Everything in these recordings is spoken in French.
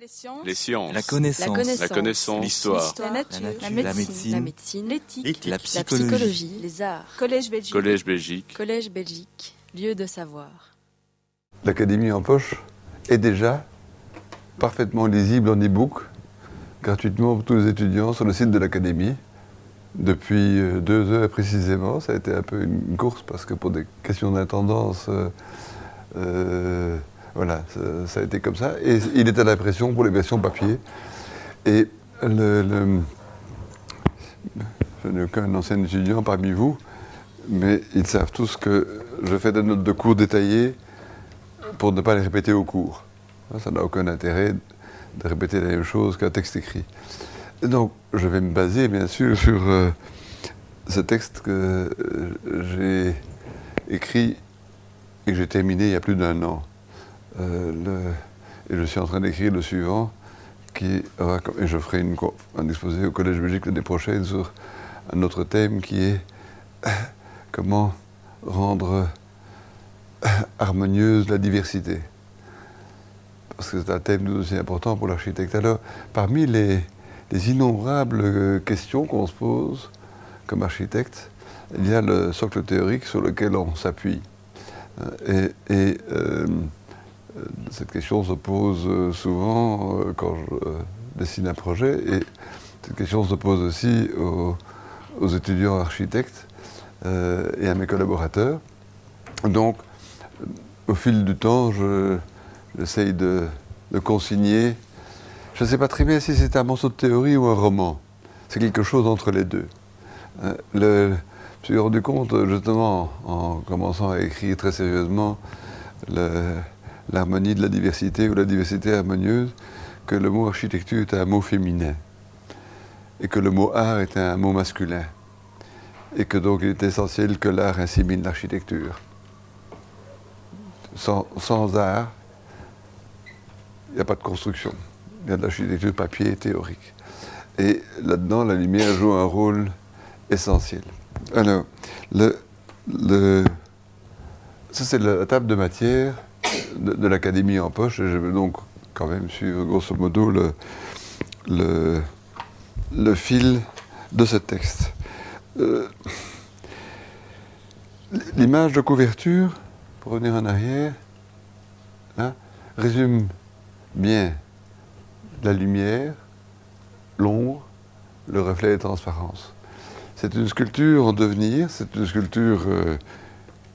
Les sciences. Les sciences. La connaissance. La connaissance. L'histoire. La nature. La nature. La La médecine. médecine. La médecine, L'éthique. La la psychologie. psychologie, les arts. Collège Belgique. Collège Belgique. Collège Belgique, lieu de savoir. L'Académie en poche est déjà parfaitement lisible en e-book, gratuitement pour tous les étudiants sur le site de l'Académie. Depuis euh, deux heures précisément, ça a été un peu une course parce que pour des questions d'intendance, euh, euh, voilà, ça, a été comme ça. Et il est à l'impression pour les versions papier. Et le, le- je n'ai aucun ancien étudiant parmi vous, mais ils savent tous que je fais des notes de cours détaillées pour ne pas les répéter au cours. Ça n'a aucun intérêt de répéter la même chose qu'un texte écrit. Donc, je vais me baser, bien sûr, sur euh, ce texte que euh, j'ai écrit et que j'ai terminé il y a plus d'un an. Euh, et je suis en train d'écrire le suivant, qui aura et je ferai un exposé au Collège Belgique l'année prochaine sur un autre thème qui est comment rendre harmonieuse la diversité. Parce que c'est un thème tout aussi important pour l'architecte. Alors, parmi les, les innombrables euh, questions qu'on se pose comme architecte, il y a le socle théorique sur lequel on s'appuie. Euh, Et, cette question se pose euh, souvent euh, quand je euh, dessine un projet, et cette question se pose aussi aux, étudiants architectes euh, et à mes collaborateurs. Donc, au fil du temps, je- j'essaye de, de consigner. Je ne sais pas très bien si c'est un morceau de théorie ou un roman. C'est quelque chose entre les deux. Euh, je me suis rendu compte, justement, en commençant à écrire très sérieusement l'harmonie de la diversité ou la diversité harmonieuse, que le mot architecture était un mot féminin et que le mot art était un mot masculin et que donc il est essentiel que l'art insémine l'architecture sans, sans art, il n'y a pas de construction. Il y a de l'architecture papier théorique. Et là-dedans, la lumière joue un rôle essentiel. Alors, le, le- ça c'est la table de matière de, l'Académie en poche. Et je vais donc quand même suivre grosso modo le, le, le fil de ce texte. Euh, L'image de couverture, pour revenir en arrière, hein, résume bien la lumière, l'ombre, le reflet et la transparence. C'est une sculpture en devenir, c'est une sculpture euh,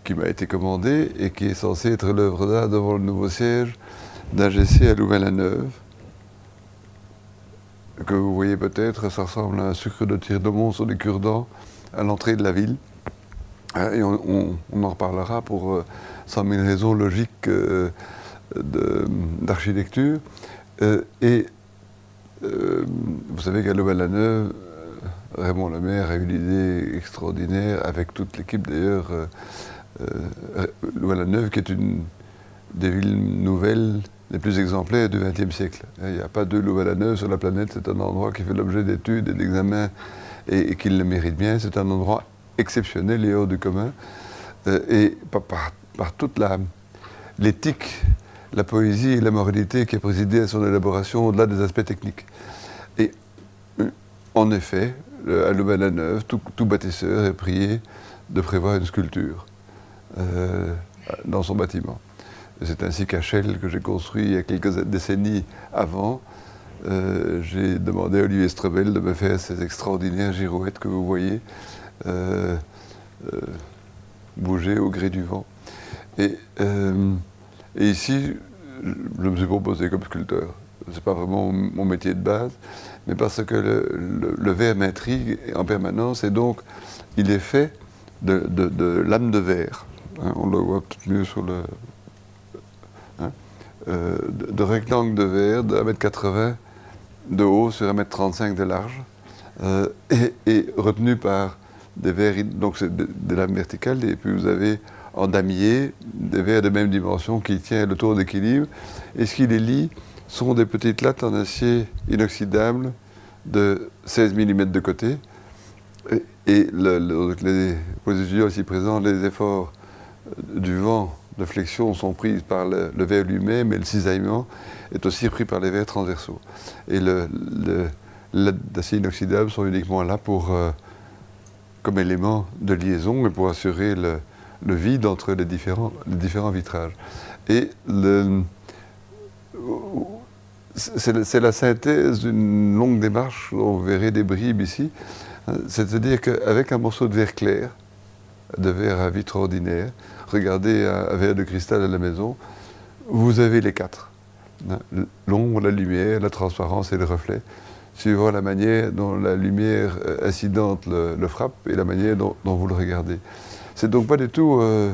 qui m'a été commandée et qui est censée être l'œuvre d'art devant le nouveau siège d'AGC à Louvain-la-Neuve. Que vous voyez peut-être, ça ressemble à un sucre de tir de mont sur des cure-dents à l'entrée de la ville. Hein, Et on, en reparlera pour euh, 100 000 raisons logiques euh, d'architecture. Euh, et euh, vous savez qu'à Louvain-la-Neuve, euh, Raymond Lemaire a eu l'idée extraordinaire, avec toute l'équipe d'ailleurs, euh, euh, Louvain-la-Neuve qui est une des villes nouvelles les plus exemplaires du XXe siècle. Il n'y a pas deux Louvain-la-Neuve sur la planète, c'est un endroit qui fait l'objet d'études et d'examens et, qui le mérite bien. C'est un endroit exceptionnel et hors du commun. Euh, et par, par- toute l'éthique, la poésie et la moralité qui a présidé à son élaboration au-delà des aspects techniques. Et en effet, à Louvain-la-Neuve, tout bâtisseur est prié de prévoir une sculpture euh, dans son bâtiment. C'est ainsi qu'à Chelles, que j'ai construit il y a quelques décennies avant, euh, j'ai demandé à Olivier Strebel de me faire ces extraordinaires girouettes que vous voyez euh, bouger au gré du vent. Et, ici, je, me suis proposé comme sculpteur. Ce n'est pas vraiment mon métier de base, mais parce que le, verre m'intrigue en permanence et donc il est fait de lames de verre. Hein, on le voit peut-être mieux sur le. hein, euh, de, rectangles de verre de 1m80 de haut sur 1m35 de large, euh, et, et retenu par des verres, donc c'est de- des lames verticales, et puis vous avez en damier des verres de même dimension qui tiennent le tour d'équilibre, et ce qui les lie sont des petites lattes en acier inoxydable de 16 mm de côté, et, les, pour les étudiants ici présents, les efforts du vent de flexion sont prises par le, verre lui-même, mais le cisaillement est aussi pris par les verres transversaux. Et le, l'acier inoxydable sont uniquement là pour, euh, comme élément de liaison et pour assurer le, vide entre les différents, les différents vitrages. Et c'est la synthèse d'une longue démarche, on verrait des bribes ici, c'est-à-dire qu'avec un morceau de verre clair, de verre à vitre ordinaire, regardez un, verre de cristal à la maison, vous avez les quatre. L'ombre, la lumière, la transparence et le reflet, suivant la manière dont la lumière euh, incidente le, frappe et la manière dont, vous le regardez. C'est donc pas du tout euh,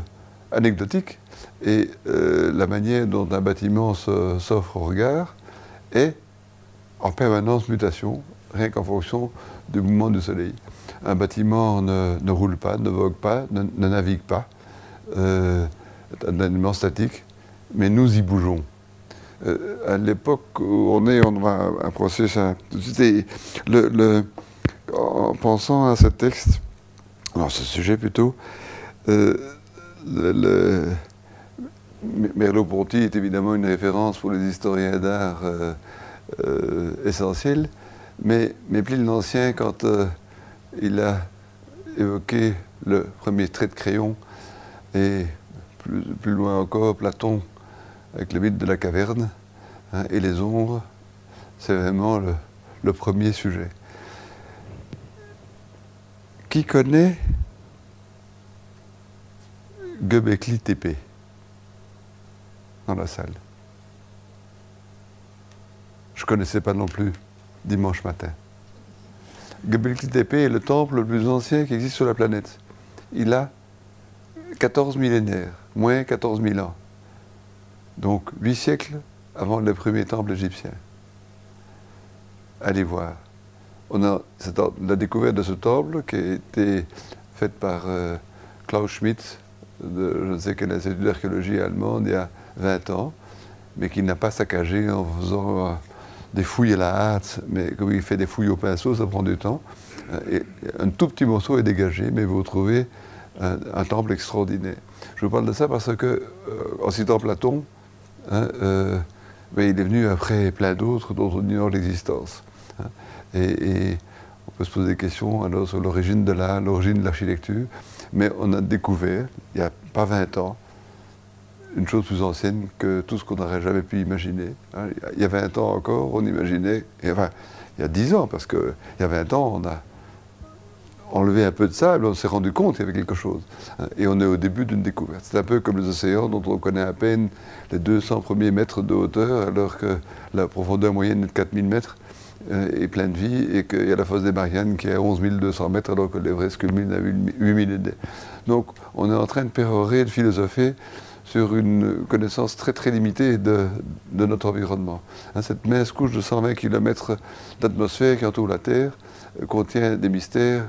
anecdotique et euh, la manière dont un bâtiment s'offre au regard est en permanence mutation, rien qu'en fonction du mouvement du soleil. Un bâtiment ne, roule pas, ne vogue pas, ne, navigue pas, euh, un élément statique, mais nous y bougeons. Euh, à l'époque où on est, on va approcher ça tout de suite. Le, en pensant à ce texte, alors ce sujet plutôt, euh, le, Merleau-Ponty est évidemment une référence pour les historiens d'art euh, euh, essentielle, mais, mais Pline l'Ancien, quand euh, il a évoqué le premier trait de crayon, et plus, loin encore, Platon avec le mythe de la caverne hein, et les ombres, c'est vraiment le, premier sujet. Qui connaît Göbekli Tepe dans la salle? Je ne connaissais pas non plus dimanche matin. Göbekli Tepe est le temple le plus ancien qui existe sur la planète. Il a 14 millénaires, moins 14 000 ans. Donc 8 siècles avant le premier temple égyptien. Allez voir. On a la découverte de ce temple qui a été faite par euh, Klaus Schmidt, de je ne sais quel institut d'archéologie allemande, il y a 20 ans, mais qui n'a pas saccagé en faisant euh, des fouilles à la hâte, mais comme il fait des fouilles au pinceau, ça prend du temps. Euh, un tout petit morceau est dégagé, mais vous trouvez un, temple extraordinaire. Je vous parle de ça parce que, euh, en citant Platon, hein, il est venu après plein d'autres dont on ignore l'existence. Hein. et, on peut se poser des questions alors sur l'origine de l'art, l'origine de l'architecture, mais on a découvert, il n'y a pas 20 ans, une chose plus ancienne que tout ce qu'on n'aurait jamais pu imaginer. Hein. Il y a 20 ans encore, on imaginait, enfin, il y a 10 ans, parce qu'il y a 20 ans, on a enlevé un peu de sable, on s'est rendu compte qu'il y avait quelque chose. Hein. Et on est au début d'une découverte. C'est un peu comme les océans dont on connaît à peine les 200 premiers mètres de hauteur, alors que la profondeur moyenne est de 4000 mètres euh, et plein de vie, et qu'il y a la fosse des Mariannes qui est à 11 200 mètres, alors que l'Everest culmine à 8000 Donc on est en train de pérorer, de philosopher sur une connaissance très très limitée de, notre environnement. Hein, cette mince couche de 120 km d'atmosphère qui entoure la Terre euh, contient des mystères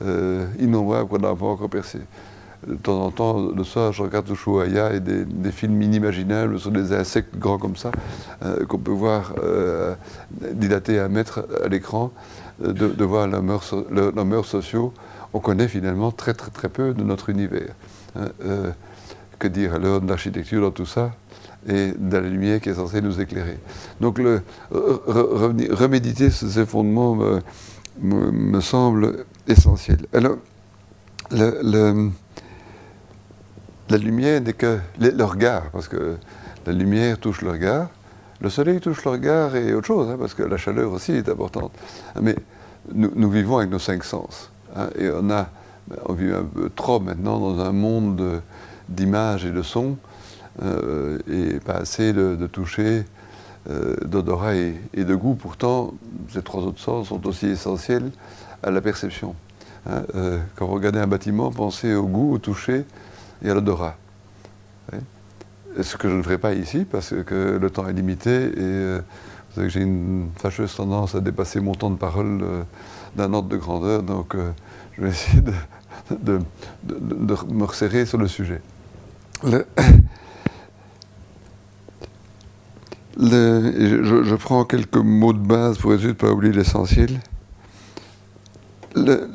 euh, innombrables qu'on n'a pas encore percés. De temps en temps, le soir, je regarde Ushuaïa et des, films inimaginables sur des insectes grands comme ça, euh, qu'on peut voir dilatés à mètre à l'écran, de, voir leurs mœurs, sociaux. On connaît finalement très très très peu de notre univers. Hein, que dire alors de l'architecture dans tout ça et de la lumière qui est censée nous éclairer. Donc reméditer ces fondements me, semble essentiel. Alors, la lumière n'est que le, regard, parce que la lumière touche le regard, le soleil touche le regard et autre chose, hein, parce que la chaleur aussi est importante. Mais nous, vivons avec nos cinq sens. Hein, et on a, vit un peu trop maintenant dans un monde de, d'image et de son, euh, et pas assez de, toucher, euh, d'odorat et, de goût. Pourtant, ces trois autres sens sont aussi essentiels à la perception. Hein. Euh, quand vous regardez un bâtiment, pensez au goût, au toucher et à l'odorat. Ce que je ne ferai pas ici, parce que le temps est limité et vous savez que j'ai une fâcheuse tendance à dépasser mon temps de parole d'un ordre de grandeur, donc je vais essayer de, me resserrer sur le sujet je, prends quelques mots de base pour essayer de ne pas oublier l'essentiel. Le,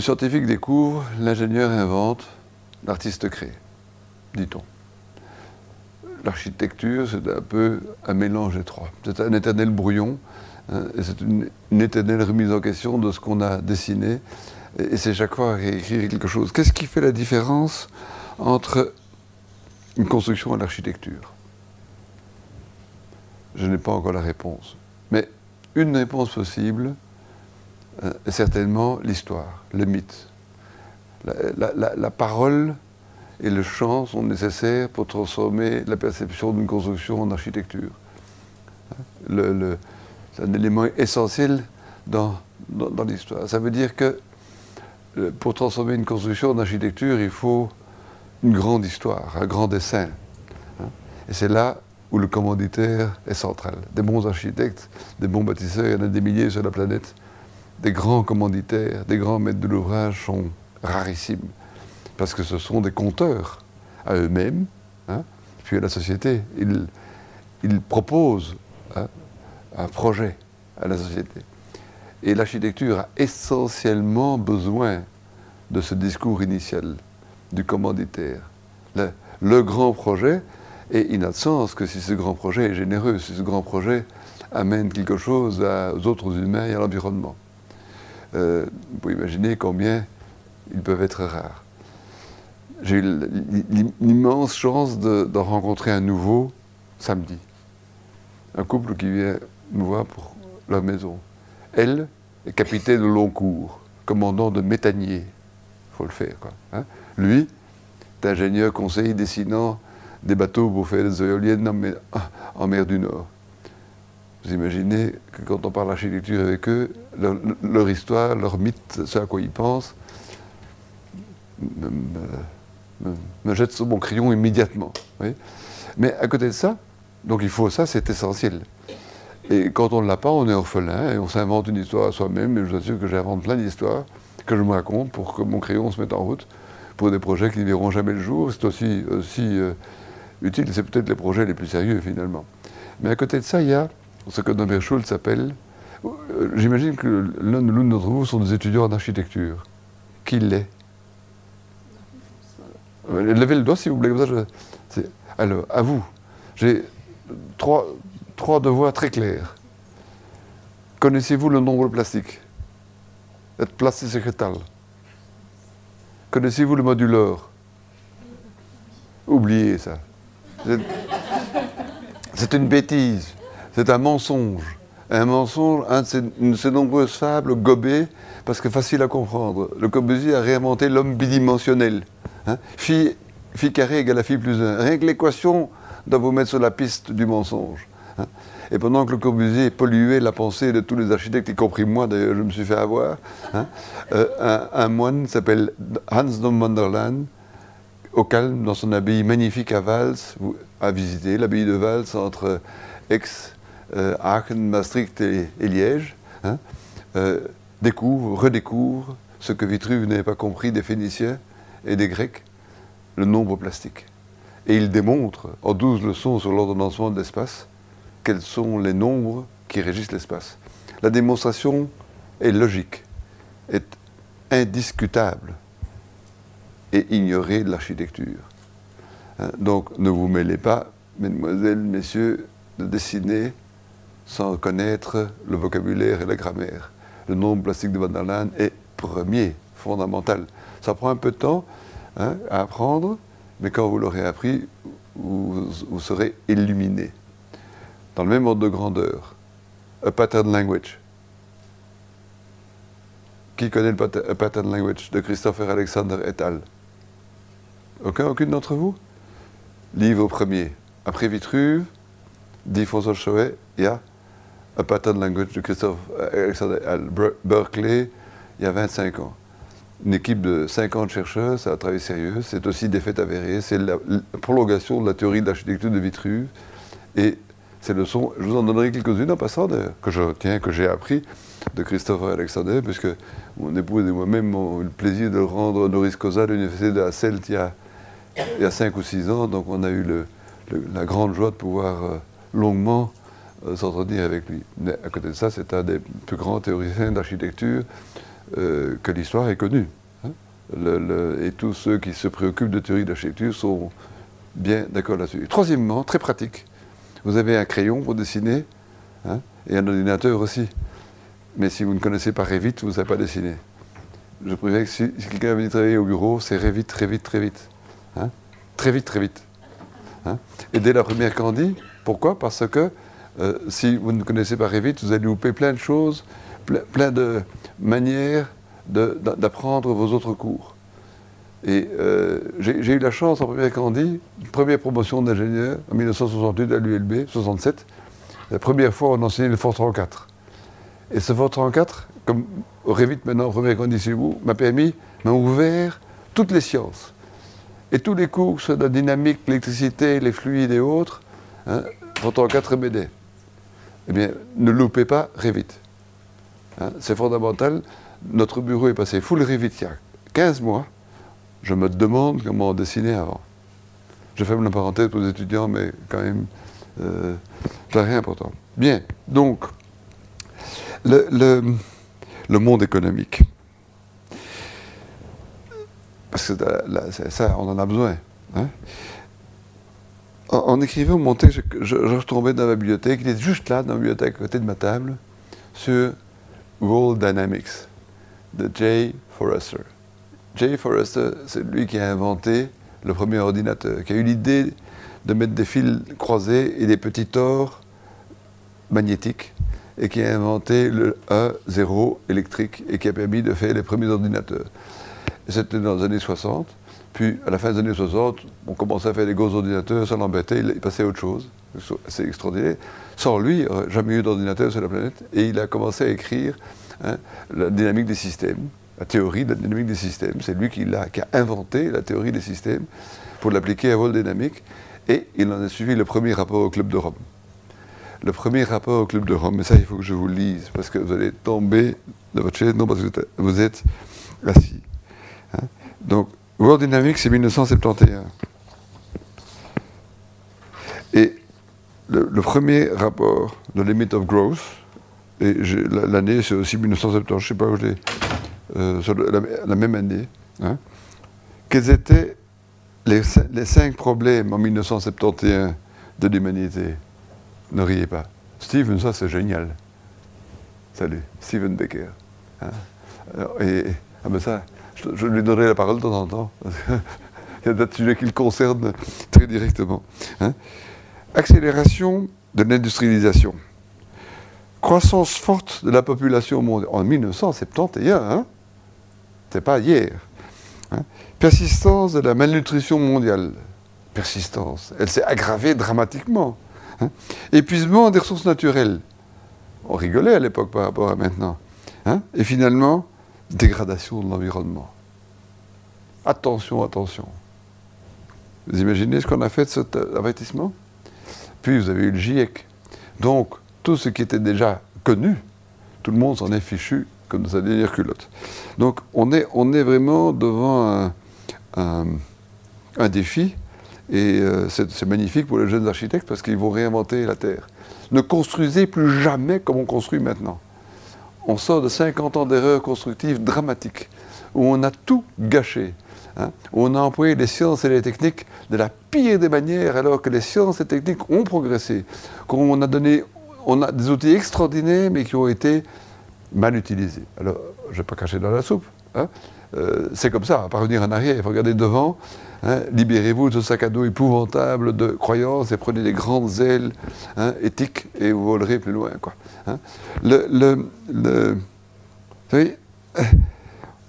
scientifique découvre, l'ingénieur invente, l'artiste crée, dit-on. L'architecture, c'est un peu un mélange étroit. C'est un éternel brouillon, hein, c'est une, éternelle remise en question de ce qu'on a dessiné, et, c'est chaque fois réécrire quelque chose. Qu'est-ce qui fait la différence entre une construction et l'architecture? Je n'ai pas encore la réponse. Une réponse possible est euh, certainement l'histoire, le mythe. La, parole et le chant sont nécessaires pour transformer la perception d'une construction en architecture. c'est un élément essentiel dans, dans l'histoire. Ça veut dire que euh, pour transformer une construction en architecture, il faut une grande histoire, un grand dessin. Hein. Et c'est là où le commanditaire est central. Des bons architectes, des bons bâtisseurs, il y en a des milliers sur la planète. Des grands commanditaires, des grands maîtres de l'ouvrage sont rarissimes. Parce que ce sont des conteurs à eux-mêmes, hein, puis à la société. Ils, ils proposent hein, un projet à la société. Et l'architecture a essentiellement besoin de ce discours initial du commanditaire. Le, grand projet, et il n'a de sens que si ce grand projet est généreux, si ce grand projet amène quelque chose aux autres humains et à l'environnement. Euh, vous pouvez imaginer combien ils peuvent être rares. J'ai eu l'immense chance d'en rencontrer un nouveau samedi. Un couple qui vient me voir pour leur maison. Elle est capitaine de long cours, commandant de métanier. Il faut le faire. Quoi, hein. Lui, est ingénieur conseiller dessinant des bateaux pour faire des éoliennes en mer, du Nord. Vous imaginez que quand on parle architecture avec eux, leur, histoire, leur mythe, ce à quoi ils pensent, me, jette sur mon crayon immédiatement. Mais à côté de ça, donc il faut ça, c'est essentiel. Et quand on ne l'a pas, on est orphelin et on s'invente une histoire à soi-même. Et je vous assure que j'invente plein d'histoires que je me raconte pour que mon crayon se mette en route pour des projets qui ne verront jamais le jour. C'est aussi, aussi euh, utile. C'est peut-être les projets les plus sérieux finalement. Mais à côté de ça, il y a ce que Norbert Schultz appelle. Euh, j'imagine que l'un ou l'une d'entre vous sont des étudiants en architecture. Qui l'est? Euh, Levez le doigt si vous voulez. Alors, à vous. J'ai trois, trois devoirs très clairs. Connaissez-vous le nombre plastique? Het plastische Connaissez-vous le moduleur Oubliez ça. C'est une bêtise. C'est un mensonge. Un mensonge, un de ces, nombreuses fables gobées, parce que facile à comprendre. Le Corbusier a réinventé l'homme bidimensionnel. Hein. Phi, carré égale à phi plus 1. Rien que l'équation doit vous mettre sur la piste du mensonge. Hein. Et pendant que le Corbusier polluait la pensée de tous les architectes, y compris moi d'ailleurs, je me suis fait avoir, hein, euh, un, moine s'appelle Hans von Wanderland, au calme, dans son abbaye magnifique à Vals, à visiter, l'abbaye de Vals entre Aix, euh, Aachen, Maastricht et, Liège, hein, euh, découvre, redécouvre ce que Vitruve n'avait pas compris des Phéniciens et des Grecs, le nombre plastique. Et il démontre, en douze leçons sur l'ordonnancement de l'espace, quels sont les nombres qui régissent l'espace. La démonstration est logique, est indiscutable et ignorée de l'architecture. Hein, donc ne vous mêlez pas, mesdemoiselles, messieurs, de dessiner sans connaître le vocabulaire et la grammaire. Le nombre plastique de Van der est premier, fondamental. Ça prend un peu de temps hein, à apprendre, mais quand vous l'aurez appris, vous serez illuminé dans le même ordre de grandeur, A Pattern Language. Qui connaît le Pattern Language de Christopher Alexander et al? Aucun, aucune d'entre vous? Livre premier. Après Vitruve, dit François Chauvet, il y a A Pattern Language de Christopher Alexander. Berkeley, il y a 25 ans. Une équipe de 50 chercheurs, a un travail sérieux, c'est aussi des faits avérés, c'est la, prolongation de la théorie de l'architecture de Vitruve. Et ces leçons. Je vous en donnerai quelques-unes en passant, que je tiens, que j'ai appris de Christopher Alexander, puisque mon épouse et moi-même avons eu le plaisir de rendre honoris causa à l'université de la il y a, il y a 5 ou 6 ans. Donc on a eu la grande joie de pouvoir euh, longuement euh, s'entretenir avec lui. Mais à côté de ça, c'est un des plus grands théoriciens d'architecture euh, que l'histoire ait connu. Hein. et tous ceux qui se préoccupent de théorie d'architecture sont bien d'accord là-dessus. Troisièmement, très pratique, vous avez un crayon pour dessiner hein, et un ordinateur aussi. Mais si vous ne connaissez pas Revit, vous ne savez pas dessiner. Je préfère que si, quelqu'un vient travailler au bureau, c'est Revit, très vite, très vite. Hein? Très vite, très vite. Hein? Et dès la première candie, pourquoi? Parce que euh, si vous ne connaissez pas Revit, vous allez louper plein de choses, plein de manières d'apprendre vos autres cours. Et euh, j'ai eu la chance en première Candie, première promotion d'ingénieur en 1968 à l'ULB, 67. La première fois, on enseignait le Fortran 4. Et ce Fortran 4, comme Revit maintenant, première Candie chez vous, m'a permis, m'a ouvert toutes les sciences. Et tous les cours, de la dynamique, l'électricité, les fluides et autres, hein, Fortran 4 m'aidait. Eh bien, ne loupez pas Revit. Hein, c'est fondamental. Notre bureau est passé full Revit il y a 15 mois. Je me demande comment dessiner avant. Je ferme la parenthèse pour les étudiants, mais quand même, euh, c'est rien important. Bien, donc, le, monde économique. Parce que ça, on en a besoin. Hein. En, écrivant mon texte, je, je, retombais dans la bibliothèque, il est juste là, dans la bibliothèque, à côté de ma table, sur World Dynamics de Jay Forrester. Jay Forrester, c'est lui qui a inventé le premier ordinateur, qui a eu l'idée de mettre des fils croisés et des petits tors magnétiques, et qui a inventé le A0 électrique, et qui a permis de faire les premiers ordinateurs. C'était dans les années 60. Puis, à la fin des années 60, on commençait à faire des gros ordinateurs, ça l'embêtait, il passait à autre chose. C'est extraordinaire. Sans lui, il aurait jamais eu d'ordinateur sur la planète. Et il a commencé à écrire hein, la dynamique des systèmes, la théorie de la dynamique des systèmes. C'est lui qui a, qui a, inventé la théorie des systèmes pour l'appliquer à vol dynamique. Et il en a suivi le premier rapport au Club de Rome. Le premier rapport au Club de Rome, mais ça, il faut que je vous lise, parce que vous allez tomber de votre chaise, non parce que vous êtes assis. Donc, World Dynamics, c'est 1971. Et le, premier rapport de Limit of Growth, et l'année c'est aussi 1970, je ne sais pas où je l'ai, euh, la, même année, hein, quels étaient les, cinq problèmes en 1971 de l'humanité? Ne riez pas. Steven, ça c'est génial. Salut, Steven Becker. Hein. et, ah ben ça, je, lui donnerai la parole de temps en temps. Il y a des sujets qui le concernent très directement. Hein. Accélération de l'industrialisation. Croissance forte de la population mondiale en 1971, hein c'est pas hier. Hein. Persistance de la malnutrition mondiale. Persistance. Elle s'est aggravée dramatiquement. Hein. Épuisement des ressources naturelles. On rigolait à l'époque par rapport à maintenant. Et finalement, dégradation de l'environnement. Attention, attention. Vous imaginez ce qu'on a fait de cet avertissement? Puis vous avez eu le GIEC. Donc, tout ce qui était déjà connu, tout le monde s'en est fichu comme sa dernière culotte. Donc, on est, on vraiment devant un, un, défi. Et euh, c'est magnifique pour les jeunes architectes parce qu'ils vont réinventer la Terre. Ne construisez plus jamais comme on construit maintenant on sort de 50 ans d'erreurs constructives dramatiques, où on a tout gâché, hein, où on a employé les sciences et les techniques de la pire des manières, alors que les sciences et les techniques ont progressé, qu'on a donné, on a des outils extraordinaires, mais qui ont été mal utilisés. Alors, je ne vais pas cacher dans la soupe. Hein, euh, c'est comme ça, pas revenir en arrière, il faut regarder devant. Hein, libérez-vous de ce sac à dos épouvantable de croyances et prenez des grandes ailes éthiques et vous volerez plus loin. Hein.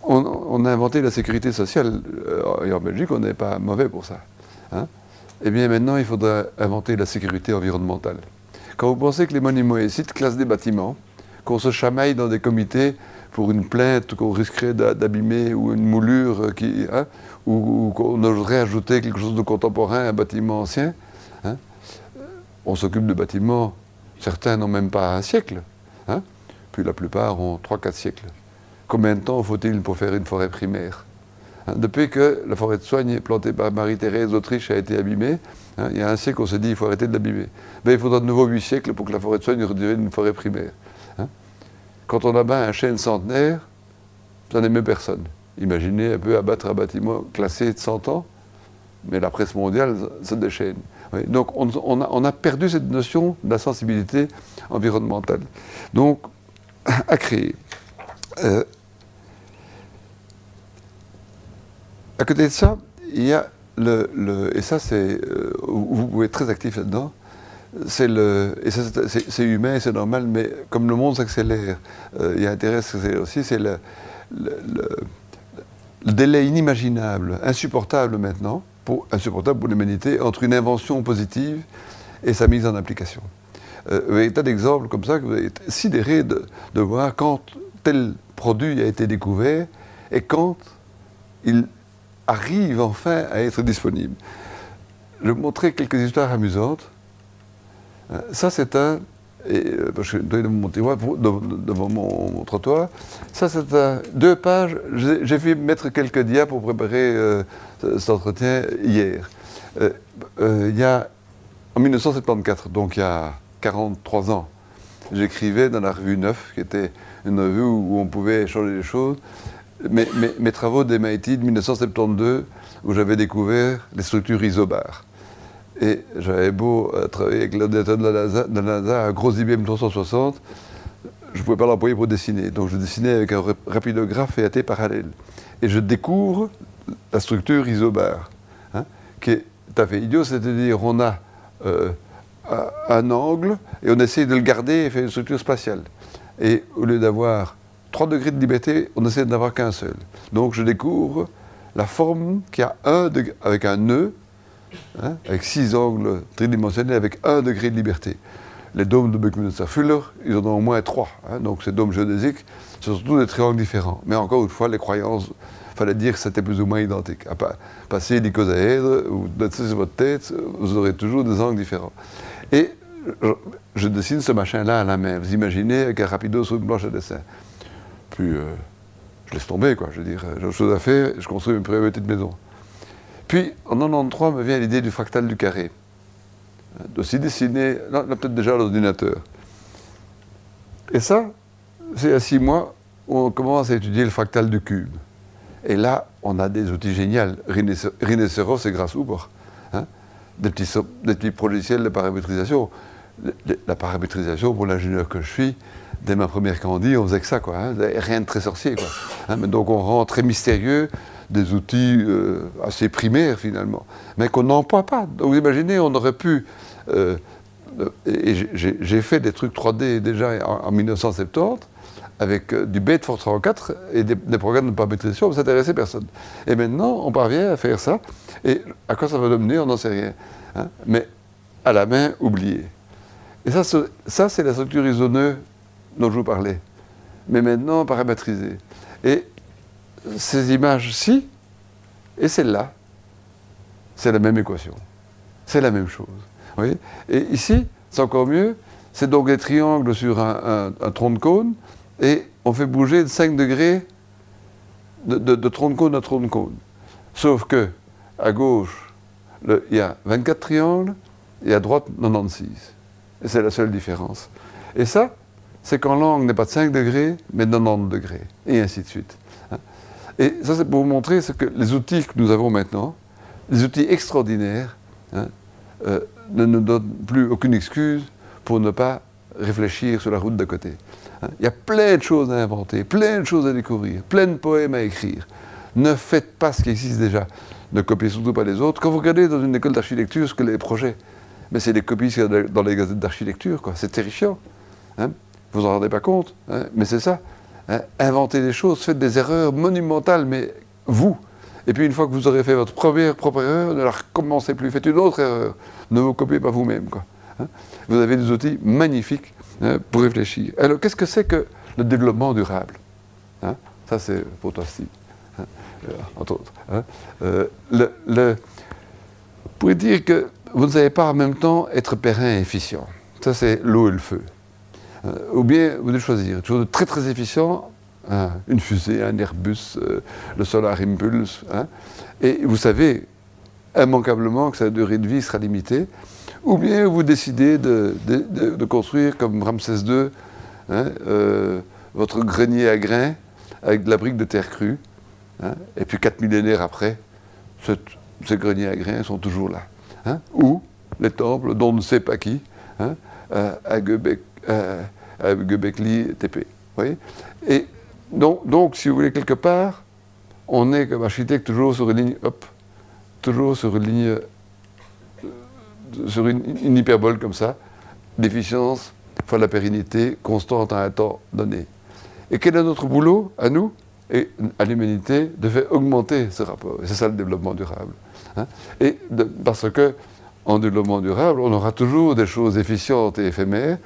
on, a inventé la sécurité sociale euh, et en Belgique, on n'est pas mauvais pour ça. Eh bien maintenant, il faudra inventer la sécurité environnementale. Quand vous pensez que les sites classent des bâtiments, qu'on se chamaille dans des comités pour une plainte qu'on risquerait d'abîmer ou une moulure qui, hein, ou, qu'on oserait ajouter quelque chose de contemporain à un bâtiment ancien. Hein. On s'occupe de bâtiments, certains n'ont même pas un siècle, hein. puis la plupart ont 3-4 siècles. Combien de temps faut-il pour faire une forêt primaire Depuis que la forêt de soigne plantée par Marie-Thérèse d'Autriche a été abîmée, il y a un siècle, on s'est dit il faut arrêter de l'abîmer. Ben, il faudra de nouveau 8 siècles pour que la forêt de soigne redevienne une forêt primaire. Quand on abat un chêne centenaire, ça n'émet personne. Imaginez un peu abattre un bâtiment classé de 100 ans, mais la presse mondiale se déchaîne. Donc on, a, perdu cette notion de la sensibilité environnementale. Donc, à créer. Euh, à côté de ça, il y a le, et ça c'est, euh, vous pouvez être très actif là-dedans, c'est le, et c'est humain, c'est normal, mais comme le monde s'accélère, euh, il y a intérêt à s'accélérer aussi, c'est le, délai inimaginable, insupportable maintenant, pour, insupportable pour l'humanité, entre une invention positive et sa mise en application. Euh, vous avez tas d'exemples comme ça que vous avez été sidéré de, de voir quand tel produit a été découvert et quand il arrive enfin à être disponible. Je vais vous montrer quelques histoires amusantes. Euh, ça, c'est un. Euh, je suis devant mon, devant mon, trottoir. Ça, c'est deux pages. J'ai fait mettre quelques dias pour préparer euh, cet entretien hier. il y a, en 1974, donc il y a 43 ans, j'écrivais dans la revue Neuf, qui était une revue où on pouvait échanger des choses mes, travaux d'MIT de 1972, où j'avais découvert les structures isobars. Et j'avais beau euh, travailler avec l'ordinateur de la NASA, de un gros IBM 360, je ne pouvais pas l'employer pour dessiner. Donc je dessinais avec un rapidographe et parallèle. Et je découvre la structure isobar, hein, qui est tout à fait idiot, c'est-à-dire on a euh, un angle et on essaie de le garder et faire une structure spatiale. Et au lieu d'avoir 3 degrés de liberté, on essaie d'avoir qu'un seul. Donc je découvre la forme qui a un avec un nœud, hein, avec six angles tridimensionnels, avec un degré de liberté. Les dômes de Buckminster-Fuller, ils en ont au moins trois. Hein. donc ces dômes géodésiques, ce sont tous des triangles différents. Mais encore une fois, les croyances, il fallait dire que c'était plus ou moins identique. À passer l'icosaèdre, ou sur votre tête, vous aurez toujours des angles différents. Et je, dessine ce machin-là à la main. Vous imaginez avec un rapido sur une planche à dessin. Euh, je laisse tomber, quoi. Je veux dire, j'ai autre chose à faire, je construis une petite maison. Puis, en 93, me vient l'idée du fractal du carré. D'aussi dessiner, là, peut-être déjà l'ordinateur. Et ça, c'est à six mois on commence à étudier le fractal du cube. Et là, on a des outils géniaux. Rhinocéros et grâce hein, des, des petits logiciels de paramétrisation. La paramétrisation, pour l'ingénieur que je suis, dès ma première candie, on faisait que ça, quoi. Hein. rien de très sorcier. Hein. donc on rend très mystérieux des outils euh, assez primaires, finalement, mais qu'on n'emploie pas. Donc vous imaginez, on aurait pu... Euh, et j'ai fait des trucs 3D déjà en, 1970, avec euh, du BET 434 et des, programmes de paramétrisation, ça n'intéressait personne. Et maintenant, on parvient à faire ça, et à quoi ça va mener, on n'en sait rien. Hein. mais à la main, oublié. Et ça, ça c'est la structure isoneuse dont je vous parlais, mais maintenant paramétrisée. Et ces images-ci et celle-là, c'est la même équation. C'est la même chose. et ici, c'est encore mieux, c'est donc des triangles sur un, tronc de cône, et on fait bouger de 5 degrés de, tronc de cône à tronc de cône. Sauf que, à gauche, il y a 24 triangles, et à droite, 96. Et c'est la seule différence. Et ça, c'est quand l'angle n'est pas de 5 degrés, mais de 90 degrés, et ainsi de suite. Hein. Et ça, c'est pour vous montrer ce que les outils que nous avons maintenant, les outils extraordinaires, hein, euh, ne nous donnent plus aucune excuse pour ne pas réfléchir sur la route d'à côté. Hein. Il y a plein de choses à inventer, plein de choses à découvrir, plein de poèmes à écrire. Ne faites pas ce qui existe déjà. Ne copiez surtout pas les autres. Quand vous regardez dans une école d'architecture ce que les projets, mais c'est des copies dans les gazettes d'architecture, quoi. C'est terrifiant. Vous en rendez pas compte, hein, mais c'est ça. Hein. inventez des choses, faites des erreurs monumentales, mais vous. Et puis une fois que vous aurez fait votre première propre erreur, ne la recommencez plus, faites une autre erreur. Ne vous copiez pas vous-même. Hein. Vous avez des outils magnifiques pour réfléchir. Alors qu'est-ce que c'est que le développement durable? Ça c'est pour toi, Steve. Euh, entre autres. Euh, vous pouvez dire que vous ne savez pas en même temps être périn et efficient. Ça c'est l'eau et le feu. Euh, ou bien vous devez choisir. Quelque chose de très très efficient, hein, une fusée, un Airbus, euh, le Solar Impulse, hein, et vous savez immanquablement que sa durée de vie sera limitée, ou bien vous décidez de, construire comme Ramsès II hein, euh, votre grenier à grains avec de la brique de terre crue, et puis quatre millénaires après, ces greniers à grains sont toujours là. Ou les temples dont on ne sait pas qui, hein, à, Göbekli TP. Voyez et donc, donc, si vous voulez, quelque part, on est comme architecte toujours sur une ligne, hop, toujours sur une ligne, euh, sur une, hyperbole comme ça, d'efficience fois la pérennité constante à un temps donné. Et quel est notre boulot, à nous? Et à l'humanité, de faire augmenter ce rapport C'est ça le développement durable. Hein. et parce que en développement durable, on aura toujours des choses efficientes et éphémères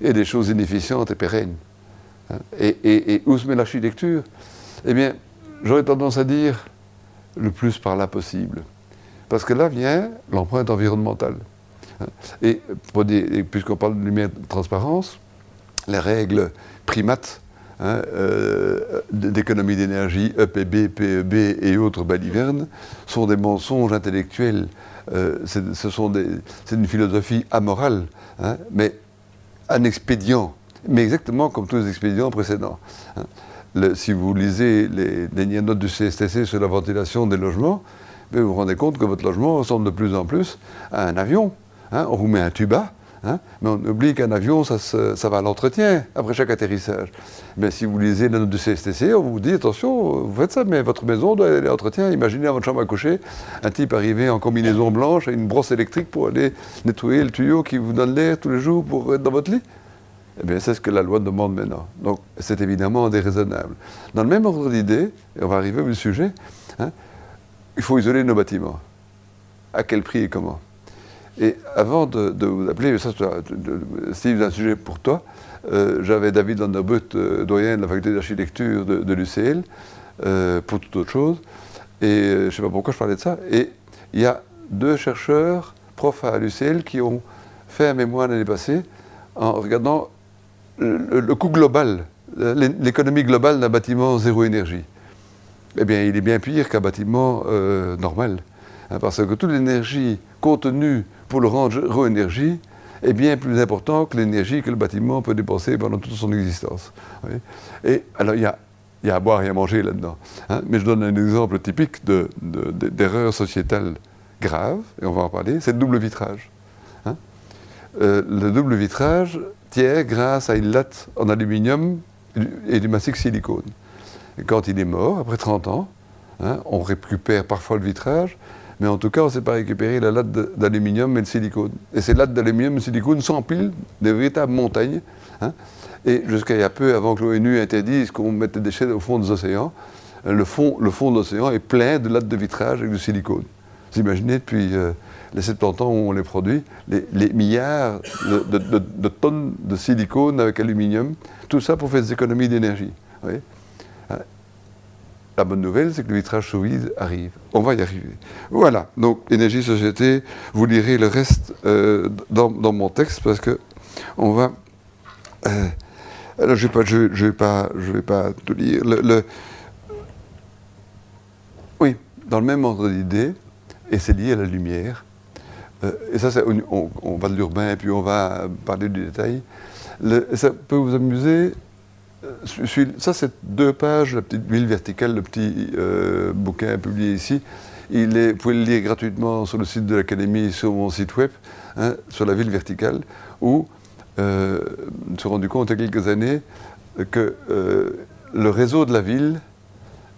et des choses inefficientes et pérennes. Hein. et, où se met l'architecture? Eh bien, j'aurais tendance à dire le plus par là possible. Parce que là vient l'empreinte environnementale. Et puisqu'on parle de lumière de transparence, les règles primates hein, euh, d'économie d'énergie, EPB, PEB et autres balivernes, sont des mensonges intellectuels. Euh, c'est une philosophie amorale, hein, mais un expédient, mais exactement comme tous les expédients précédents. Si vous lisez les dernières notes du CSTC sur la ventilation des logements, vous vous rendez compte que votre logement ressemble de plus en plus à un avion. Hein. on vous met un tuba, hein, mais on oublie qu'un avion, ça, va à l'entretien après chaque atterrissage. Mais si vous lisez la note du CSTC, on vous dit attention, vous faites ça, mais votre maison doit aller à l'entretien. Imaginez à votre chambre à coucher un type arrivé en combinaison blanche et une brosse électrique pour aller nettoyer le tuyau qui vous donne l'air tous les jours pour être dans votre lit. Eh bien, c'est ce que la loi demande maintenant. Donc, c'est évidemment déraisonnable. Dans le même ordre d'idée, et on va arriver au sujet, hein, il faut isoler nos bâtiments. À quel prix et comment? Et avant de, vous appeler, ça, Steve, un sujet pour toi, euh, j'avais David Vanderbrut, euh, doyen de la faculté d'architecture de, l'UCL, euh, pour toute autre chose. Et je ne sais pas pourquoi je parlais de ça. Et il y a deux chercheurs, profs à l'UCL, qui ont fait un mémoire l'année passée en regardant le, coût global, l'économie globale d'un bâtiment zéro énergie, eh bien, il est bien pire qu'un bâtiment normal. Hein, parce que toute l'énergie contenue pour le rendre énergie est bien plus importante que l'énergie que le bâtiment peut dépenser pendant toute son existence. Et alors, il y a, à boire et à manger là-dedans. Hein. mais je donne un exemple typique d'erreur sociétale grave, et on va en parler, c'est le double vitrage. Hein. Euh, le double vitrage, grâce à une latte en aluminium et du massif silicone. Quand il est mort, après 30 ans, on récupère parfois le vitrage, mais en tout cas, on ne sait pas récupérer la latte d'aluminium et le silicone. Et ces lattes d'aluminium et de silicone s'empilent des véritables montagnes. Hein. et jusqu'à il y a peu, avant que l'ONU interdise qu'on mette des déchets au fond des océans, le fond, le fond de l'océan est plein de lattes de vitrage avec du silicone. Vous imaginez, depuis euh, les 70 ans où on les produit, les, milliards de, tonnes de silicone avec aluminium, tout ça pour faire des économies d'énergie. La bonne nouvelle, c'est que le vitrage sous vide arrive. On va y arriver. Voilà. Donc, énergie, société, vous lirez le reste euh, dans, mon texte parce que on va. Euh, alors, je ne vais, pas, tout lire. Oui, dans le même ordre d'idée, et c'est lié à la lumière, euh, et ça, on, va de l'urbain et puis on va parler du détail. ça peut vous amuser. Euh, ça, c'est deux pages, la petite ville verticale, le petit euh, bouquin publié ici. Il est, vous pouvez le lire gratuitement sur le site de l'Académie, sur mon site web, hein, sur la ville verticale, où je me rendu compte il y a quelques années que le réseau de la ville,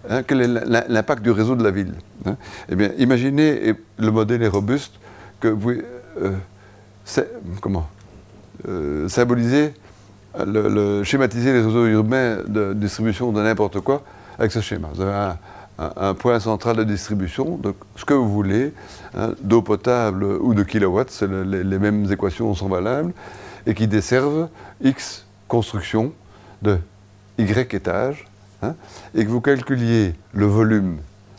hein, quel est l'impact du réseau de la ville hein. Eh bien, imaginez, et le modèle est robuste, que vous euh, comment, euh, symboliser, le, schématiser les réseaux urbains de distribution de n'importe quoi avec ce schéma. Vous avez un, point central de distribution, donc ce que vous voulez, hein, d'eau potable ou de kilowatts, les, les, mêmes équations sont valables, et qui desservent X constructions de Y étages, hein, et que vous calculiez le volume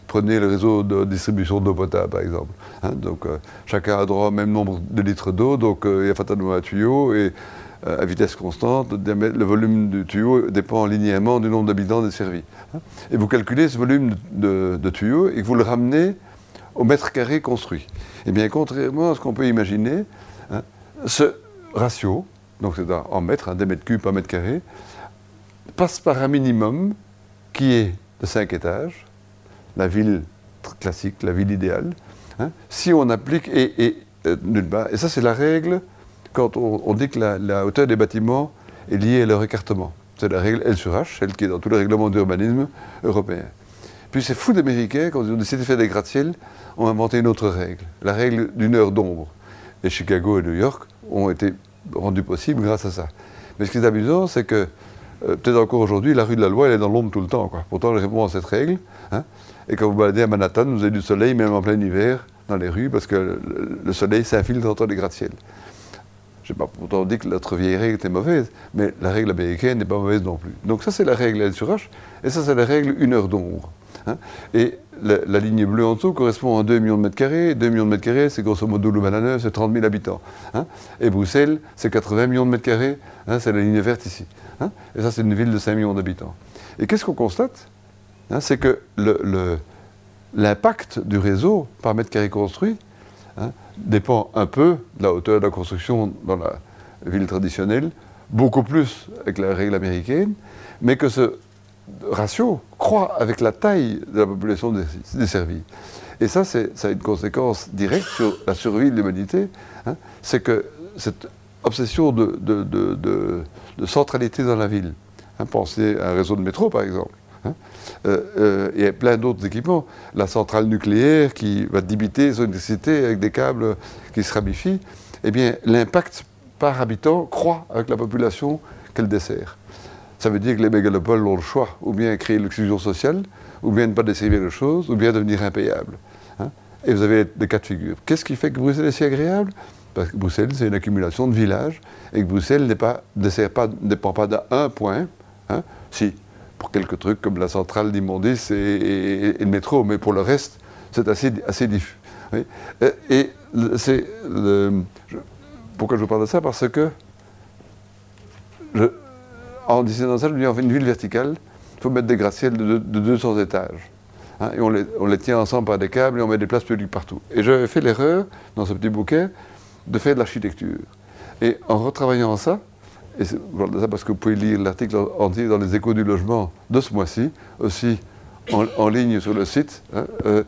Prenez le réseau de distribution d'eau potable, par exemple. Hein. donc, euh, chacun a droit au même nombre de litres d'eau, donc euh, il y a fatalement un tuyau, et à vitesse constante, le volume du tuyau dépend linéairement du nombre d'habitants desservis. Hein. et vous calculez ce volume de, tuyau et vous le ramenez au mètre carré construit. Eh bien, contrairement à ce qu'on peut imaginer, hein, ce ratio, donc c'est en mètres, des mètres cubes par mètre carré, passe par un minimum qui est de 5 étages, la ville classique, la ville idéale, hein, si on applique, et, euh, et ça c'est la règle quand on, dit que la, hauteur des bâtiments est liée à leur écartement. C'est la règle L sur H, celle qui est dans tous les règlements d'urbanisme européens. Puis ces fous d'Américains, quand ils ont décidé de faire des gratte-ciel, ont inventé une autre règle, la règle d'une heure d'ombre. Et Chicago et New York ont été rendus possibles grâce à ça. Mais ce qui est amusant, c'est que, euh, peut-être encore aujourd'hui, la rue de la loi, elle est dans l'ombre tout le temps. Pourtant, elle répond à cette règle. Hein. Et quand vous baladez à Manhattan, vous avez du soleil, même en plein hiver, dans les rues, parce que le, soleil s'infiltre entre les gratte-ciel. Je n'ai pas pourtant dit que notre vieille règle était mauvaise, mais la règle américaine n'est pas mauvaise non plus. Donc ça, c'est la règle L sur H, et ça, c'est la règle une heure d'ombre. Hein. Et la, ligne bleue en dessous correspond à 2 millions de mètres carrés. 2 millions de mètres carrés, c'est grosso modo Louvain-la-Neuve, c'est 30 000 habitants. Hein. Et Bruxelles, c'est 80 millions de mètres carrés, c'est la ligne verte ici. Et ça, c'est une ville de 5 millions d'habitants. Et qu'est-ce qu'on constate C'est que l'impact du réseau par mètre carré construit Hein, dépend un peu de la hauteur de la construction dans la ville traditionnelle, beaucoup plus avec la règle américaine, mais que ce ratio croît avec la taille de la population desservie. Et ça, ça a une conséquence directe sur la survie de l'humanité, hein, c'est que cette obsession de, centralité dans la ville, hein, pensez à un réseau de métro par exemple, Hein. Euh, euh, il y a plein d'autres équipements. La centrale nucléaire qui va débiter son électricité avec des câbles qui se ramifient, eh bien, l'impact par habitant croît avec la population qu'elle dessert. Ça veut dire que les mégalopoles ont le choix, ou bien créer l'exclusion sociale, ou bien ne pas desservir les choses, ou bien devenir impayables. Hein. Et vous avez des cas de figure. Qu'est-ce qui fait que Bruxelles est si agréable? Parce que Bruxelles, c'est une accumulation de villages, et que Bruxelles ne dépend pas d'un point. Hein. Si, pour quelques trucs comme la centrale d'immondices et, le métro, mais pour le reste, c'est assez, assez diffus. Et, c'est pourquoi je vous parle de ça? Parce que en dessinant ça, je me dis, fait une ville verticale, il faut mettre des gratte-ciels de, 200 étages. Hein, et on les, on les, tient ensemble par des câbles et on met des places publiques partout. Et j'avais fait l'erreur, dans ce petit bouquet, de faire de l'architecture. Et en retravaillant ça, et c'est ça parce que vous pouvez lire l'article entier dans les échos du logement de ce mois-ci, aussi en, ligne sur le site. Hein, euh,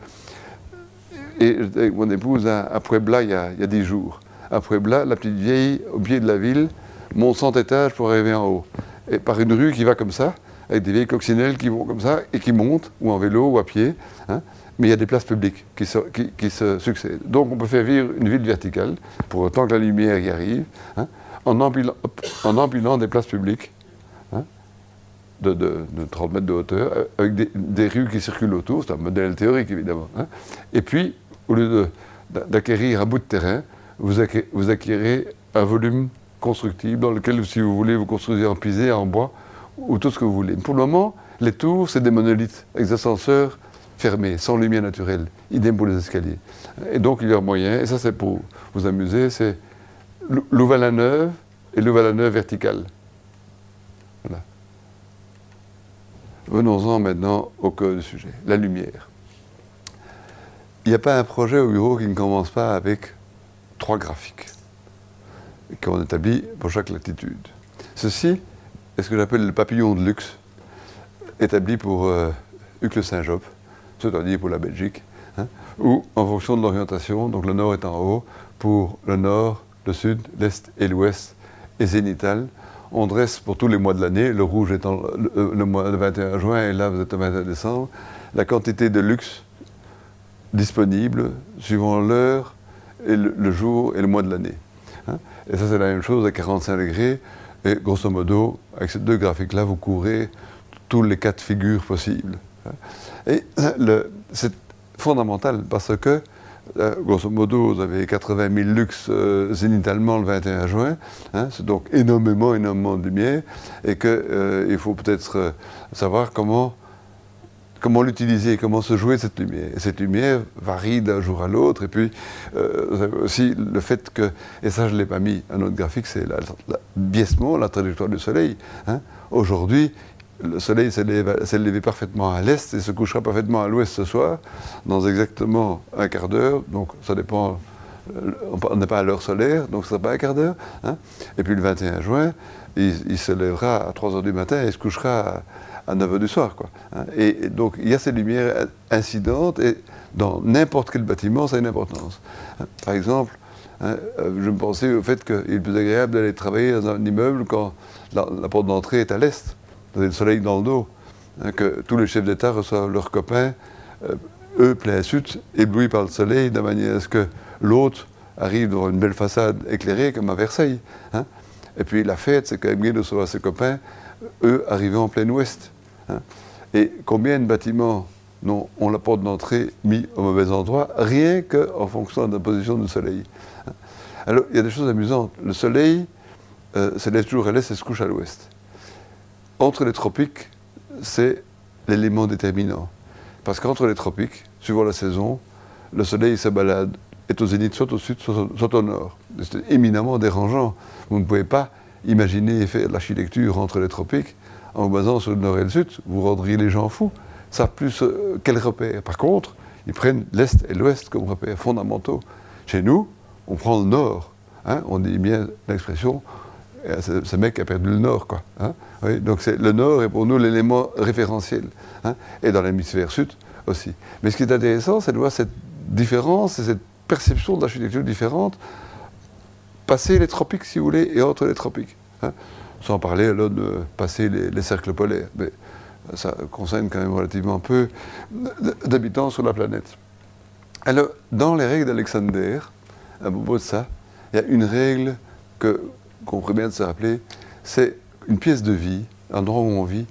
et avec mon épouse à, Puebla il y, a, dix jours. À Puebla, la petite vieille, au pied de la ville, monte 100 étages pour arriver en haut. Et par une rue qui va comme ça, avec des vieilles coccinelles qui vont comme ça et qui montent, ou en vélo ou à pied. Hein, mais il y a des places publiques qui se, succèdent. Donc on peut faire vivre une ville verticale, pour autant que la lumière y arrive. Hein, en empilant, des places publiques hein, de, 30 mètres de hauteur, euh, avec des, rues qui circulent autour, c'est un modèle théorique évidemment. Hein. Et puis, au lieu d'acquérir un bout de terrain, vous, acquérez, un volume constructible dans lequel, si vous voulez, vous construisez en pisé, en bois, ou tout ce que vous voulez. Pour le moment, les tours, c'est des monolithes, avec des ascenseurs fermés, sans lumière naturelle. Idem pour les escaliers. Et donc, il y a un moyen, et ça c'est pour vous amuser, c'est Louvain-la-Neuve et Louvain-la-Neuve verticale. Venons-en maintenant au cœur du sujet, la lumière. Il n'y a pas un projet au bureau qui ne commence pas avec trois graphiques qu'on établit pour chaque latitude. Ceci est ce que j'appelle le papillon de luxe, établi pour euh, Uccle-Saint-Job, c'est-à-dire pour la Belgique, hein, ou en fonction de l'orientation, donc le nord est en haut, pour le nord, le sud, l'est et l'ouest et zénital. On dresse pour tous les mois de l'année, le rouge étant le, mois de 21 juin et là vous êtes le 21 décembre, la quantité de luxe disponible suivant l'heure et le, jour et le mois de l'année. Hein. et ça c'est la même chose à 45 degrés et grosso modo avec ces deux graphiques-là vous courez tous les quatre figures possibles. Hein. et c'est fondamental parce que euh, grosso modo, vous avez 80 000 lux euh, le 21 juin, hein, c'est donc énormément, énormément de lumière, et qu'il euh, faut peut-être savoir comment, comment l'utiliser, comment se jouer cette lumière. Et cette lumière varie d'un jour à l'autre, et puis aussi le fait que, et ça je ne l'ai pas mis à notre graphique, c'est le biaisement, la trajectoire du Soleil. Hein. Aujourd'hui, le soleil s'est levé, parfaitement à l'est et se couchera parfaitement à l'ouest ce soir, dans exactement un quart d'heure. Donc ça dépend on n'est pas à l'heure solaire, donc ce ne sera pas un quart d'heure. Hein. Et puis le 21 juin, il, se lèvera à 3 h du matin et se couchera à, 9 h du soir. Hein. et, donc il y a ces lumières incidentes et dans n'importe quel bâtiment, ça a une importance. Hein. Par exemple, je me pensais au fait qu'il est plus agréable d'aller travailler dans un immeuble quand la, porte d'entrée est à l'est, vous avez le soleil dans le dos, que tous les chefs d'État reçoivent leurs copains, euh, eux plein sud, éblouis par le soleil, de manière à ce que l'autre arrive devant une belle façade éclairée comme à Versailles. Hein. Et puis la fête, c'est quand même bien de recevoir ses copains, eux arrivant en plein ouest. Hein. Et combien de bâtiments ont la porte d'entrée mis au mauvais endroit, rien qu'en fonction de la position du soleil. Hein. Alors, il y a des choses amusantes. Le soleil euh, se lève toujours à l'est et se couche à l'ouest. Entre les tropiques, c'est l'élément déterminant. Parce qu'entre les tropiques, suivant la saison, le soleil se balade est au zénith soit au sud, soit au nord. C'est éminemment dérangeant. Vous ne pouvez pas imaginer faire l'architecture entre les tropiques en vous basant sur le nord et le sud. Vous rendriez les gens fous. Ça plus euh, quel repère? Par contre, ils prennent l'est et l'ouest comme repères fondamentaux. Chez nous, on prend le nord. Hein. on dit bien l'expression euh, ce, mec a perdu le nord, quoi. Hein. donc le nord est pour nous l'élément référentiel. Hein. et dans l'hémisphère sud aussi. Mais ce qui est intéressant, c'est de voir cette différence et cette perception d'architecture différente, passer les tropiques, si vous voulez, et entre les tropiques. Hein. Sans parler là de passer les, cercles polaires. Mais ça concerne quand même relativement peu d'habitants sur la planète. Alors, dans les règles d'Alexander, à propos de ça, il y a une règle qu'on pourrait bien se rappeler, c'est une pièce de vie, un endroit où on vit,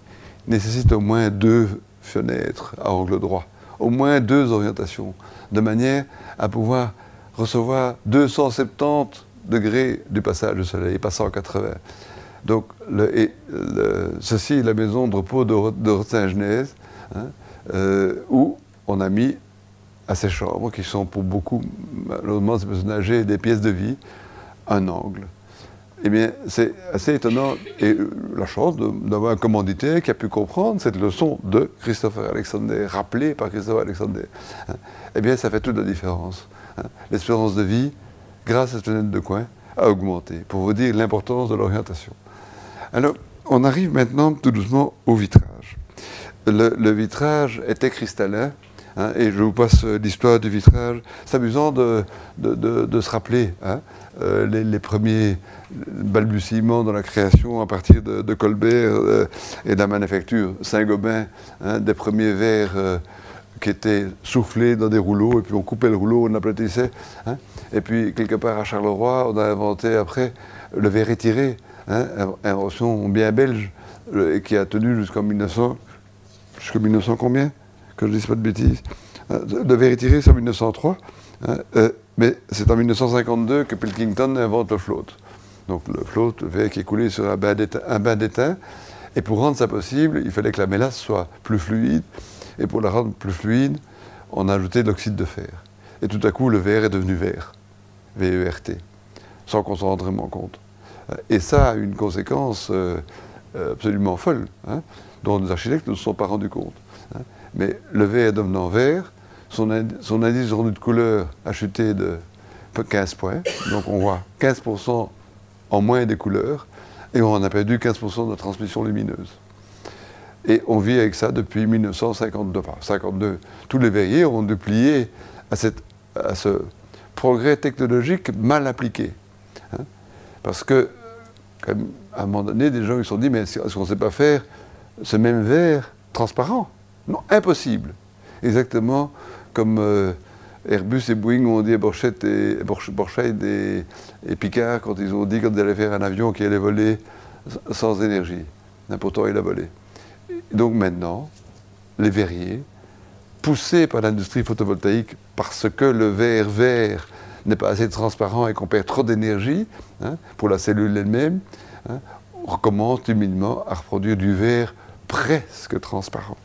nécessite au moins deux fenêtres à angle droit, au moins deux orientations de manière à pouvoir recevoir 270 degrés du passage du soleil, pas 180. Donc, ceci est la maison de repos de, de Saint-Genèse, hein, euh, où on a mis à ces chambres, qui sont pour beaucoup, malheureusement, ces personnes âgées, des pièces de vie, un angle. Eh bien, c'est assez étonnant, et euh, la chance d'avoir un commanditaire qui a pu comprendre cette leçon de Christopher Alexander, rappelée par Christopher Alexander. Hein. Eh bien, ça fait toute la différence. Hein. L'espérance de vie, grâce à cette fenêtre de coin, a augmenté, pour vous dire l'importance de l'orientation. Alors, on arrive maintenant tout doucement au vitrage. Le, vitrage était cristallin, hein, et je vous passe l'histoire du vitrage. C'est amusant de, de, se rappeler euh, les, premiers balbutiements dans la création à partir de, Colbert euh, et de la manufacture Saint-Gobain, hein, des premiers verres euh, qui étaient soufflés dans des rouleaux, et puis on coupait le rouleau, on aplatissait. Hein. et puis, quelque part à Charleroi, on a inventé après le verre étiré, hein, invention bien belge, qui a tenu jusqu'en 1900, jusqu'en 1900 combien? Que je ne dise pas de bêtises. Verre étiré, c'est en 1903. Mais c'est en 1952 que Pilkington invente le float. Donc le float, le verre qui est coulé sur un bain d'étain. Et pour rendre ça possible, il fallait que la mélasse soit plus fluide. Et pour la rendre plus fluide, on a ajouté de l'oxyde de fer. Et tout à coup, le verre est devenu vert. V-E-R-T. Sans qu'on s'en rende vraiment compte. Et ça a une conséquence euh, euh, absolument folle, hein, dont les architectes ne se sont pas rendus compte. Mais le verre devenant vert, son, indice rendu de couleur a chuté de 15 points. Donc on voit 15% en moins des couleurs et on a perdu 15% de transmission lumineuse. Et on vit avec ça depuis 1952. Enfin, 52. Tous les verriers ont duplié à, à ce progrès technologique mal appliqué. Hein. Parce que, à un moment donné, des gens se sont dit, mais est-ce qu'on ne sait pas faire ce même verre transparent? Non, impossible. Exactement comme euh, Airbus et Boeing ont dit à Borchette et, Picard quand ils ont dit qu'ils allaient faire un avion qui allait voler sans énergie. Pourtant, il a volé. donc maintenant, les verriers, poussés par l'industrie photovoltaïque parce que le verre vert n'est pas assez transparent et qu'on perd trop d'énergie hein, pour la cellule elle-même, hein, recommencent timidement à reproduire du verre presque transparent.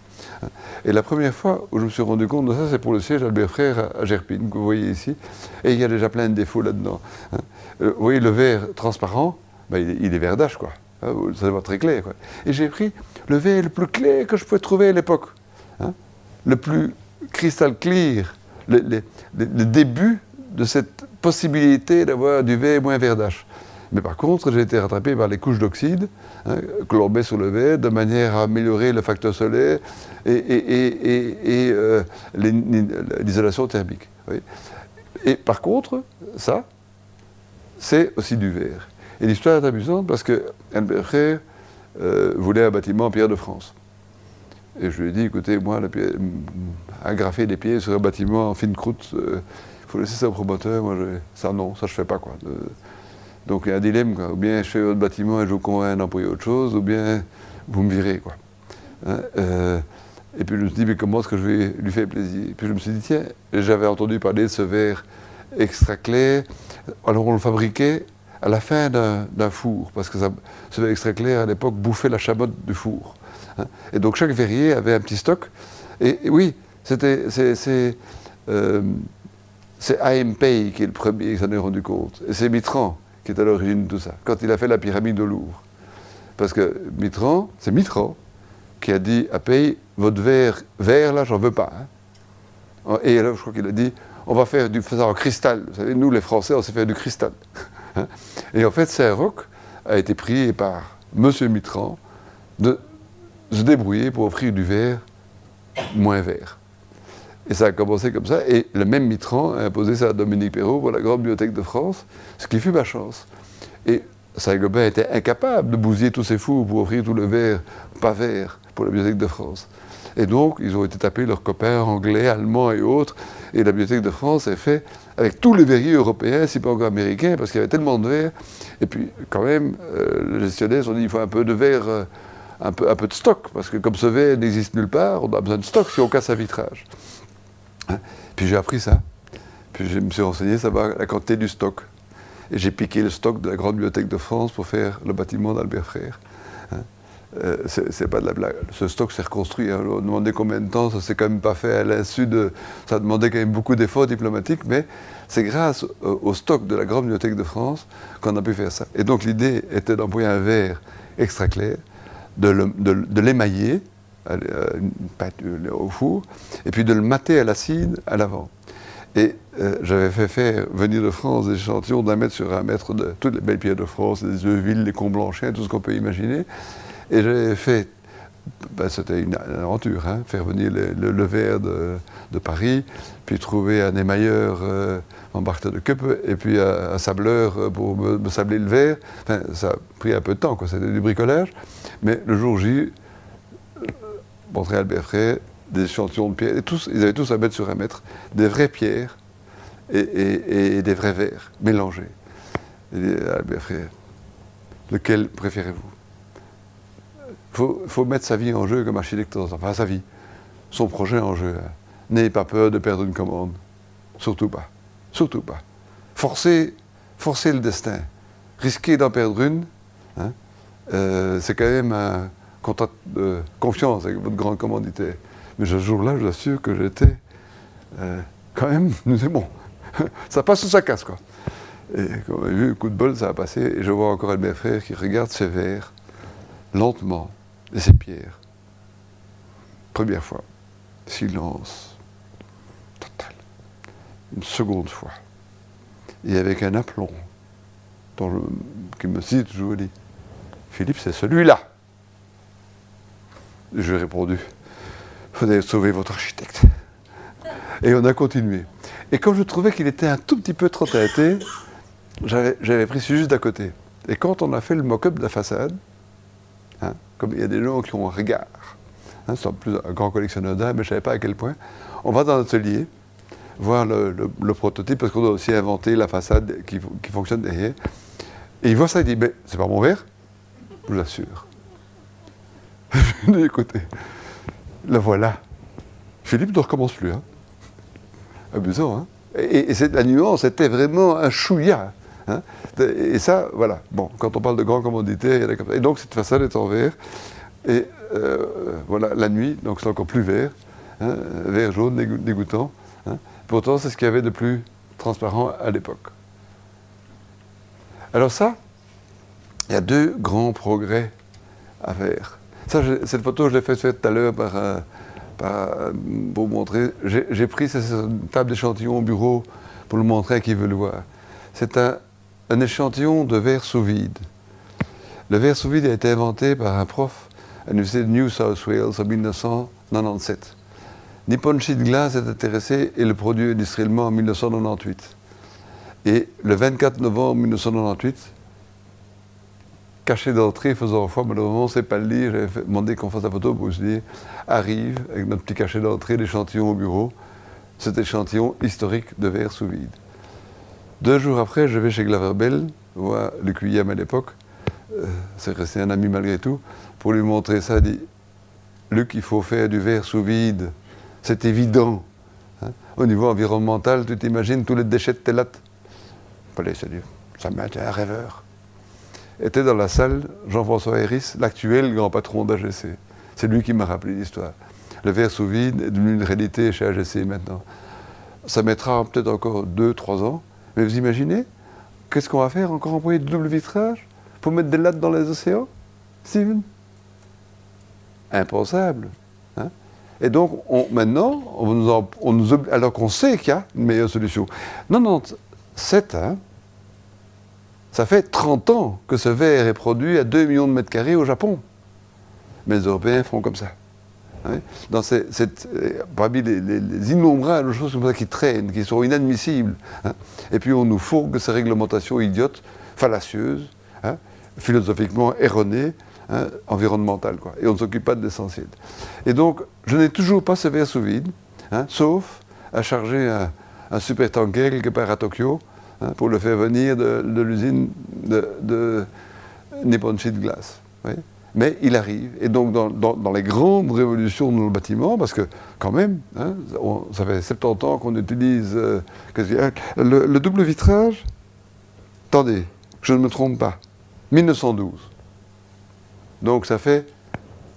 Et la première fois où je me suis rendu compte de ça, c'est pour le siège Albert Frère à Gerpine, que vous voyez ici. Et il y a déjà plein de défauts là-dedans. Hein. Euh, vous voyez, le verre transparent, ben, il, est verdâche, quoi. Hein, ça va très clair. Et j'ai pris le verre le plus clair que je pouvais trouver à l'époque. Hein. le plus cristal clear, le, début de cette possibilité d'avoir du verre moins verdâche. Mais par contre, j'ai été rattrapé par les couches d'oxyde hein, sur le verre de manière à améliorer le facteur solaire et, euh, l'isolation thermique. Et par contre, ça, c'est aussi du verre. Et l'histoire est amusante parce que Albert euh, voulait un bâtiment en pierre de France. Et je lui ai dit, écoutez, moi, agrafer des pieds sur un bâtiment en fine croûte, il euh, faut laisser ça au promoteur. Moi, ça, non, ça, je fais pas, quoi. Donc, il y a un dilemme, quoi. Ou bien je fais votre bâtiment et je vous convainc d'employer autre chose, ou bien vous me virez, quoi. Hein, euh, et puis, je me suis dit, mais comment est-ce que je vais lui faire plaisir? Puis, je me suis dit, tiens, j'avais entendu parler de ce verre extra clair. Alors, on le fabriquait à la fin d'un four, parce que ce verre extra clair, à l'époque, bouffait la chamotte du four. Hein. Et donc chaque verrier avait un petit stock. Et, oui, c'était, c'est, euh, qui est le premier qui s'en est rendu compte. Et c'est Mitran qui est à l'origine de tout ça, quand il a fait la pyramide au Louvre. Parce que Mitran, c'est Mitran qui a dit à Pay, votre verre vert là, j'en veux pas. Hein. Et alors, je crois qu'il a dit, on va faire du ça en cristal. Vous savez, nous les Français, on sait faire du cristal. Hein. Et en fait, Saint-Roch a été pris par M. Mitran de se débrouiller pour offrir du verre moins vert. Et ça a commencé comme ça. Et le même Mitran a imposé ça à Dominique Perrault pour la Grande Bibliothèque de France, ce qui fut ma chance. Et Saint-Gobain était incapable de bousiller tous ses fous pour offrir tout le verre pas vert pour la Bibliothèque de France. Et donc, ils ont été tapés leurs copains anglais, allemands et autres. Et la Bibliothèque de France est faite avec tous les verriers européens, si pas encore américains, parce qu'il y avait tellement de verre. Et puis, quand même, euh, les gestionnaires ont dit il faut un peu de verre. Euh, un peu de stock, parce que comme ce verre n'existe nulle part, on a besoin de stock si on casse un vitrage. Hein? Puis j'ai appris ça. Puis je me suis renseigné savoir la quantité du stock. Et j'ai piqué le stock de la Grande Bibliothèque de France pour faire le bâtiment d'Albert Frère. Hein? Euh, c'est pas de la blague. Ce stock s'est reconstruit. Hein. On demandait combien de temps, ça s'est quand même pas fait à l'insu de. Ça demandait quand même beaucoup d'efforts diplomatiques, mais c'est grâce au, stock de la Grande Bibliothèque de France qu'on a pu faire ça. Et donc l'idée était d'employer un verre extra clair de l'émailler euh, au four, et puis de le mater à l'acide à l'avant. Et euh, j'avais fait faire venir de France des échantillons d'un mètre sur un mètre de toutes les belles pierres de France, les villes, les Comblanchins, tout ce qu'on peut imaginer. Et j'avais fait, ben, c'était une, aventure, hein, faire venir le, verre de, Paris, puis trouver un émailleur euh, en Barthe de Cup, et puis un, sableur pour me, sabler le verre. Ça a pris un peu de temps, c'était du bricolage. Mais le jour J, Montréal Albert Frère, des échantillons de pierres, ils avaient tous à mettre sur un mètre des vraies pierres et, des vrais verres mélangés. Albert Frère, lequel préférez-vous? Il faut, mettre sa vie en jeu comme architecte, enfin sa vie, son projet en jeu. Hein. N'ayez pas peur de perdre une commande. Surtout pas. Surtout pas. Forcez, forcez le destin. Risquez d'en perdre une. Hein. Euh, c'est quand même un contact de confiance avec votre grand commanditaire. Mais ce jour-là, je vous assure que j'étais euh, quand même, nous c'est bon. ça passe ou ça casse, quoi. Et comme on a vu, coup de bol, ça a passé. Et je vois encore Albert Frère qui regarde ses verres, lentement, et ses pierres. Première fois, silence total. Une seconde fois. Et avec un aplomb, qui me cite toujours, dit Philippe, c'est celui-là. Je lui ai répondu, vous avez sauvé votre architecte. Et on a continué. Et comme je trouvais qu'il était un tout petit peu trop tâté, j'avais pris juste d'à côté. Et quand on a fait le mock-up de la façade, hein, comme il y a des gens qui ont un regard, hein, c'est plus un grand collectionneur d'art, mais je ne savais pas à quel point, on va dans l'atelier, voir le, prototype, parce qu'on doit aussi inventer la façade qui, qui fonctionne derrière. Et il voit ça, il dit, mais c'est pas mon verre je vous assure. écoutez, le voilà. Philippe ne recommence plus. Hein. Amusant, hein Et, la nuance était vraiment un chouïa. Hein et ça, voilà. Bon, quand on parle de grand commandité, il y a Et donc cette façade est en verre. Et euh, voilà, la nuit, donc c'est encore plus vert. Hein, vert jaune, dégoûtant. Hein. Pourtant, c'est ce qu'il y avait de plus transparent à l'époque. Alors ça, il y a deux grands progrès à faire. Ça, cette photo, je l'ai faite tout à l'heure par, euh, pour montrer. J'ai pris cette table d'échantillon au bureau pour le montrer à qui veut le voir. C'est un, un échantillon de verre sous vide. Le verre sous vide a été inventé par un prof à l'université de New South Wales en 1997. Nippon Sheet Glass est intéressé et le produit industriellement en 1998. Et le 24 novembre 1998, caché d'entrée, faisant foi, malheureusement, c'est pas le lire, j'avais demandé qu'on fasse la photo pour se dire, arrive avec notre petit cachet d'entrée l'échantillon au bureau, cet échantillon historique de verre sous vide. Deux jours après, je vais chez Glaverbell, voir William à l'époque, euh, c'est resté un ami malgré tout, pour lui montrer ça, il dit Luc, il faut faire du verre sous vide, c'est évident. Hein. Au niveau environnemental, tu t'imagines tous les déchets de tes lattes? Allez, salut, ça m'a été un rêveur. Était dans la salle Jean-François Héris, l'actuel grand patron d'AGC. C'est lui qui m'a rappelé l'histoire. Le verre sous vide est devenu une réalité chez AGC maintenant. Ça mettra peut-être encore deux, trois ans, mais vous imaginez Qu'est-ce qu'on va faire Encore employer du double vitrage Pour mettre des lattes dans les océans Steven? Impensable. Hein? Et donc, maintenant, on nous, nous alors qu'on sait qu'il y a une meilleure solution. 97, hein, ça fait 30 ans que ce verre est produit à 2 millions de mètres carrés au Japon. Mais les Européens font comme ça. Hein. Dans cette, parmi les, innombrables choses comme ça qui traînent, qui sont inadmissibles. Hein. Et puis on nous fourgue ces réglementations idiotes, fallacieuses, hein, philosophiquement erronées, environnementales. Quoi. Et on ne s'occupe pas de l'essentiel. Et donc, je n'ai toujours pas ce verre sous vide, sauf à charger un, un super tanker quelque part à Tokyo pour le faire venir de, l'usine de, de Nippon Sheet Glass mais il arrive. Et donc, dans, les grandes révolutions de nos bâtiments, parce que, quand même, hein, ça fait 70 ans qu'on utilise euh, le, double vitrage. Attendez, je ne me trompe pas. 1912. Donc, ça fait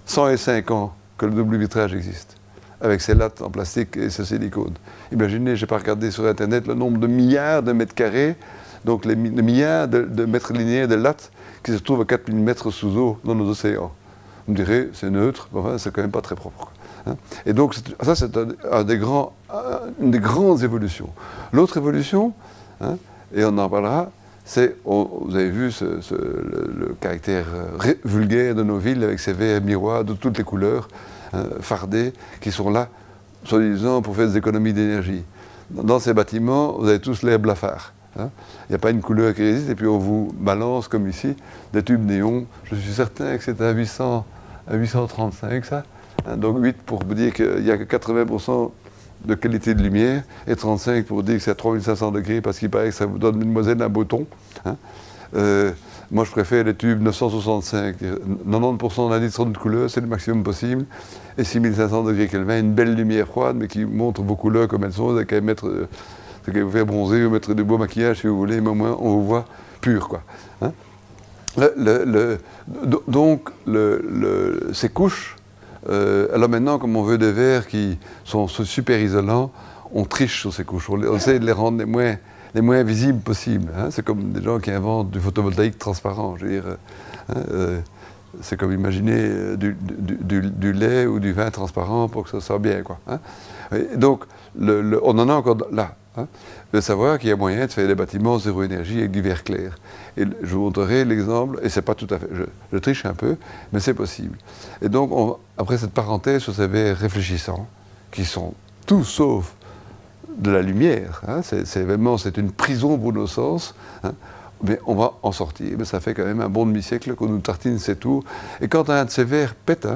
105 ans que le double vitrage existe, avec ses lattes en plastique et ses silicones. Imaginez, je n'ai pas regardé sur Internet le nombre de milliards de mètres carrés, donc les, milliards de, mètres linéaires de lattes qui se trouve à 4000 mètres sous eau dans nos océans. On dirait, c'est neutre, mais enfin, c'est quand même pas très propre. Hein. Et donc, ça, c'est une des grandes évolutions. L'autre évolution, hein, et on en parlera, c'est, vous avez vu le, caractère euh, vulgaire de nos villes avec ces verres miroirs de toutes les couleurs, hein, fardés, qui sont là, soi-disant, pour faire des économies d'énergie. Dans ces bâtiments, vous avez tous l'air blafard. Hein. Il n'y a pas une couleur qui résiste, et puis on vous balance, comme ici, des tubes néons. Je suis certain que c'est à, 800, à 835, ça. Hein. donc 8 pour vous dire qu'il n'y a que 80% de qualité de lumière, et 35 pour dire que c'est à 3500 degrés, parce qu'il paraît que ça vous donne, mademoiselle, un beau ton. Hein. Euh, moi, je préfère les tubes 965. 90% d'addition de couleur, c'est le maximum possible. Et 6500 degrés Kelvin, une belle lumière froide, mais qui montre vos couleurs comme elles sont. Vous n'avez qu'à mettre euh, c'est vous faire bronzer ou mettre du beau maquillage si vous voulez, mais au moins on vous voit pur. Quoi. Hein. donc, ces couches, euh, alors maintenant, comme on veut des verres qui sont super isolants, on triche sur ces couches. On, essaie de les rendre les moins, les moins visibles possibles. Hein. C'est comme des gens qui inventent du photovoltaïque transparent. Je veux dire, hein, euh, c'est comme imaginer du, du, lait ou du vin transparent pour que ça soit bien. Quoi, donc, on en a encore là. Hein, de savoir qu'il y a moyen de faire des bâtiments zéro énergie avec du verre clair. Et je vous montrerai l'exemple, et c'est pas tout à fait, je, triche un peu, mais c'est possible. Et donc, après cette parenthèse sur ces verres réfléchissants, qui sont tout sauf de la lumière, hein, c'est vraiment c'est une prison pour nos sens, hein, mais on va en sortir. Mais ça fait quand même un bon demi-siècle qu'on nous tartine c'est tout. Et quand un de ces verres pète,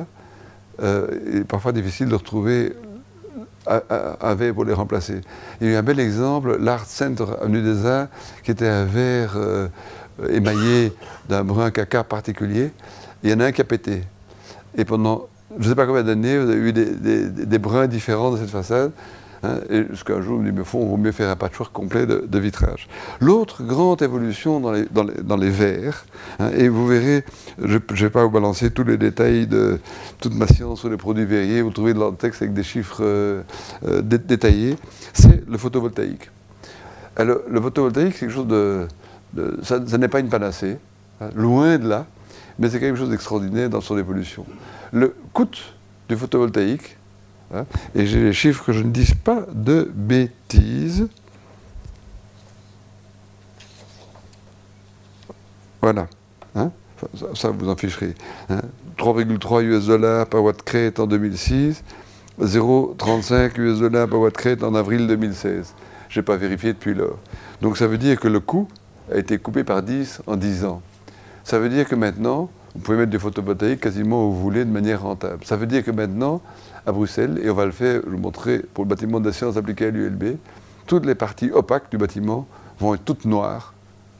euh, il est parfois difficile de retrouver avait pour les remplacer. Il y a eu un bel exemple, l'Art Center Avenue des Arts, qui était un verre euh, émaillé d'un brun caca particulier. Il y en a un qui a pété. Et pendant je ne sais pas combien d'années, vous avez eu des, des bruns différents de cette façade. Hein, et jusqu'à un jour, on me dit, mais il vaut mieux faire un patchwork complet de, vitrage. L'autre grande évolution dans les, dans les, verres, hein, et vous verrez, je ne vais pas vous balancer tous les détails de toute ma science sur les produits verriers, vous trouvez dans le texte avec des chiffres euh, euh, détaillés, c'est le photovoltaïque. Alors, le photovoltaïque, c'est quelque chose de... ça, n'est pas une panacée, hein, loin de là, mais c'est quelque chose d'extraordinaire dans son évolution. Le coût du photovoltaïque, Hein. Et j'ai les chiffres que je ne dise pas de bêtises. Voilà. Hein. Ça, vous en ficherez. Hein. 3,3 US dollars par watt crête en 2006, 0,35 US dollars par watt crête en avril 2016. Je n'ai pas vérifié depuis lors. Donc ça veut dire que le coût a été coupé par 10 en 10 ans. Ça veut dire que maintenant, vous pouvez mettre des photovoltaïques quasiment où vous voulez de manière rentable. Ça veut dire que maintenant, à Bruxelles, et on va le faire, vous montrer pour le bâtiment de sciences appliquées à l'ULB, toutes les parties opaques du bâtiment vont être toutes noires,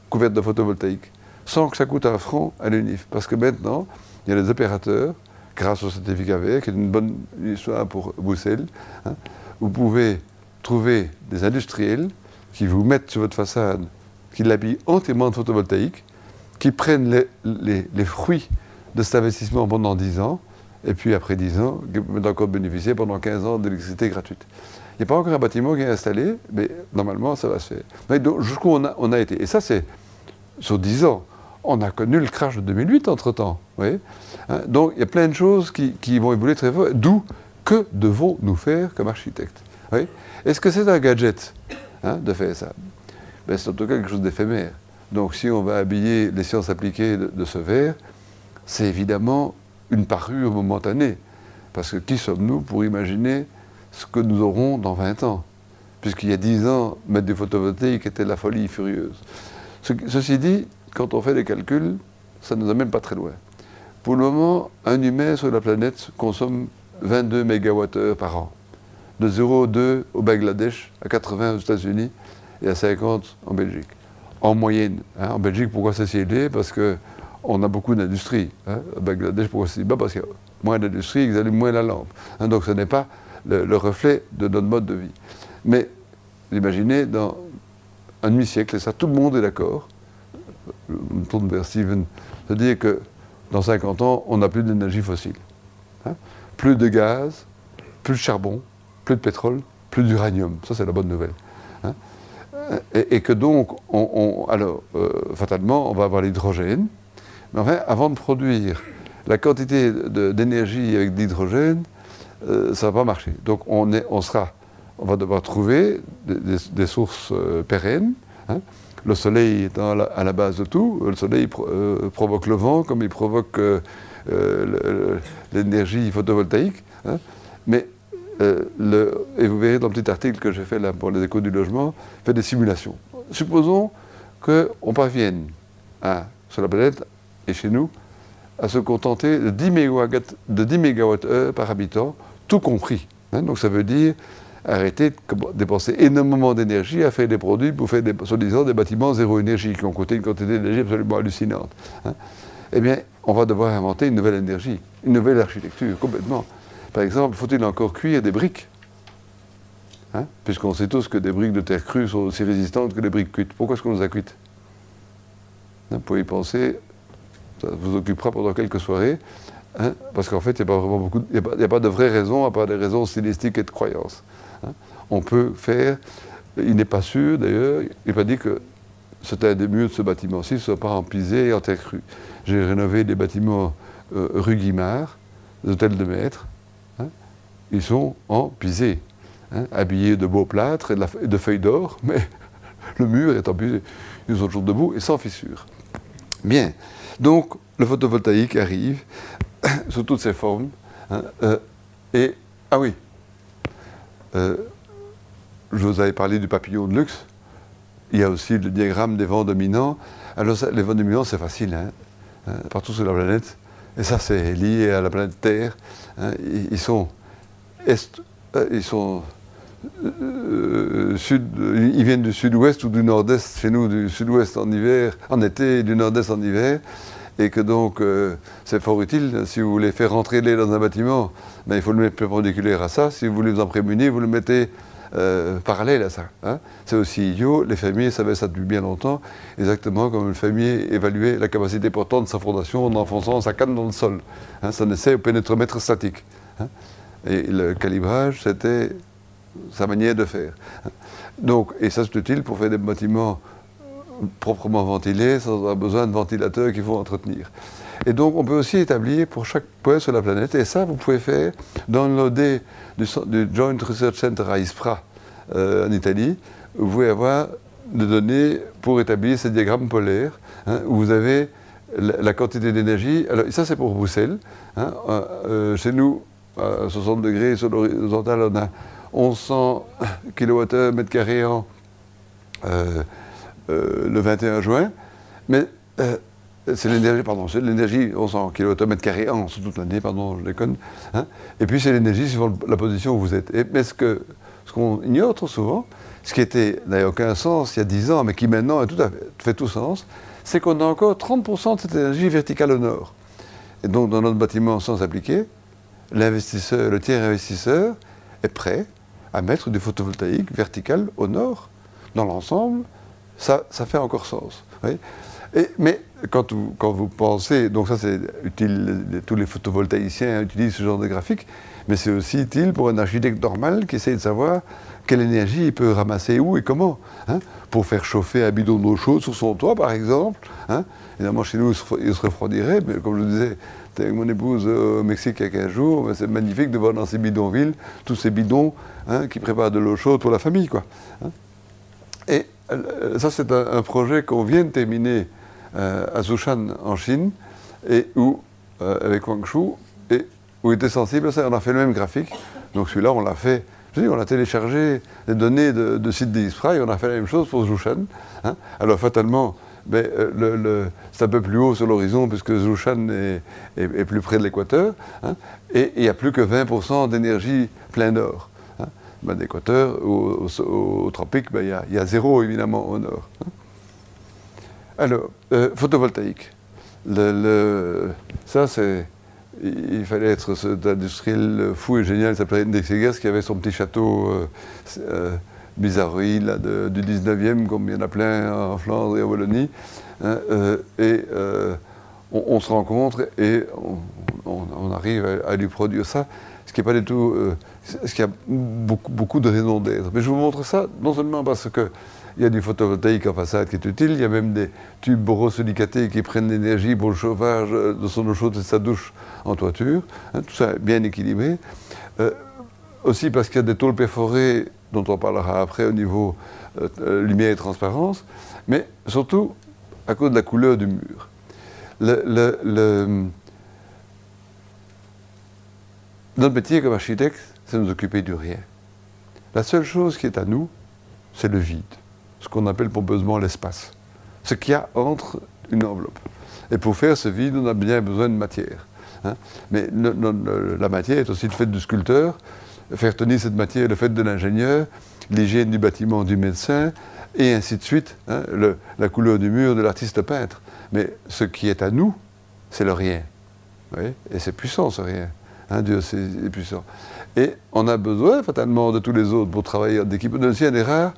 couvertes de photovoltaïques, sans que ça coûte un franc à l'UNIF. Parce que maintenant, il y a des opérateurs, grâce au certificat vert, qui est une bonne histoire pour Bruxelles, hein, vous pouvez trouver des industriels qui vous mettent sur votre façade, qui l'habillent entièrement de photovoltaïque, qui prennent les, fruits de cet investissement pendant 10 ans, et puis après 10 ans, qui peuvent encore bénéficier pendant 15 ans d'électricité gratuite. Il n'y a pas encore un bâtiment qui est installé, mais normalement, ça va se faire. Mais jusqu'où on a, été. Et ça, c'est sur 10 ans. On a connu le crash de 2008 entre-temps. Hein, donc, il y a plein de choses qui, vont évoluer très fort. D'où, que devons-nous faire comme architectes Est-ce que c'est un gadget hein, de faire ça? Ben, C'est en tout cas quelque chose d'éphémère. Donc, si on va habiller les sciences appliquées de ce verre, c'est évidemment une parure momentanée. Parce que qui sommes-nous pour imaginer ce que nous aurons dans 20 ans? Puisqu'il y a 10 ans, mettre des photovoltaïques était la folie furieuse. ceci dit, quand on fait des calculs, ça ne nous amène pas très loin. Pour le moment, un humain sur la planète consomme 22 MWh par an. De 0,2 au Bangladesh, à 80 aux États-Unis et à 50 en Belgique. En moyenne. Hein. En Belgique, pourquoi c'est si élevé Parce qu'on a beaucoup d'industrie. Hein. Bangladesh, pourquoi c'est si bas Parce qu'il y a moins d'industrie, ils allument moins la lampe. Hein. Donc ce n'est pas le, reflet de notre mode de vie. Mais imaginez, dans un demi-siècle, et ça tout le monde est d'accord, je me tourne vers Steven, c'est-à-dire que dans 50 ans, on n'a plus d'énergie fossile. Hein. plus de gaz, plus de charbon, plus de pétrole, plus d'uranium. Ça, c'est la bonne nouvelle. Et, que donc, on, alors, euh, fatalement, on va avoir l'hydrogène. Mais enfin, avant de produire la quantité d'énergie avec de l'hydrogène, euh, ça ne va pas marcher. Donc on, sera, on va devoir trouver des, sources euh, pérennes. Hein. Le soleil est à la, base de tout. Le soleil euh, provoque le vent comme il provoque l'énergie photovoltaïque. Hein. Mais et vous verrez dans le petit article que j'ai fait là pour les échos du logement, fait des simulations. Supposons qu'on parvienne à, sur la planète et chez nous à se contenter de 10 MWh, de 10 MWh par habitant tout compris. Hein. donc ça veut dire arrêter de dépenser énormément d'énergie à faire des produits pour faire, des, soi-disant, des bâtiments zéro énergie qui ont coûté une quantité d'énergie absolument hallucinante. Hein. Eh bien, on va devoir inventer une nouvelle énergie, une nouvelle architecture, complètement. Par exemple, faut-il encore cuire des briques? Hein? Puisqu'on sait tous que des briques de terre crue sont aussi résistantes que les briques cuites. Pourquoi est-ce qu'on les a cuites? Vous pouvez y penser, ça vous occupera pendant quelques soirées. Hein, parce qu'en fait, il n'y a pas vraiment beaucoup, il a, pas de vraies raisons à part des raisons stylistiques et de croyances. Hein. On peut faire, il n'est pas sûr d'ailleurs, il n'est pas dit que un des murs de ce bâtiment-ci ne soit pas en pisé et en terre crue. J'ai rénové des bâtiments euh, rue Guimard, des hôtels de maître, hein. ils sont en pisé, habillés de beaux plâtres et de, feuilles d'or, mais le mur est en pisé. Ils sont toujours debout et sans fissure. Bien. Donc, le photovoltaïque arrive sous toutes ses formes. Hein, euh, et, ah oui, euh, je vous avais parlé du papillon de luxe. Il y a aussi le diagramme des vents dominants. Alors, les vents dominants, c'est facile, hein, hein, partout sur la planète. Et ça, c'est lié à la planète Terre. ils, sont est, euh, ils sont sud, ils viennent du sud-ouest ou du nord-est. Chez nous, du sud-ouest en hiver, en été, et du nord-est en hiver et que donc euh, c'est fort utile. Si vous voulez faire rentrer l'air dans un bâtiment, ben, il faut le mettre perpendiculaire à ça. Si vous voulez vous en prémunir, vous le mettez euh, parallèle à ça. Hein. C'est aussi idiot. Les fermiers savaient ça depuis bien longtemps, exactement comme le fermier évaluait la capacité portante de sa fondation en enfonçant sa canne dans le sol. Hein. Ça essaie au pénétromètre statique. Hein. Et le calibrage, c'était sa manière de faire. Donc, et ça c'est utile pour faire des bâtiments proprement ventilé, sans avoir besoin de ventilateurs qu'il faut entretenir. Et donc, on peut aussi établir pour chaque point sur la planète, et ça, vous pouvez faire, downloader du, du Joint Research Center à Ispra, euh, en Italie, vous pouvez avoir de données pour établir ces diagrammes polaires, hein, où vous avez la, quantité d'énergie. Alors, ça, c'est pour Bruxelles. Hein, euh, euh, chez nous, à 60 degrés sur l'horizontale, on a 1100 kWh mètre carré an le 21 juin. Mais c'est l'énergie, pardon, c'est l'énergie, 1100 kWh an sur toute l'année, pardon, je déconne. Hein. Et puis c'est l'énergie suivant la position où vous êtes. Mais ce ce qu'on ignore trop souvent, ce qui était n'avait aucun sens il y a 10 ans, mais qui maintenant fait, fait tout sens, c'est qu'on a encore 30% de cette énergie verticale au nord. Et donc dans notre bâtiment sans appliquer, l'investisseur, le tiers investisseur est prêt à mettre du photovoltaïque vertical au nord. Dans l'ensemble, ça, ça fait encore sens. Mais quand vous, quand vous pensez, donc ça c'est utile, tous les photovoltaïciens utilisent ce genre de graphique, mais c'est aussi utile pour un architecte normal qui essaie de savoir quelle énergie il peut ramasser où et comment. Hein, pour faire chauffer un bidon d'eau chaude sur son toit, par exemple. Hein. Évidemment, chez nous, il se refroidirait, mais comme je le disais, avec mon épouse au Mexique il y a 15 jours, c'est magnifique de voir dans ces bidonvilles tous ces bidons hein, qui préparent de l'eau chaude pour la famille. Quoi, Et euh, ça, c'est un, projet qu'on vient de terminer euh, à Zhoushan, en Chine, et où, euh, avec Wang Shu, et où était sensible à ça. On a fait le même graphique. Donc celui-là, on l'a fait. On a téléchargé les données de, de site d'Ispraï, on a fait la même chose pour Zhoushan. Hein. Alors fatalement, ben, le, c'est un peu plus haut sur l'horizon puisque Zhoushan est, plus près de l'équateur. Hein. et il n'y a plus que 20% d'énergie plein nord. Hein. Ben, d'équateur, au, au, tropique, ben, il y, a zéro évidemment au nord. Hein. Alors, euh, photovoltaïque. Le, ça, c'est. Il fallait être cet industriel fou et génial, il s'appelait Index qui avait son petit château euh, euh bizarroïde du 19e, comme il y en a plein en Flandre et en Wallonie. Hein, euh, et on, se rencontre et on, arrive à, lui produire ça, ce qui n'est pas du tout. ce qui a beaucoup, beaucoup de raisons d'être. Mais je vous montre ça non seulement parce que il y a du photovoltaïque en façade qui est utile. Il y a même des tubes borosilicatés qui prennent l'énergie pour le chauffage de son eau chaude et de sa douche en toiture. Hein, tout ça est bien équilibré. Euh, aussi parce qu'il y a des tôles perforées, dont on parlera après au niveau euh, euh, lumière et transparence, mais surtout à cause de la couleur du mur. notre métier comme architecte, c'est de nous occuper du rien. La seule chose qui est à nous, c'est le vide ce qu'on appelle pompeusement l'espace, ce qu'il y a entre une enveloppe. Et pour faire ce vide, on a bien besoin de matière. Hein. Mais la matière est aussi le fait du sculpteur, faire tenir cette matière le fait de l'ingénieur, l'hygiène du bâtiment du médecin, et ainsi de suite, hein, la couleur du mur de l'artiste peintre. Mais ce qui est à nous, c'est le rien. Et c'est puissant ce rien. Hein, Dieu, c'est puissant. Et on a besoin fatalement de tous les autres pour travailler d'équipe. C'est un des rares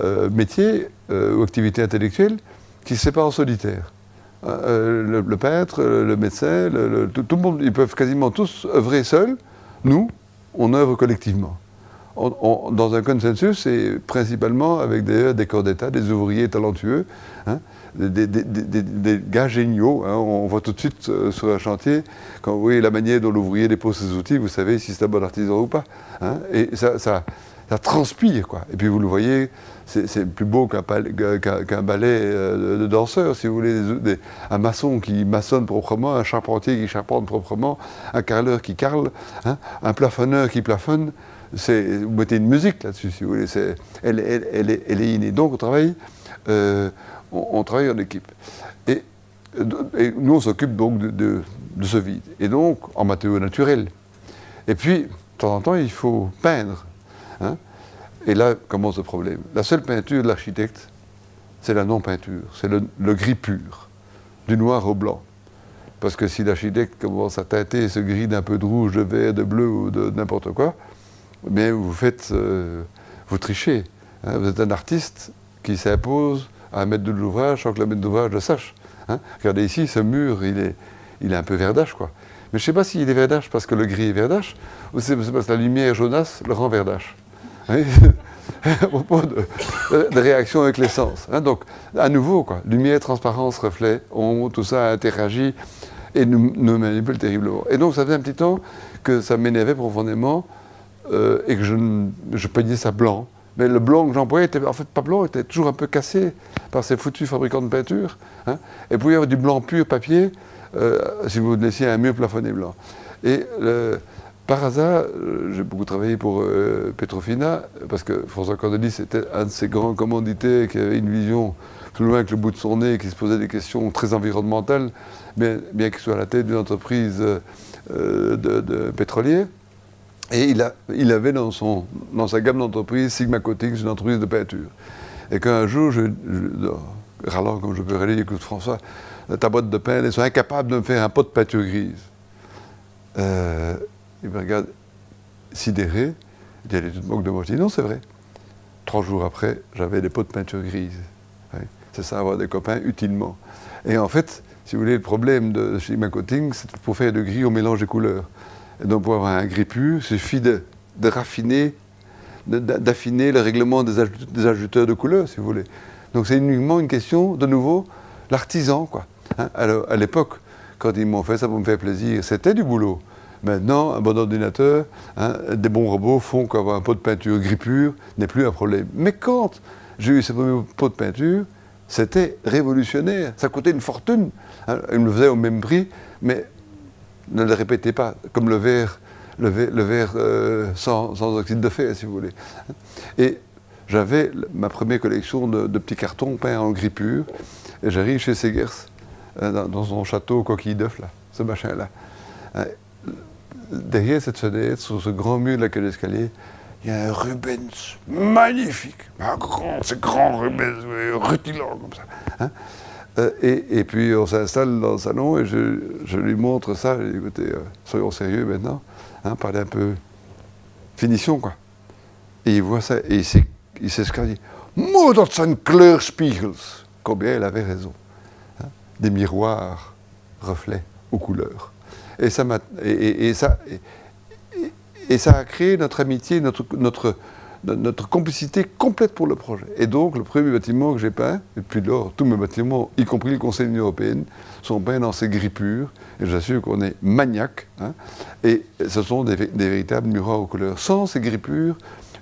euh, métier euh, ou activité intellectuelle qui se séparent en solitaire. Euh, le, peintre, le médecin, tout, le monde, ils peuvent quasiment tous œuvrer seuls. Nous, on œuvre collectivement. dans un consensus, et principalement avec des, corps d'État, des ouvriers talentueux, hein, des, gars géniaux. Hein. on voit tout de suite sur un chantier, quand vous voyez la manière dont l'ouvrier dépose ses outils, vous savez si c'est un bon artisan ou pas. Hein. et ça, ça transpire, quoi. Et puis vous le voyez, c'est plus beau qu'un ballet euh, de, danseurs, si vous voulez. un maçon qui maçonne proprement, un charpentier qui charpente proprement, un carreleur qui carle, hein, un plafonneur qui plafonne. Vous mettez une musique là-dessus, si vous voulez. elle, est, innée. Donc on travaille, euh, on, travaille en équipe. Et, nous, on s'occupe donc de, ce vide. Et donc, en matériaux naturels. Et puis, de temps en temps, il faut peindre. Hein. Et là commence le problème. La seule peinture de l'architecte, c'est la non-peinture, c'est le, gris pur, du noir au blanc. Parce que si l'architecte commence à teinter ce gris d'un peu de rouge, de vert, de bleu ou de n'importe quoi, bien vous faites, euh, vous trichez. Hein. Vous êtes un artiste qui s'impose à un de l'ouvrage sans que le maître d'ouvrage le sache. Hein. Regardez ici, ce mur, il est, il est un peu verdache, quoi. Mais je ne sais pas s'il est verdache parce que le gris est verdache, ou c'est parce que la lumière jaunasse le rend verdache. à propos de, de, réaction avec l'essence. Hein, donc, à nouveau, quoi, lumière, transparence, reflet, on, tout ça interagit et nous, nous, manipule terriblement. Et donc, ça fait un petit temps que ça m'énervait profondément euh, et que je, peignais ça blanc, Mais le blanc que j'employais était en fait pas blanc, était toujours un peu cassé par ces foutus fabricants de peinture. Hein. Et puis il y avait du blanc pur papier, euh, si vous laissiez un mur plafonné blanc. Et par hasard, euh, j'ai beaucoup travaillé pour euh, Petrofina, parce que François Cordelis était un de ces grands commandités qui avait une vision plus loin que le bout de son nez, qui se posait des questions très environnementales, bien, qu'il soit à la tête d'une entreprise de, de pétrolière. Et il, a, il avait dans, son, dans sa gamme d'entreprises Sigma Coatings, une entreprise de peinture. Et qu'un jour, je, râlant comme je peux râler, écoute François, ta boîte de pain, ils sont incapables de me faire un pot de peinture grise. Euh, il me regarde sidéré, il dit, elle est toute moque de moi. Je dis, non, c'est vrai. Trois jours après, j'avais des pots de peinture grise. C'est ça, avoir des copains utilement. Et en fait, si vous voulez, le problème de Sigma Coatings, c'est pour faire de gris au mélange des couleurs. Et donc pour avoir un gris pur, il suffit de, raffiner, d'affiner le règlement des, ajouteurs de couleurs, si vous voulez. Donc c'est uniquement une question, de nouveau, l'artisan, quoi. Hein. Alors, à l'époque, quand ils m'ont fait ça pour me faire plaisir, c'était du boulot. Maintenant, un bon ordinateur, hein, des bons robots font qu'avoir un pot de peinture gris pur n'est plus un problème. Mais quand j'ai eu ce premier pot de peinture, c'était révolutionnaire. Ça coûtait une fortune. Hein. Ils me le faisaient au même prix, mais ne le répétez pas, comme le verre, euh, sans, oxyde de fer, si vous voulez. Et j'avais ma première collection de, petits cartons peints en gris pur, et j'arrive chez Segers, euh, dans, son château coquille d'œuf, là, ce machin-là. Derrière cette fenêtre, sur ce grand mur de la cage d'escalier, il y a un Rubens magnifique, un grand, c'est grand Rubens, rutilant comme ça. Hein. Euh, et, puis on s'installe dans le salon et je, lui montre ça. Je dis, écoutez, euh, soyons sérieux maintenant, hein, parlez un peu finition, quoi. Et il voit ça et il sait, ce zijn kleurspiegels. Combien il avait raison. Hein. Des miroirs, reflets aux couleurs. Et ça, et, ça, et, ça a créé notre amitié, notre, notre, notre complicité complète pour le projet. Et donc, le premier bâtiment que j'ai peint, et puis lors, tous mes bâtiments, y compris le Conseil de l'Union européenne, sont peints dans ces gris. Et j'assure qu'on est maniaque. Hein. et ce sont des, véritables miroirs aux couleurs. Sans ces gris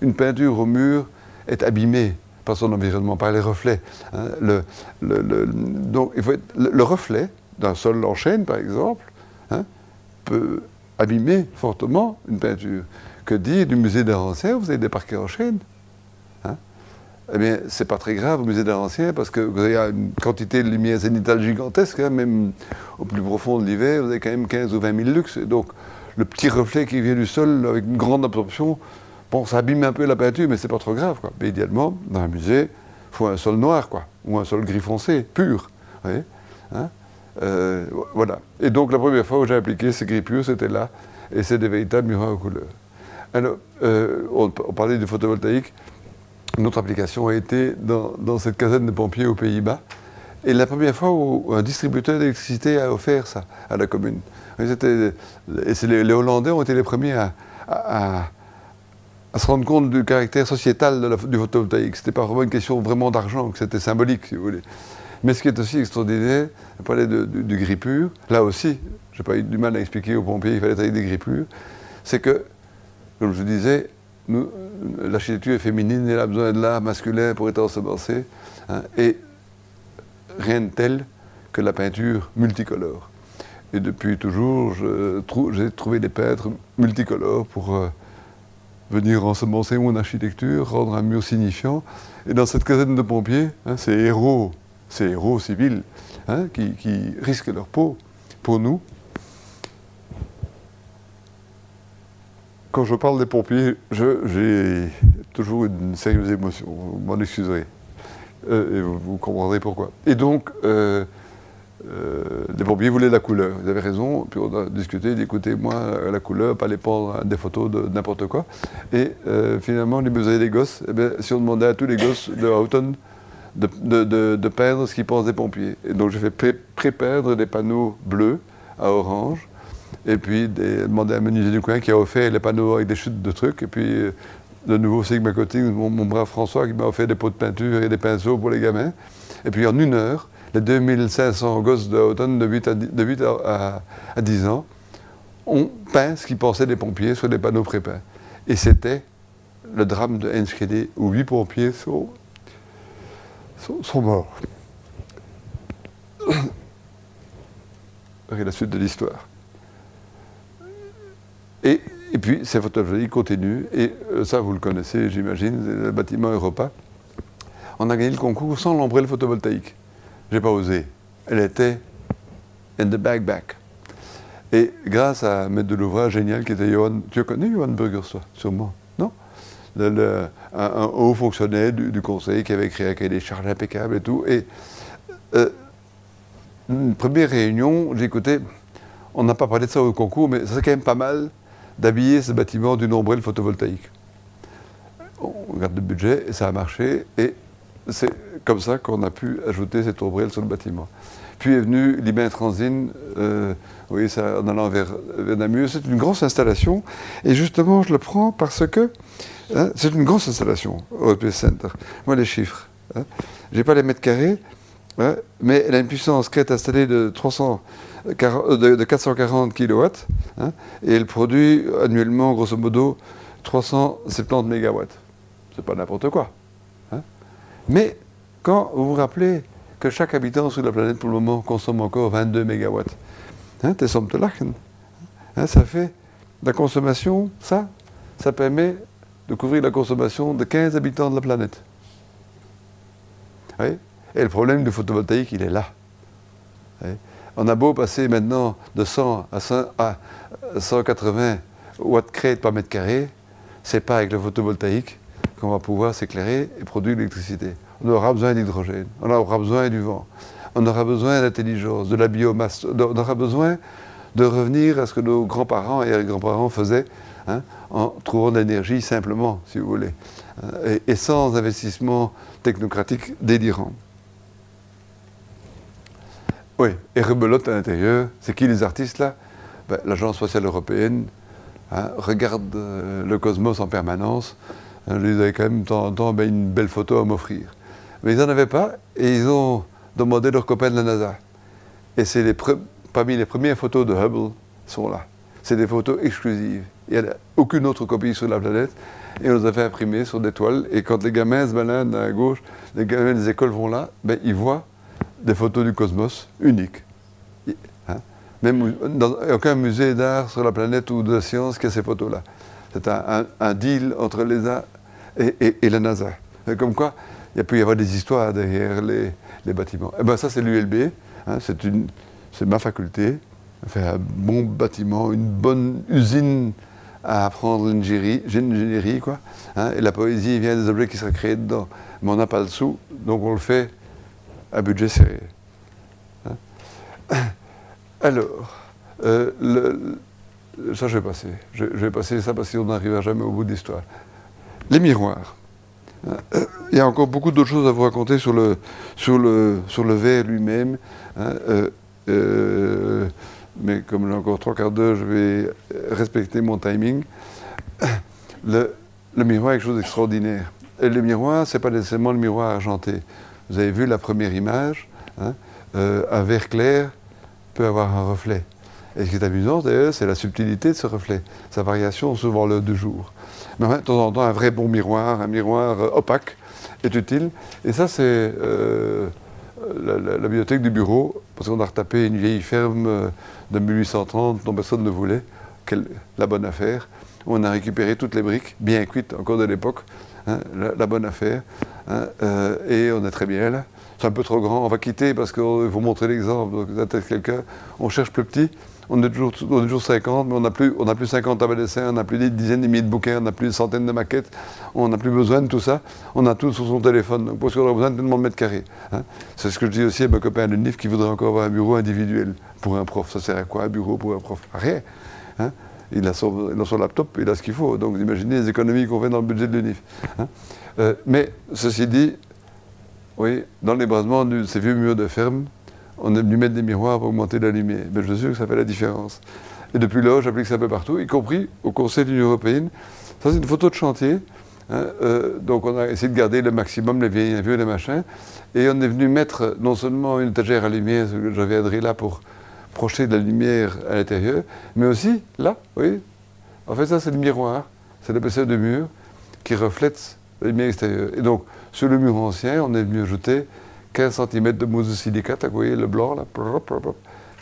une peinture au mur est abîmée par son environnement, par les reflets. Hein. Le, donc, il faut le, reflet d'un sol en chêne, par exemple, peut abîmer fortement une peinture. Que dire du musée d'art ancien Vous avez des parquets en chaîne. Hein? Eh bien, c'est pas très grave au musée d'art ancien parce que vous avez une quantité de lumière zénitale gigantesque, hein, même au plus profond de l'hiver, vous avez quand même 15 ou 20 000 lux. donc, le petit reflet qui vient du sol avec une grande absorption, bon, ça abîme un peu la peinture, mais c'est pas trop grave. Mais idéalement, dans un musée, il faut un sol noir, quoi, ou un sol gris foncé, pur. Hein? Euh, voilà. Et donc, la première fois où j'ai appliqué ces gris purs, c'était là, et c'est des véritables miroirs aux couleurs. Alors, euh, on, parlait du photovoltaïque. Notre application a été dans, cette caserne de pompiers aux Pays-Bas. Et la première fois où un distributeur d'électricité a offert ça à la commune. Et, les, Hollandais ont été les premiers à, se rendre compte du caractère sociétal du photovoltaïque. Ce n'était pas vraiment une question vraiment d'argent, c'était symbolique, si vous voulez. Mais ce qui est aussi extraordinaire, on parlait du gris pur, là aussi, je n'ai pas eu du mal à expliquer aux pompiers qu'il fallait travailler des gris purs, c'est que comme je disais, l'architecture est féminine, elle a besoin de l'art masculin pour être ensemencée. Hein, et rien de tel que la peinture multicolore. Et depuis toujours, j'ai trouvé des peintres multicolores pour euh, venir ensemencer mon architecture, rendre un mur signifiant. Et dans cette caserne de pompiers, hein, ces héros, ces héros civils hein, qui risquent leur peau pour nous, quand je parle des pompiers, j'ai toujours une sérieuse émotion. Vous m'en excuserez. Euh, et vous, comprendrez pourquoi. Et donc, euh, euh, les pompiers voulaient la couleur. Ils avaient raison. Puis on a discuté, dit écoutez, moi, la couleur, pas les prendre des photos de n'importe quoi. Et finalement, les besoins des gosses, eh si on demandait à tous les gosses de Houghton de, peindre ce qu'ils pensent des pompiers. Et donc, j'ai fait pré-peindre des panneaux bleus à orange et puis, demander à un menuisier du coin qui a offert les panneaux avec des chutes de trucs. Et puis, euh, de nouveau, Sigma Coating, mon, mon, brave François, qui m'a offert des pots de peinture et des pinceaux pour les gamins. Et puis, en une heure, les 2500 gosses de Houghton de 8 à, 10, ans ont peint ce qu'ils pensaient des pompiers sur des panneaux prépeints. Et c'était le drame de Enschede où huit pompiers sont, sont, morts. Et la suite de l'histoire. Et, puis, ces photographies continuent, et euh, ça, vous le connaissez, j'imagine, le bâtiment Europa. On a gagné le concours sans l'ombrelle photovoltaïque. J'ai pas osé. Elle était in the backpack. Et grâce à maître de l'ouvrage génial qui était Johan, tu connais Johan Burgers, toi, sûrement, un, haut fonctionnaire du, conseil qui avait créé des charges impeccables et tout. Et euh, une première réunion, j'écoutais, on n'a pas parlé de ça au concours, mais ça c'est quand même pas mal d'habiller ce bâtiment d'une ombrelle photovoltaïque. On regarde le budget et ça a marché. Et c'est comme ça qu'on a pu ajouter cette ombrelle sur le bâtiment. Puis est venu l'Ibain Transine, euh, oui, ça, en allant vers, Namur. C'est une grosse installation. Et justement, je le prends parce que hein, c'est une grosse installation, European Center. Moi, les chiffres. Hein. Je n'ai pas les mètres carrés, hein, mais elle a une puissance qui est installée de, 300, euh, de, 440 kW. et elle produit annuellement, grosso modo, 370 MW. C'est pas n'importe quoi. Mais quand vous vous rappelez que chaque habitant sur la planète, pour le moment, consomme encore 22 MW. Hein, te sommes hein, Ça fait la consommation, ça, ça permet de couvrir la consommation de 15 habitants de la planète. Et le problème du photovoltaïque, il est là. On a beau passer maintenant de 100 à, 180 watts crête par mètre carré, c'est pas avec le photovoltaïque qu'on va pouvoir s'éclairer et produire l'électricité on aura besoin d'hydrogène, on aura besoin du vent, on aura besoin d'intelligence, de la biomasse, on aura besoin de revenir à ce que nos grands-parents et grands-parents faisaient hein, en trouvant de l'énergie simplement, si vous voulez, euh, et, sans investissement technocratique délirant. Oui, et rebelote à l'intérieur, c'est qui les artistes là? Ben, L'Agence spatiale européenne hein, regarde euh, le cosmos en permanence. Hein, ils avaient quand même de temps en temps ben, une belle photo à m'offrir. Mais ils n'en avaient pas et ils ont demandé leurs copains de la NASA. Et c'est parmi les premières photos de Hubble sont là. C'est des photos exclusives. Il n'y a aucune autre copie sur la planète. Et on les a fait imprimer sur des toiles. Et quand les gamins se baladent à gauche, les gamins des écoles vont là, ben, ils voient des photos du cosmos uniques. Hein? Même dans aucun musée d'art sur la planète ou de science qui a ces photos-là. C'est un, deal entre l'ESA et, et, et la NASA. Comme quoi, il peut y avoir des histoires derrière les, bâtiments. Eh ben, ça, c'est l'ULB, hein, c'est ma faculté. Un bon bâtiment, une bonne usine à apprendre l'ingénierie, quoi. Hein, et la poésie vient des objets qui seraient créés dedans. Mais on n'a pas le sou, donc on le fait à budget serré. Hein. Alors, euh, ça je vais passer. Je, vais passer ça parce qu'on n'arrivera jamais au bout de l'histoire. Les miroirs. Il y a encore beaucoup d'autres choses à vous raconter sur le, sur le, sur le verre lui-même. Hein, euh, euh, mais comme j'ai encore trois quarts d'heure, je vais respecter mon timing. Le, miroir est quelque chose d'extraordinaire. Et le miroir, ce n'est pas nécessairement le miroir argenté. Vous avez vu la première image, hein, un verre clair peut avoir un reflet. Et ce qui est amusant, c'est la subtilité de ce reflet, sa variation souvent l'heure du jour. Mais de temps en temps, un vrai bon miroir, un miroir euh, opaque, est utile. Et ça, c'est euh, la, bibliothèque du bureau, parce qu'on a retapé une vieille ferme euh, de 1830 dont personne ne voulait, quelle, la bonne affaire. On a récupéré toutes les briques, bien cuites encore de l'époque, hein, la, bonne affaire. Hein, et on est très bien là. C'est un peu trop grand, on va quitter parce qu'il faut montrer l'exemple. Donc, vous quelqu'un, on cherche plus petit on est toujours, on est toujours 50, mais on n'a plus, plus 50 tables d'essai, on n'a plus des dizaines de milliers de bouquins, on n'a plus des centaines de maquettes, on n'a plus besoin de tout ça. On a tout sur son téléphone, donc parce qu'on a besoin de tellement de mètres carrés. Hein. C'est ce que je dis aussi à mon copain de NIF qui voudrait encore avoir un bureau individuel pour un prof. Ça sert à quoi un bureau pour un prof? Rien. Hein. il, a son, laptop, il a ce qu'il faut. Donc imaginez les économies qu'on fait dans le budget de l'UNIF. Hein. Euh, mais ceci dit, oui, dans l'ébrasement de ces vieux murs de ferme, on est venu mettre des miroirs pour augmenter la lumière. Mais je suis sûr que ça fait la différence. Et depuis là, j'applique ça un peu partout, y compris au Conseil de l'Union européenne. Ça, c'est une photo de chantier. Hein, euh, donc, on a essayé de garder le maximum les vieilles vieux, les machins. Et on est venu mettre non seulement une étagère à lumière, je viendrai là pour projeter de la lumière à l'intérieur, mais aussi là, oui. En fait, ça, c'est le miroir. C'est l'épaisseur du mur. qui reflète la lumière extérieure. Et donc, sur le mur ancien, on est venu ajouter 15 cm de mousse de silicate, vous voyez le blanc là,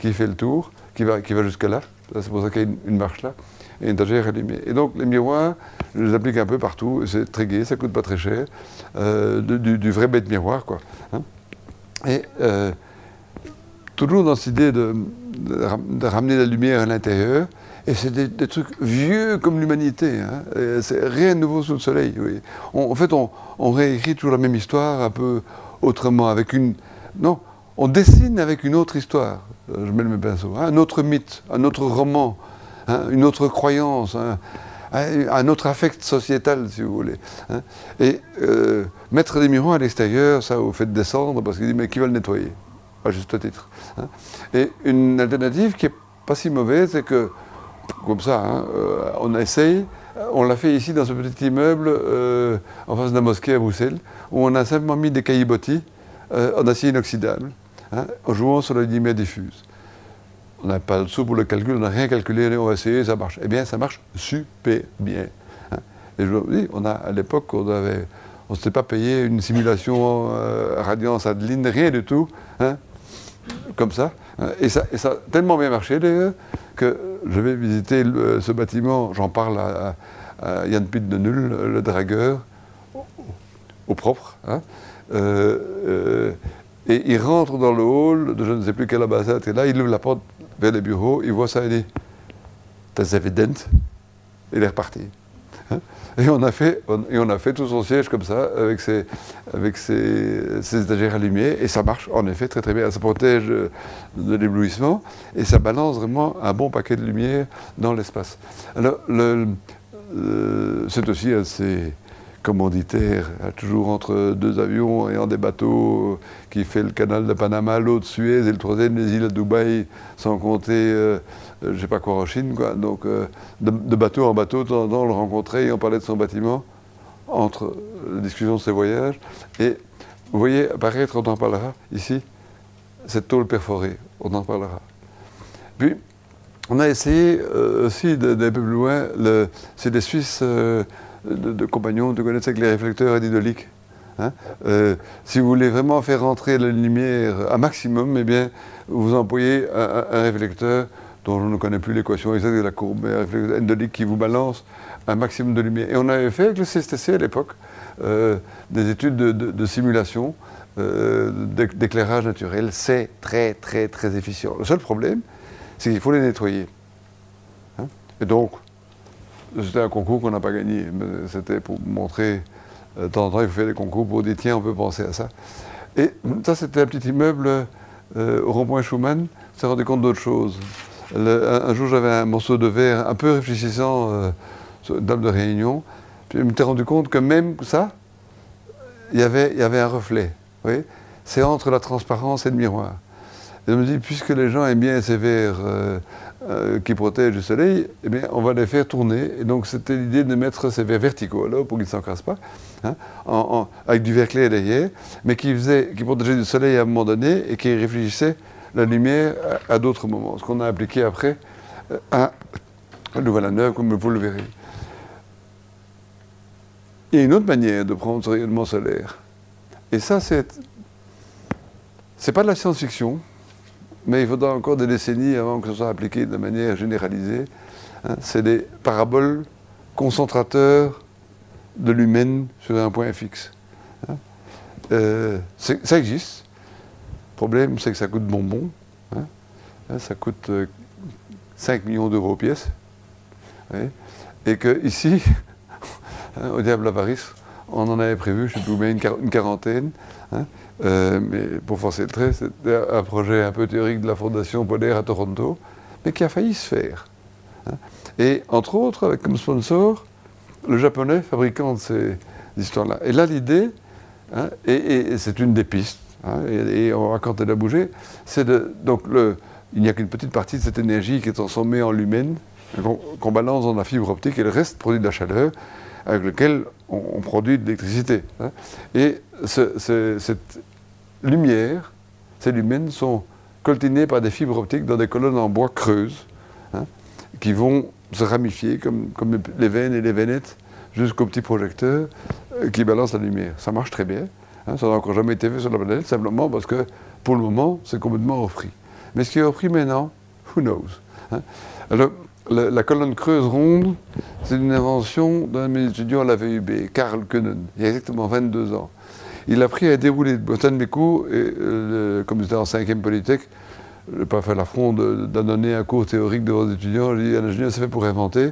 qui fait le tour, qui va, qui va jusque là. C'est pour ça qu'il y a une, marche là, et une étagère allumée. Et donc les miroirs, je les applique un peu partout, c'est très gai, ça coûte pas très cher, euh, du, vrai bête miroir quoi. Hein. Et euh, toujours dans cette idée de, ramener la lumière à l'intérieur, et c'est des, trucs vieux comme l'humanité. Hein. C'est rien de nouveau sous le soleil. en fait, on, réécrit toujours la même histoire, un peu autrement, avec une. Non, on dessine avec une autre histoire. Je mets le pinceau. Hein, un autre mythe, un autre roman, hein, une autre croyance, un, autre affect sociétal, si vous voulez. Et euh, mettre des miroirs à l'extérieur, ça vous fait descendre parce qu'il dit mais qui va le nettoyer? À juste titre. Et une alternative qui est pas si mauvaise, c'est que comme ça, hein, euh, on essaye. On l'a fait ici dans ce petit immeuble euh, en face de la mosquée à Bruxelles, où on a simplement mis des caillebotis euh, en acier inoxydable, hein, en jouant sur la lumière diffuse. On n'a pas le sou pour le calcul, on n'a rien calculé, on va essayer, ça marche. Eh bien, ça marche super bien. Hein. Et je vous dis, on a, à l'époque, on on ne s'était pas payé une simulation radiance Adeline, rien du tout, comme ça. Et ça, et ça a tellement bien marché d'ailleurs que je vais visiter ce bâtiment, j'en parle à, Yann Pitt de Null, le dragueur, au, propre. Hein. Euh, euh, et il rentre dans le hall de je ne sais plus quelle ambassade, et là il ouvre la porte vers les bureaux, il voit ça, il dit Das évident, il est reparti. Hein. Et on a fait, et on a fait tout son siège comme ça, avec ses, avec ses, étagères allumées, et ça marche en effet très très bien. Ça protège de l'éblouissement, et ça balance vraiment un bon paquet de lumière dans l'espace. Alors, c'est aussi assez commanditaire, toujours entre deux avions et en des bateaux qui fait le canal de Panama, l'autre Suez et le troisième les îles de Dubaï, sans compter euh, euh, je ne sais pas quoi en Chine, quoi. Donc, euh, de, bateau en bateau, de temps le rencontrer et on parlait de son bâtiment, entre la discussion de ses voyages. Et vous voyez apparaître, on en parlera ici, cette tôle perforée, on en parlera. Puis, on a essayé euh, aussi peu plus loin, c'est des Suisses de, compagnons, de connaître avec les réflecteurs idylliques. Hein. si vous voulez vraiment faire rentrer la lumière à maximum, eh bien, vous employez un réflecteur dont je ne connais plus l'équation exacte de la courbe, mais endolique qui vous balance un maximum de lumière. Et on avait fait avec le CSTC à l'époque euh, des études de, simulation euh, d'éclairage naturel. C'est très, très, très efficient. Le seul problème, c'est qu'il faut les nettoyer. Hein. Et donc, c'était un concours qu'on n'a pas gagné. C'était pour montrer, euh, de temps en temps, il faut faire des concours pour dire tiens, on peut penser à ça. Et ça, c'était un petit immeuble au rond-point Schumann. On s'est compte d'autre chose un, jour, j'avais un morceau de verre un peu réfléchissant euh, sur une table de réunion. Puis je me suis rendu compte que même ça, il y avait, un reflet. C'est entre la transparence et le miroir. Je me dis, puisque les gens aiment bien ces verres euh, euh, qui protègent du soleil, eh bien, on va les faire tourner. Et donc, c'était l'idée de mettre ces verres verticaux là pour qu'ils ne s'encrassent pas, hein, avec du verre clair derrière, mais qui, qui protégeait du soleil à un moment donné et qui réfléchissait la lumière à, d'autres moments, ce qu'on a appliqué après euh, à Louvain-la-Neuve, comme vous le verrez. Il y a une autre manière de prendre ce rayonnement solaire. Et ça, c'est. C'est pas de la science-fiction, mais il faudra encore des décennies avant que ce soit appliqué de manière généralisée. Hein. c'est des paraboles concentrateurs de l'humaine sur un point fixe. Hein. Euh, ça existe problème, c'est que ça coûte bonbon. Hein. Hein, ça coûte 5 euh, millions d'euros pièce. Et que ici, hein, au Diable à Paris, on en avait prévu, je ne sais plus une, quarantaine. Euh, mais pour forcer le trait, c'était un projet un peu théorique de la Fondation Polaire à Toronto, mais qui a failli se faire. Et entre autres, avec comme sponsor, le japonais fabricant de ces histoires-là. Et là, l'idée, et c'est une des pistes, Hein, et, on raconte a bougé, c'est de. Donc, il n'y a qu'une petite partie de cette énergie qui est transformée en lumen, qu'on balance dans la fibre optique, et le reste produit de la chaleur, avec lequel on, produit de l'électricité. Hein. Et cette lumière, ces lumens sont coltinés par des fibres optiques dans des colonnes en bois creuses, hein, qui vont se ramifier comme, comme les veines et les veinettes jusqu'au petit projecteur euh, qui balance la lumière. Ça marche très bien. Hein, ça n'a encore jamais été fait sur la planète, simplement parce que pour le moment, c'est complètement hors prix. Mais ce qui est hors prix maintenant, who knows hein. Alors, la, colonne creuse ronde, c'est une invention d'un de mes étudiants à la VUB, Karl Können, il y a exactement 22 ans. Il a appris à dérouler de mes cours, et, euh, comme j'étais en cinquième polytech, je n'ai pas fait l'affront d'annoncer un cours théorique devant les étudiants. Je dis, un ingénieur, c'est fait pour inventer.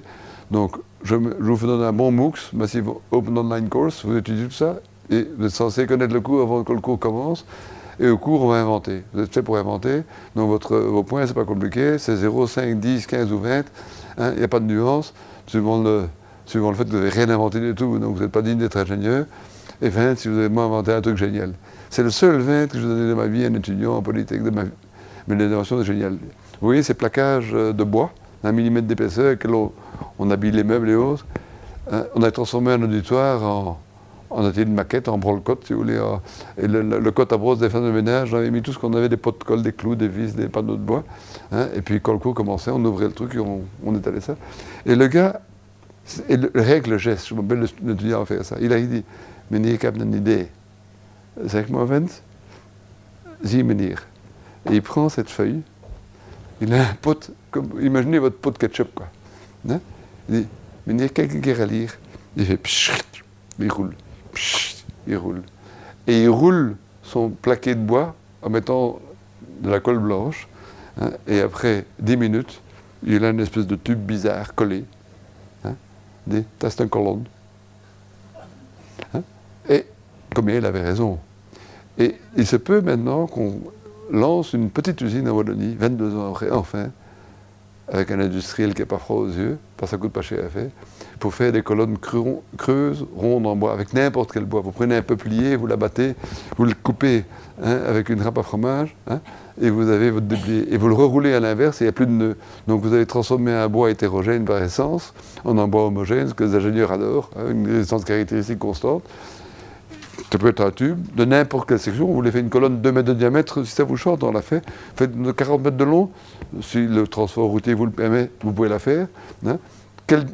Donc, je, vous donne un bon MOOCs, Massive Open Online Course, vous étudiez tout ça, vous êtes censé connaître le cours avant que le cours commence. Et au cours, on va inventer. Vous êtes fait pour inventer. Donc, votre, vos points, c'est pas compliqué. C'est 0, 5, 10, 15 ou 20. Hein, il n'y a pas de nuance, suivant le, suivant le fait que vous n'avez rien inventé du tout. Donc, vous n'êtes pas digne d'être ingénieur. Et 20, si vous avez moi inventé un truc génial. C'est le seul 20 que je donné de ma vie à un étudiant en politique de ma vie. Mais l'invention est géniale. Vous voyez ces plaquages euh, de bois, un millimètre d'épaisseur, que on, on habille les meubles et autres. Hein, on a transformé un auditoire en, en atelier de maquette, en brole-côte, si vous voulez. et le, le, à brosse des femmes de ménage, on avait mis tout ce qu'on avait, des pots de colle, des clous, des vis, des panneaux de bois. Hein, et puis quand le cours commençait, on ouvrait le truc et on, on étalait ça. Et le gars, et le, règle le geste, je m'appelle l'étudiant à faire ça. Il a dit, meneer, ik heb een idée. Zeg maar, vent. Et il prend cette feuille, il a un pot, comme, imaginez votre pot de ketchup, quoi. Hein? Il dit, meneer, quelqu'un qui à lire. Il fait, pshht, il roule il roule. Et il roule son plaqué de bois en mettant de la colle blanche. Hein, et après 10 minutes, il a une espèce de tube bizarre collé. Hein, des une colonne. Hein, et comme il avait raison. Et il se peut maintenant qu'on lance une petite usine à Wallonie, 22 ans après, enfin, avec un industriel qui n'est pas froid aux yeux, parce que ça coûte pas cher à faire, pour faire des colonnes creuses, rondes en bois, avec n'importe quel bois. Vous prenez un peuplier, vous l'abattez, vous le coupez hein, avec une râpe à fromage, hein, et vous avez votre déplié. Et vous le reroulez à l'inverse, et il n'y a plus de nœuds. Donc vous allez transformer un bois hétérogène par essence en un bois homogène, ce que les ingénieurs adorent, hein, une résistance caractéristique constante. Ça peut être un tube de n'importe quelle section. Vous voulez faire une colonne de 2 mètres de diamètre, si ça vous chante, on la fait. Faites 40 mètres de long, si le transport routier vous le permet, vous pouvez la faire. Hein.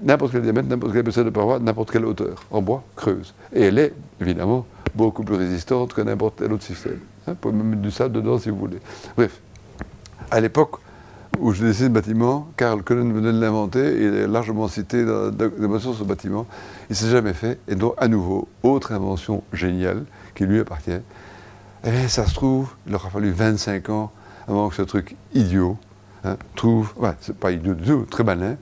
N'importe quel diamètre, n'importe quelle épaisseur de paroi, n'importe quelle hauteur, en bois, creuse. Et elle est, évidemment, beaucoup plus résistante que n'importe quel autre système. Hein. vous pouvez même mettre du sable dedans si vous voulez. Bref, à l'époque où je dessine le bâtiment, Karl Können venait de l'inventer, il est largement cité dans la sur ce bâtiment. Il ne s'est jamais fait, et donc à nouveau, autre invention géniale qui lui appartient. Eh ça se trouve, il aura fallu 25 ans avant que ce truc idiot hein, trouve, ouais, c'est pas idiot du tout, très malin,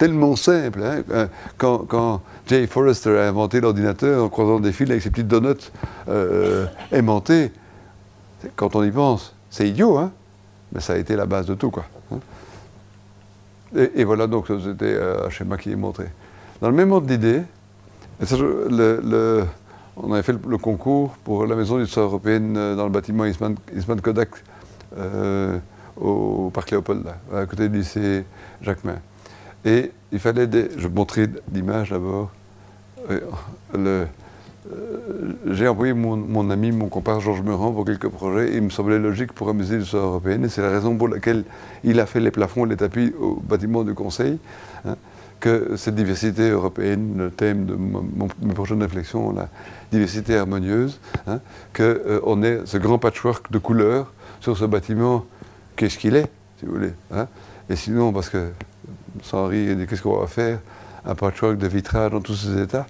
tellement simple. Hein, euh, quand, Jay Forrester a inventé l'ordinateur en croisant des fils avec ses petites donuts euh, aimantées, quand on y pense, c'est idiot, hein mais ça a été la base de tout. Quoi. Hein. Et, voilà donc c'était euh, un schéma qui est montré. Dans le même ordre d'idée, on avait fait le, concours pour la maison d'histoire européenne dans le bâtiment Isman, Kodak au parc Léopold, à côté du lycée Jacquemin. Et il fallait des. Je montrais l'image d'abord. Euh, j'ai envoyé mon, ami, mon compère Georges Meurant pour quelques projets. Il me semblait logique pour un musée d'histoire européenne. Et c'est la raison pour laquelle il a fait les plafonds et les tapis au bâtiment du Conseil. Hein, que cette diversité européenne, le thème de mes prochaines réflexions, la diversité harmonieuse, hein, qu'on euh, ait ce grand patchwork de couleurs sur ce bâtiment, qu'est-ce qu'il est, si vous voulez. Hein. Et sinon, parce que, sans rire, qu'est-ce qu'on va faire Un patchwork de vitrage dans tous ces états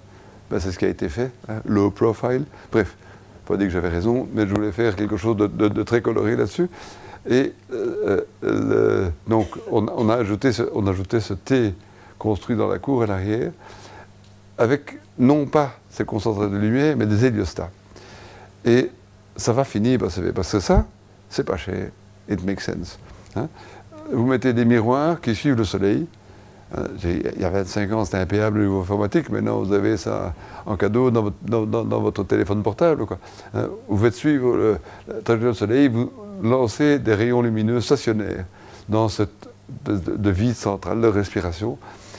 ben, c'est ce qui a été fait, hein, low profile. Bref, pas dire que j'avais raison, mais je voulais faire quelque chose de, très coloré là-dessus. Et euh, donc, on, a ajouté ce, on ce T construit dans la cour à l'arrière, avec non pas ces concentrateurs de lumière, mais des héliostats. Et ça va finir parce que ça, c'est pas cher. It makes sense. Hein. Vous mettez des miroirs qui suivent le soleil, euh, il y a 25 ans, c'était impayable au niveau informatique. Maintenant, vous avez ça en cadeau dans votre, téléphone portable. Euh, vous faites suivre le, trajectoire du soleil, vous lancez des rayons lumineux stationnaires dans cette de, vide centrale de respiration.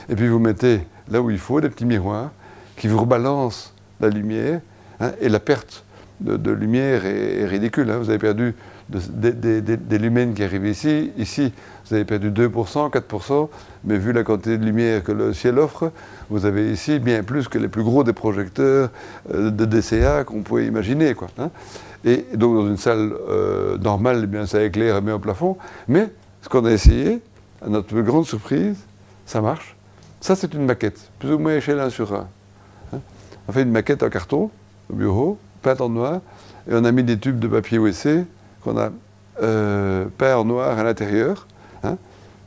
Et puis vous mettez là où il faut des petits miroirs qui vous rebalancent la lumière. Hein, et la perte de, lumière est, ridicule. Hein. Vous avez perdu des lumens qui arrivent ici. Ici, avez perdu 2%, 4%, mais vu la quantité de lumière que le ciel offre, vous avez ici bien plus que les plus gros des projecteurs euh, de DCA qu'on pouvait imaginer. Quoi, hein. Et donc dans une salle euh, normale, eh bien, ça éclaire bien au plafond. Mais ce qu'on a essayé, à notre plus grande surprise, ça marche. Ça, c'est une maquette, plus ou moins échelle 1 sur 1. Hein. On fait une maquette en carton au bureau, peinte en noir, et on a mis des tubes de papier OSC qu'on a euh, peints en noir à l'intérieur,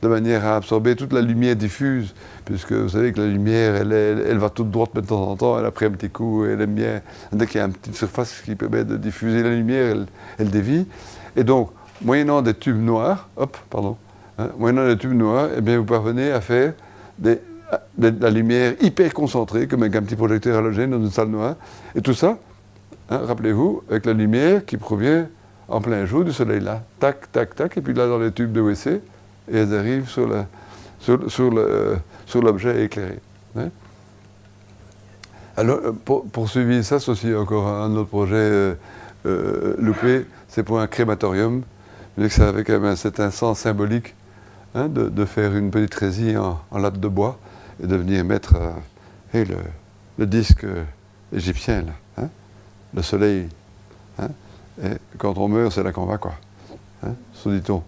de manière à absorber toute la lumière diffuse, puisque vous savez que la lumière, elle, va toute droite de temps en temps, elle a pris un petit coup, elle aime bien, dès qu'il y a une petite surface qui permet de diffuser la lumière, elle, dévie. Et donc, moyennant des tubes noirs, hop, pardon, hein, moyennant des tubes noirs, eh bien, vous parvenez à faire de la lumière hyper concentrée, comme avec un petit projecteur halogène dans une salle noire. Et tout ça, hein, rappelez-vous, avec la lumière qui provient en plein jour du soleil là. Tac, tac, tac, et puis là dans les tubes de WC, et elles arrivent sur, sur, sur l'objet éclairé. Hein. Alors, euh, pour, poursuivi, ça, c'est aussi encore un autre projet euh, euh, loupé, c'est pour un crématorium, mais ça avait quand même un certain sens symbolique hein, de, faire une petite résille en, latte de bois et de venir mettre le, disque égyptien, hein, le soleil. Et quand on meurt, c'est là qu'on va, quoi. Hein, dit-on.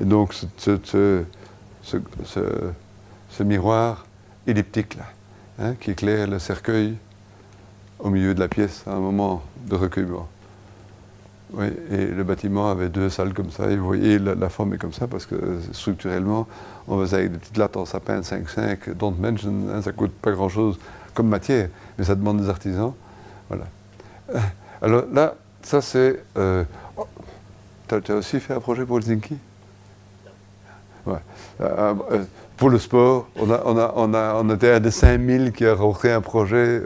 Et donc, ce, miroir elliptique, là, hein, qui éclaire le cercueil au milieu de la pièce à un moment de recueillement. Oui, et le bâtiment avait deux salles comme ça, et vous voyez, la, forme est comme ça, parce que structurellement, on faisait avec des petites lattes en sapin 5-5, don't mention, hein, ça coûte pas grand-chose comme matière, mais ça demande des artisans. Voilà. Alors là, ça, c'est. Euh, oh, tu as, aussi fait un projet pour Helsinki? Euh, euh, pour le sport, on, a, on, était un des 5000 qui a rentré un projet,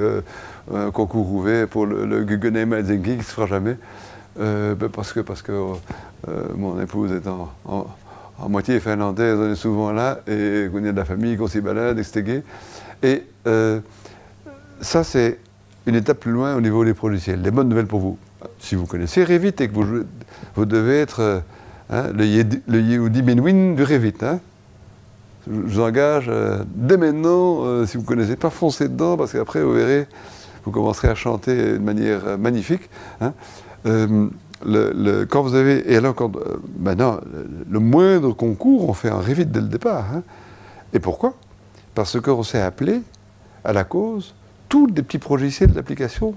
un concours ouvert pour le, le Guggenheim Helsinki qui ne se fera jamais. Ben, parce que, parce que mon épouse est en, moitié finlandaise, on est souvent là, et qu'on a de la famille, qu'on s'y balade, et Et ça, c'est une étape plus loin au niveau des logiciels. Les bonnes nouvelles pour vous si vous connaissez Revit et que vous, vous devez être euh, hein, le, Yehudi Menuhin du Revit. Hein. Je vous engage euh, dès maintenant, euh, si vous ne connaissez pas, foncez dedans parce qu'après, vous verrez, vous commencerez à chanter de manière magnifique. Hein. Le, quand vous avez. Et alors, quand, maintenant, le, moindre concours, on fait un Revit dès le départ. Et pourquoi? Parce qu'on s'est appelé à la cause tous les petits logiciels d'application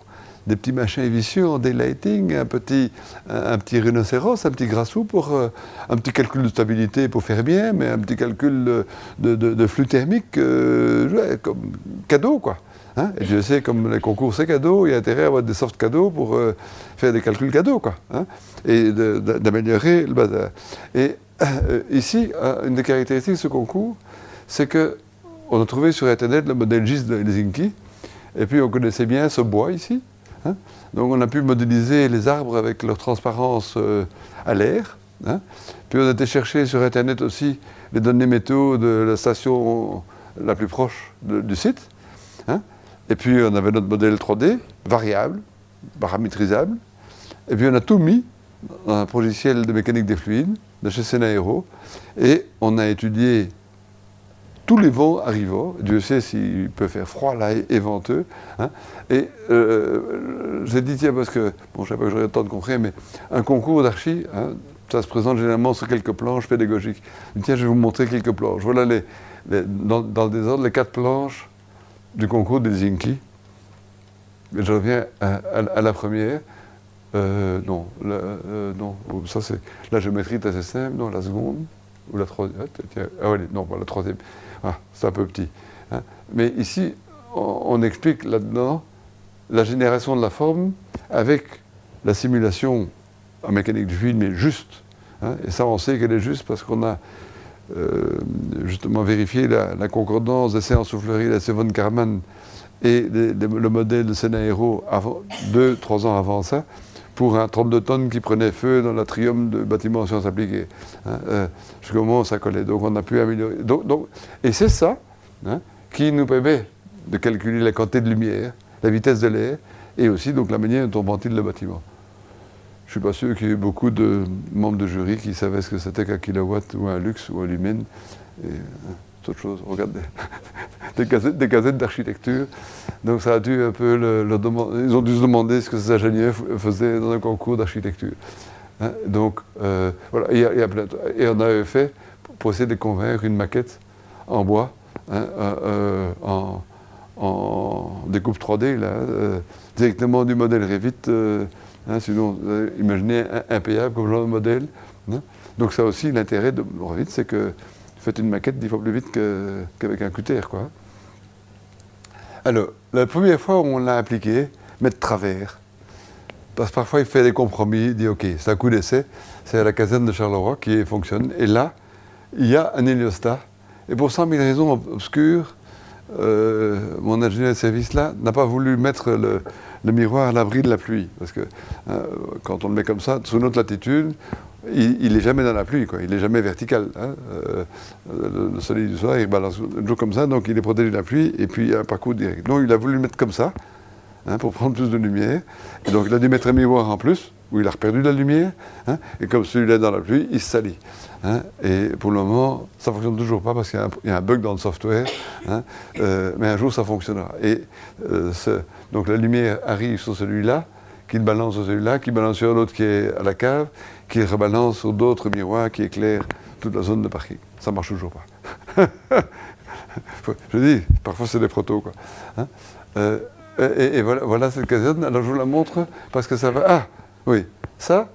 des petits machins vicieux en daylighting, un petit, un, petit rhinocéros, un petit grassou pour euh, un petit calcul de stabilité pour faire bien, mais un petit calcul de, flux thermique euh, comme cadeau quoi. Hein. et je sais, comme les concours c'est cadeau, il y a intérêt à avoir des soft cadeaux pour euh, faire des calculs cadeaux quoi. Hein. et d'améliorer le bazar. Et ici, une des caractéristiques de ce concours, c'est que on a trouvé sur Internet le modèle GIS de Helsinki, et puis on connaissait bien ce bois ici, Hein. Donc on a pu modéliser les arbres avec leur transparence euh, à l'air. Hein. Puis on a été chercher sur Internet aussi les données météo de la station la plus proche du site. Hein. Et puis on avait notre modèle 3D, variable, paramétrisable. Et puis on a tout mis dans un logiciel de mécanique des fluides de chez Senaero. Et on a étudié tous les vents arrivant. Dieu sait s'il peut faire froid là et, venteux. Hein. Et euh, j'ai dit, tiens, parce que, bon, je ne sais pas que j'aurais le temps de conclure, mais un concours d'archi, hein, ça se présente généralement sur quelques planches pédagogiques. tiens, je vais vous montrer quelques planches. Voilà dans, le désordre les quatre planches du concours des Zinki. je reviens à, la première. Euh, non, euh, non, ça c'est la géométrie est assez simple. Non, la seconde ou la troisième. Ah, ah non, la troisième. Ah, c'est un peu petit. Hein. Mais ici, on, explique là-dedans la génération de la forme avec la simulation en mécanique du fluide, mais juste. Hein. Et ça, on sait qu'elle est juste parce qu'on a euh, justement vérifié la, concordance des séances souffleries de von Karman et le modèle de Senaero deux, trois ans avant ça, pour un 32 tonnes qui prenait feu dans l'atrium de bâtiment en sciences appliquées. Hein, euh, jusqu'au moment où ça collait. Donc on a pu améliorer. Donc, et c'est ça hein, qui nous permet de calculer la quantité de lumière, la vitesse de l'air, et aussi donc la manière dont on ventile le bâtiment. je ne suis pas sûr qu'il y ait eu beaucoup de membres de jury qui savaient ce que c'était qu'un kilowatt ou un luxe ou un lumen. Et, euh, autre chose, regarde des, des gazettes, d'architecture. Donc ça a dû un peu le. Ils ont dû se demander ce que ces ingénieurs faisaient dans un concours d'architecture. Hein. Donc euh, voilà, il y a, Et on avait fait, pour essayer de convaincre, une maquette en bois, hein, euh, en, découpe 3D, là, directement du modèle Revit Hein, sinon, imaginez impayable comme genre de modèle. Donc ça aussi, l'intérêt de Revit, c'est que faites une maquette dix fois plus vite qu'avec un QTR. Quoi. Alors, la première fois où on l'a appliqué, mettre travers. Parce que parfois, il fait des compromis, il dit OK, c'est un coup d'essai, c'est à la caserne de Charleroi qui fonctionne. Et là, il y a un héliostat. Et pour 100 000 raisons obscures, euh, mon ingénieur de service là n'a pas voulu mettre le, miroir à l'abri de la pluie. Parce que hein, quand on le met comme ça, sous notre latitude, il n'est jamais dans la pluie, quoi. il n'est jamais vertical. Hein. Euh, le, soleil du soir, il balance toujours comme ça, donc il est protégé de la pluie, et puis il y a un parcours direct. Donc il a voulu le mettre comme ça, hein, pour prendre plus de lumière. Et donc il a dû mettre un miroir en plus, où il a perdu de la lumière, et comme celui-là est dans la pluie, il se salit. et pour le moment, ça ne fonctionne toujours pas parce qu'il y, a un bug dans le software, euh, mais un jour ça fonctionnera. Et euh, donc la lumière arrive sur celui-là, qui le balance sur celui-là, qui balance sur l'autre qui est à la cave, qui rebalance sur d'autres miroirs qui éclairent toute la zone de parking. Ça ne marche toujours pas. je dis, parfois c'est des protos. Quoi. Hein. Euh, et, voilà, cette caserne. Alors je vous la montre parce que ça va. Ah, oui, ça,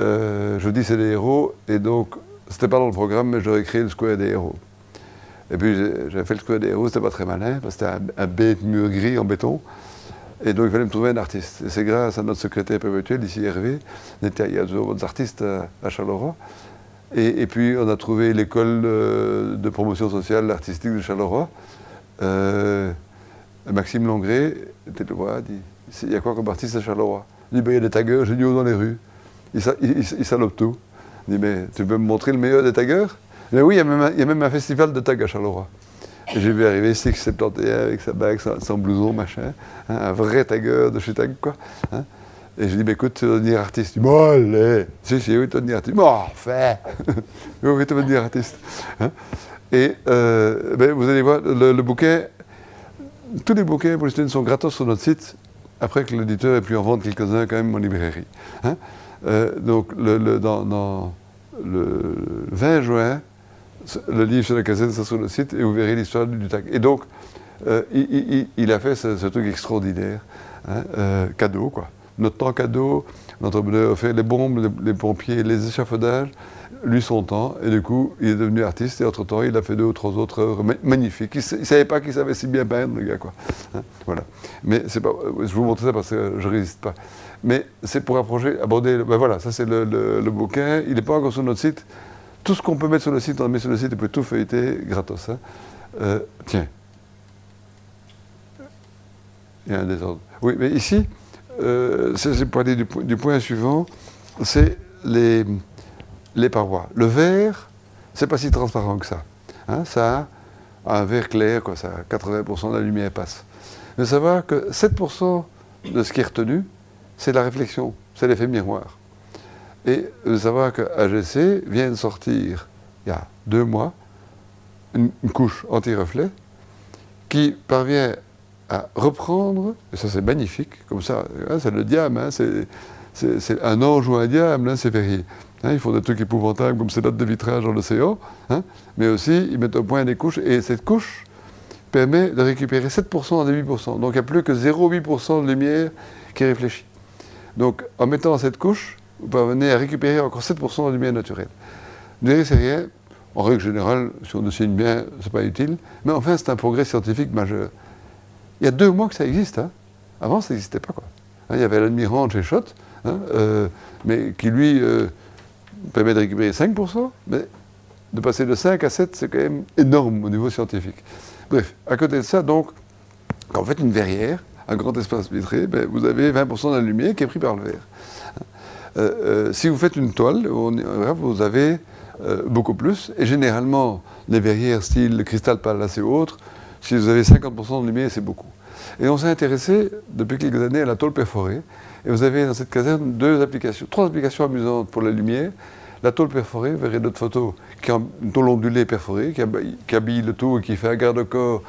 euh, je dis c'est des héros, et donc, c'était pas dans le programme, mais j'aurais créé le square des héros. Et puis j'avais fait le square des héros, c'était pas très malin, parce que c'était un, bête mur gris en béton. Et donc il fallait me trouver un artiste. Et c'est grâce à notre secrétaire perpétuel, ici Hervé, il y a d'autres artistes à, Charleroi. Et, puis on a trouvé l'école de promotion sociale artistique de Charleroi. Euh, Maxime Longré était le roi, dit il y a quoi comme artiste à Charleroi? Il dit ben, il y a des taggers géniaux dans les rues. Ils, il, salopent tout. Il dit mais tu peux me montrer le meilleur des taggers mais oui, il y, a même, il y, a même un festival de tag à Charleroi. Et j'ai vu arriver 671 avec sa bague, son, blouson, machin, hein, un vrai tagger de chez Tag, quoi. Hein. Et je dis, bah, écoute, tu vas devenir artiste. Il dit, bon, allez. Si, si, oui, tu vas devenir artiste. Bon, fait. oui, tu vas devenir artiste. Hein. Et euh, ben, vous allez voir, le, bouquet, tous les bouquets pour les sont gratos sur notre site, après que l'éditeur ait pu en vendre quelques-uns quand même en librairie. Euh, donc, le, dans, le 20 juin, le livre sur la casette, c'est sur le site, et vous verrez l'histoire du TAC. Et donc, euh, il, a fait ce, truc extraordinaire, hein, euh, cadeau, quoi. Notre temps cadeau, notre a fait les bombes, les, pompiers, les échafaudages, lui son temps, et du coup, il est devenu artiste, et entre-temps, il a fait deux ou trois autres œuvres magnifiques. Il ne savait pas qu'il savait si bien peindre, le gars, quoi. Hein, voilà. Mais c'est pas, je vous montre ça parce que je ne résiste pas. Mais c'est pour approcher, aborder, ben voilà, ça c'est le, bouquin, il n'est pas encore sur notre site, tout ce qu'on peut mettre sur le site, on le met sur le site et peut tout feuilleter gratos. Hein. Euh, tiens. Il y a un désordre. Oui, mais ici, euh, c'est pour aller du, point suivant, c'est les, les parois. Le verre, c'est pas si transparent que ça. Hein. ça a un verre clair, quoi, ça, 80% de la lumière passe. Mais savoir que 7% de ce qui est retenu, c'est la réflexion, c'est l'effet miroir. Et de savoir qu'AGC vient de sortir, il y a deux mois, une, couche anti-reflet qui parvient à reprendre, et ça c'est magnifique, comme ça, hein, c'est le diable, hein, c'est un ange ou un diable, c'est verrier. Hein, ils font des trucs épouvantables comme ces notes de vitrage dans l'océan, mais aussi ils mettent au point des couches, et cette couche permet de récupérer 7% des 8%. Donc il n'y a plus que 0,8% de lumière qui réfléchit. Donc en mettant cette couche, vous parvenez à récupérer encore 7% de lumière naturelle. Direz, c'est rien. En règle générale, si on dessine bien, ce n'est pas utile. Mais enfin, c'est un progrès scientifique majeur. Il y a deux mois que ça existe. Hein. Avant, ça n'existait pas. Hein, il y avait l'admirant chez Schott, hein, euh, mais qui lui euh, permet de récupérer 5%. Mais de passer de 5 à 7, c'est quand même énorme au niveau scientifique. Bref, à côté de ça, donc, quand vous faites une verrière, un grand espace vitré, ben, vous avez 20% de la lumière qui est prise par le verre. Euh, euh, si vous faites une toile, vous avez euh, beaucoup plus. Et généralement, les verrières style cristal palace et autres, si vous avez 50% de lumière, c'est beaucoup. Et on s'est intéressé depuis quelques années à la tôle perforée. Et vous avez dans cette caserne deux applications, trois applications amusantes pour la lumière. La tôle perforée, vous verrez d'autres photos, qui est une tôle ondulée perforée, qui habille, le tout et qui fait un garde-corps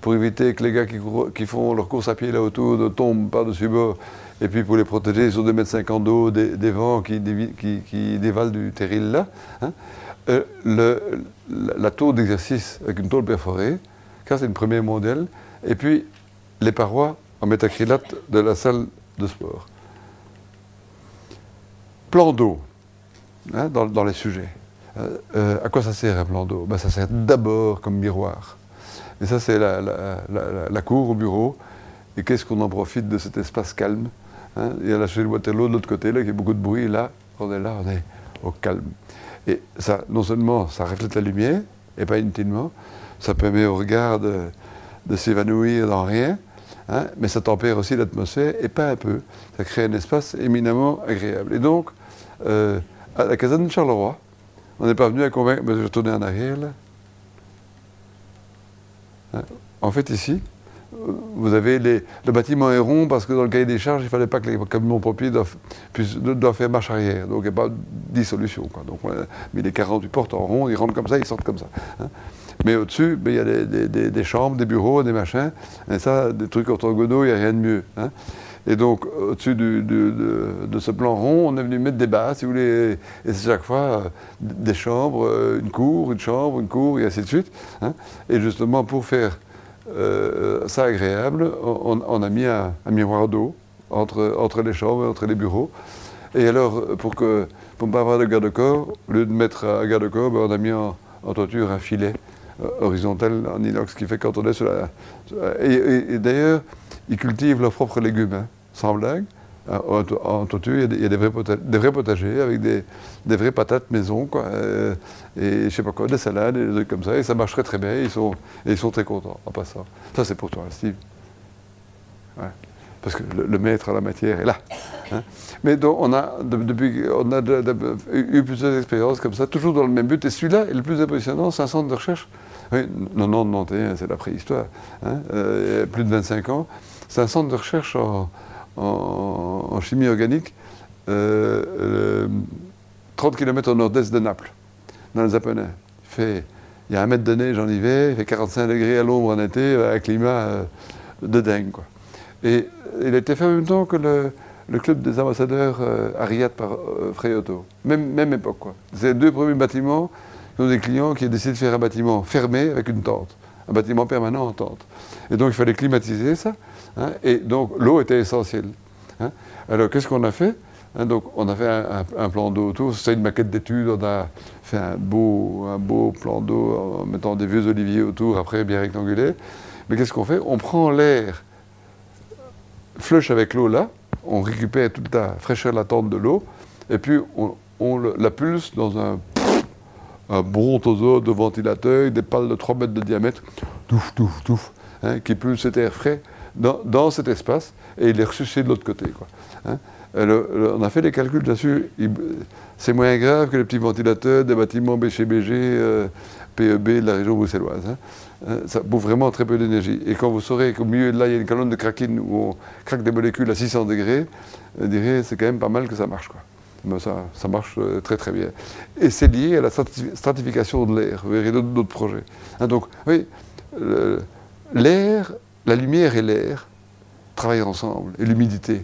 pour éviter que les gars qui, font leur course à pied là autour ne tombent par-dessus bord. Et puis pour les protéger sur 2,50 m d'eau des, vents qui, dévalent du terril là. Hein. Euh, le, la, tôle d'exercice avec une tôle perforée, ça c'est une première modèle. Et puis les parois en métacrylate de la salle de sport. Plan d'eau, hein, dans, les sujets. Euh, euh, à quoi ça sert un plan d'eau? Ben, Ça sert d'abord comme miroir. Et ça, c'est la, cour au bureau. Et qu'est-ce qu'on en profite de cet espace calme hein? Il y a la de Waterloo de l'autre côté, là, qui a beaucoup de bruit. Là, on est là, on est au calme. Et ça, non seulement ça reflète la lumière, et pas inutilement, ça permet au regard de, s'évanouir dans rien, hein, mais ça tempère aussi l'atmosphère, et pas un peu. Ça crée un espace éminemment agréable. Et donc, euh, à la caserne de Charleroi, on n'est pas venu à convaincre, mais je vais retourner en arrière là. Hein, en fait, ici, vous avez les, le bâtiment est rond parce que dans le cahier des charges, il ne fallait pas que les camions pompiers doivent, faire marche arrière. Donc il n'y a pas de dissolution. Quoi. Donc on a mis les 48 portes en rond, ils rentrent comme ça, ils sortent comme ça. Hein. Mais au-dessus, ben, il y a des, des, chambres, des bureaux, des machins. Et ça, des trucs orthogonaux, il n'y a rien de mieux. Hein. Et donc, au-dessus de, ce plan rond, on est venu mettre des bas, si vous voulez, et c'est chaque fois euh, des chambres, euh, une cour, une chambre, une cour, et ainsi de suite. Hein. Et justement, pour faire euh, ça agréable, on, a mis un, miroir d'eau entre, entre les chambres et entre les bureaux. Et alors, pour que pour ne pas avoir de garde-corps, au lieu de mettre un garde-corps, ben, on a mis en, toiture un filet euh, horizontal en inox qui fait quand on est sur la. Et, d'ailleurs, ils cultivent leurs propres légumes, hein, sans blague. Euh, en, toiture, il y a, des, vrais, potagers, avec des, vraies patates maison, quoi, euh, et je sais pas quoi, des salades, des trucs comme ça, et ça marcherait très bien, ils sont, et ils sont très contents en passant. Ça, c'est pour toi, Steve. Parce que le, maître à la matière est là. Hein. Mais on a, eu plusieurs expériences comme ça, toujours dans le même but, et celui-là est le plus impressionnant, c'est un centre de recherche. Oui, non, non, non, c'est la préhistoire, hein, euh, plus de 25 ans. C'est un centre de recherche en chimie organique, 30 euh, km au nord-est de Naples, dans les Apennins. Il, fait, il y a un mètre de neige en hiver, il fait 45 degrés à l'ombre en été, un climat euh, de dingue. Et il a été fait en même temps que le, club des ambassadeurs euh, Ariad par euh, Même, même époque. Quoi. C'est les deux premiers bâtiments qui ont des clients qui ont décidé de faire un bâtiment fermé avec une tente. Un bâtiment permanent en tente. Et donc il fallait climatiser ça. Hein, et donc l'eau était essentielle. Hein. Alors qu'est-ce qu'on a fait hein, donc, on a fait un, plan d'eau autour, c'est une maquette d'études, on a fait un beau, un beau plan d'eau en mettant des vieux oliviers autour, après bien rectangulaire. Mais qu'est-ce qu'on fait? On prend l'air flush avec l'eau là, on récupère toute la fraîcheur latente de l'eau, et puis on, la pulse dans un, un de ventilateur, des pales de 3 mètres de diamètre, touf, qui pulse cet air frais dans, cet espace et il est ressuscité de l'autre côté. Hein. on a fait des calculs là-dessus. C'est moins grave que les petits ventilateurs des bâtiments BCBG, euh, PEB de la région bruxelloise. Hein. Hein, ça bouffe vraiment très peu d'énergie. Et quand vous saurez qu'au milieu de là, il y a une colonne de cracking où on craque des molécules à 600 degrés, direz c'est quand même pas mal que ça marche. Quoi. Mais ça, ça marche euh, très très bien. Et c'est lié à la stratification de l'air. Vous verrez d'autres projets. donc, oui, l'air la lumière et l'air travaillent ensemble, et l'humidité.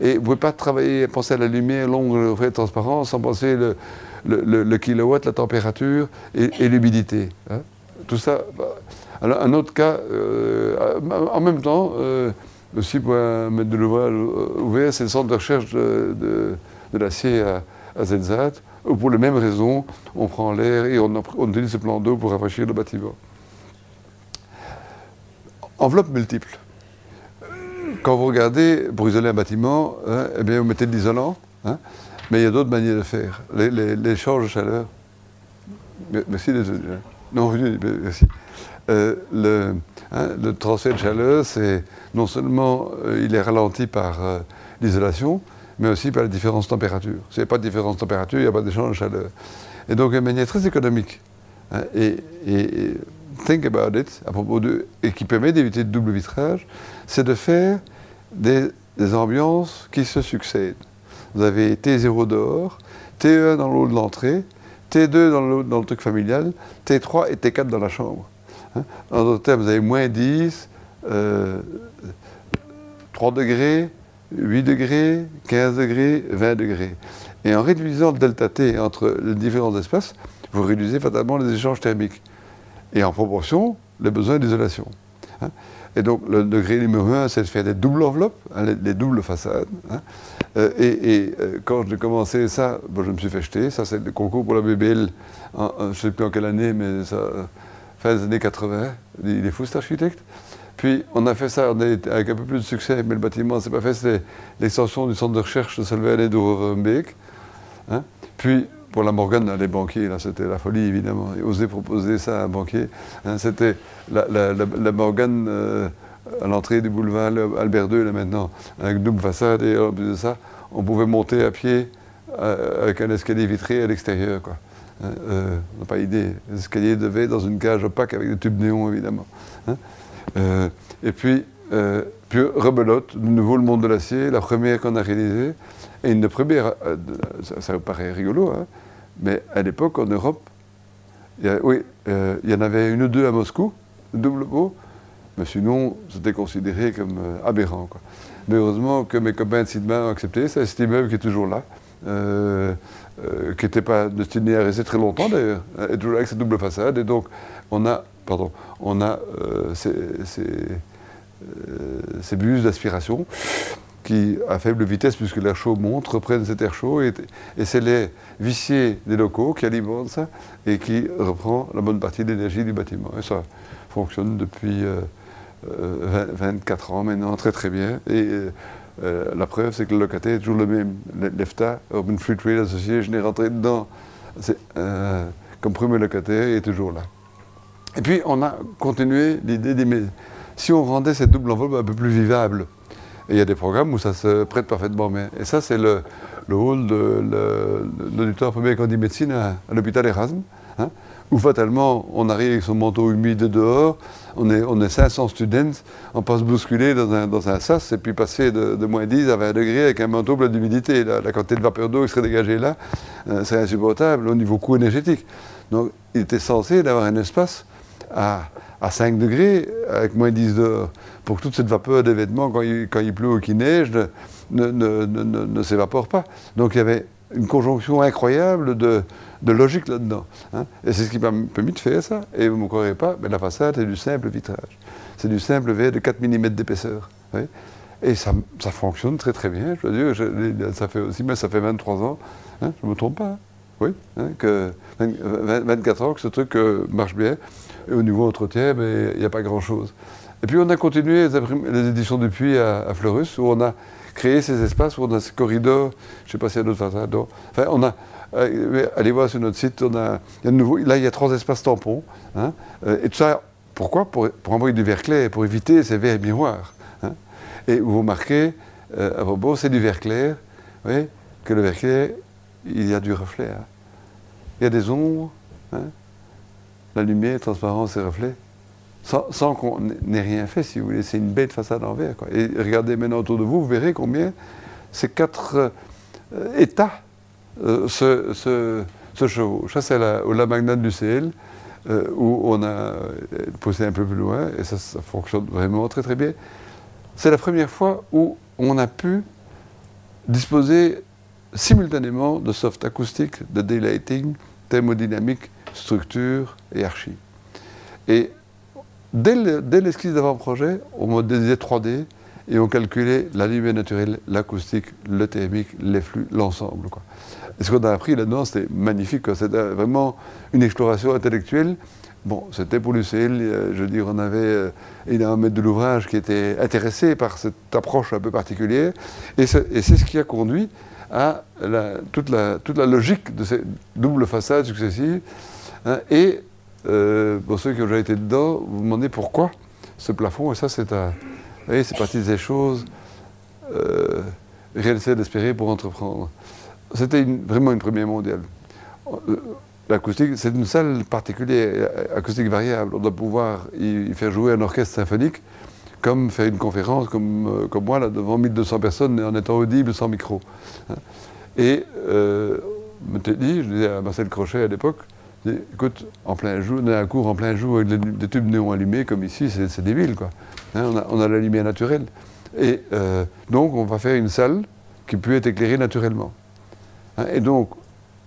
Et vous ne pouvez pas travailler, penser à la lumière, l'ombre, le transparent, sans penser le, le, kilowatt, la température et, l'humidité. Hein. Tout ça. Bah, alors, un autre cas, euh, en même temps, euh, aussi pour mettre de l'ouvrage ouvert, c'est le centre de recherche de, l'acier à, Zenzat, où pour les mêmes raisons, on prend l'air et on, utilise ce plan d'eau pour rafraîchir le bâtiment. Enveloppe multiple. Quand vous regardez, pour isoler un bâtiment, hein, eh bien, vous mettez de l'isolant, hein, mais il y a d'autres manières de faire. L'échange de chaleur. Merci, désolé. Hein. Non, merci. Euh, le, transfert de chaleur, c'est non seulement euh, il est ralenti par euh, l'isolation, mais aussi par les différences de température. S'il n'y a pas de différence de température, il n'y a pas d'échange de chaleur. Et donc, une manière très économique. et think about it, à propos de, et qui permet d'éviter le double vitrage, c'est de faire des, des ambiances qui se succèdent. Vous avez T0 dehors, T1 dans l'eau de l'entrée, T2 dans le, dans le, truc familial, T3 et T4 dans la chambre. Hein. En d'autres termes, vous avez moins 10, euh, 3 degrés, 8 degrés, 15 degrés, 20 degrés. Et en réduisant le delta T entre les différents espaces, vous réduisez fatalement les échanges thermiques. Et en proportion, les besoins d'isolation. Hein. Et donc, le degré numéro un, c'est de faire des doubles enveloppes, hein, les, doubles façades. Euh, et, euh, quand j'ai commencé ça, je me suis fait jeter. Ça, c'est le concours pour la BBL, je ne sais plus en quelle année, mais ça, fin des années 80. Il est fou, cet architecte. Puis, on a fait ça avec un peu plus de succès, mais le bâtiment, c'est pas fait. C'est l'extension du centre de recherche de Solvay et de Hein. Puis, pour la Morgane, les banquiers, là, c'était la folie, évidemment. Et oser proposer ça à un banquier. Hein, c'était la, la, Morgane euh, à l'entrée du boulevard Albert II, là, maintenant, avec double façade, et en plus de ça, on pouvait monter à pied euh, avec un escalier vitré à l'extérieur. Hein, euh, on n'a pas idée. L'escalier devait dans une cage opaque avec des tubes néons, évidemment. Hein. et puis, puis, rebelote, de nouveau le monde de l'acier, la première qu'on a réalisée. Et une première, ça, ça paraît rigolo, hein, mais à l'époque, en Europe, oui, euh, il y en avait une ou deux à Moscou, double beau, mais sinon, c'était considéré comme euh, aberrant. Mais heureusement que mes copains de Sidman ont accepté, c'est cet immeuble qui est toujours là, euh, qui n'était pas destiné à rester très longtemps d'ailleurs, est toujours avec cette double façade, et donc on a, pardon, on a ces, ces, ces buses d'aspiration qui, à faible vitesse, puisque l'air chaud monte, reprennent cet air chaud, et, c'est les viciers des locaux qui alimentent ça, et qui reprend la bonne partie de l'énergie du bâtiment. Et ça fonctionne depuis 24 euh, euh, ans maintenant, très très bien. Et euh, la preuve, c'est que le locataire est toujours le même. L'EFTA, Urban Free Trade Association, je n'ai rentré dedans comme premier locataire, il est toujours là. Et puis, on a continué l'idée des... Si on rendait cette double enveloppe un peu plus vivable, et il y a des programmes où ça se prête parfaitement. Et ça, c'est le, hall de l'auditoire premier candidat médecine à, l'hôpital Erasme, hein, où fatalement, on arrive avec son manteau humide dehors, on est, on est 500 students, on passe bousculer dans un, dans un sas, et puis passer de, moins 10 à 20 degrés avec un manteau plein d'humidité. La, quantité de vapeur d'eau qui serait dégagée là, euh, c'est insupportable au niveau coût énergétique. Donc, il était censé d'avoir un espace à, à 5 degrés avec moins 10 dehors pour que toute cette vapeur des vêtements, quand il, quand il pleut ou qu'il neige, ne, ne, ne, ne s'évapore pas. Donc il y avait une conjonction incroyable de, de logique là-dedans. Hein. Et c'est ce qui m'a permis de faire ça. Et vous ne me croirez pas, mais la façade est du simple vitrage. C'est du simple verre de 4 mm d'épaisseur. Et ça, ça, fonctionne très très bien. Je ça fait aussi, mais ça fait 23 ans. Hein, je ne me trompe pas. Hein. Que 24 ans que ce truc euh, marche bien. Et au niveau entretien, il n'y a pas grand-chose. Et puis on a continué les, éditions du Puy à, Fleurus, où on a créé ces espaces, où on a ces corridors, je ne sais pas s'il y a d'autres façades. Enfin, on a, euh, allez voir sur notre site, on a, il y a de nouveau, là il y a trois espaces tampons. Hein, euh, et tout ça, pourquoi? Pour, pour, envoyer du verre clair, pour éviter ces verres miroirs. Hein. Et vous remarquez, euh, à propos, c'est du verre clair, oui, que le verre clair, il y a du reflet. Hein. Il y a des ombres, la lumière, transparence et reflet sans, qu'on n'ait rien fait, si vous voulez. C'est une bête façade en verre. Et regardez maintenant autour de vous, vous verrez combien ces quatre euh, états euh, se, se, chevauchent. Ça, c'est la, la magnate du CL, euh, où on a poussé un peu plus loin, et ça, fonctionne vraiment très très bien. C'est la première fois où on a pu disposer simultanément de soft acoustique, de daylighting, thermodynamique, structure et archi. Dès l'esquisse d'avant-projet, on modélisait 3D et on calculait la lumière naturelle, l'acoustique, le thermique, les flux, l'ensemble. Ce qu'on a appris là-dedans, c'était magnifique. C'était vraiment une exploration intellectuelle. Bon, c'était pour l'UCL, je veux dire, on avait euh, énormément maître de l'ouvrage qui était intéressé par cette approche un peu particulière. Et c'est ce qui a conduit à toute, la, toute, la, logique de ces doubles façades successives. Hein, et euh, pour ceux qui ont déjà été dedans, vous vous demandez pourquoi ce plafond, et ça c'est un... Vous voyez, c'est partie des choses euh, réalisées d'espérer pour entreprendre. C'était vraiment une première mondiale. Euh, l'acoustique, c'est une salle particulière, acoustique variable. On doit pouvoir y faire jouer un orchestre symphonique, comme faire une conférence, comme, euh, moi, là, devant 1200 personnes, en étant audible, sans micro. Et euh, me dit, je disais à Marcel Crochet à l'époque, écoute, en plein jour, on a un cours en plein jour avec des tubes néons allumés, comme ici, c'est débile, quoi. Hein, on, a, la lumière naturelle. Et euh, donc, on va faire une salle qui peut être éclairée naturellement. Hein, et donc,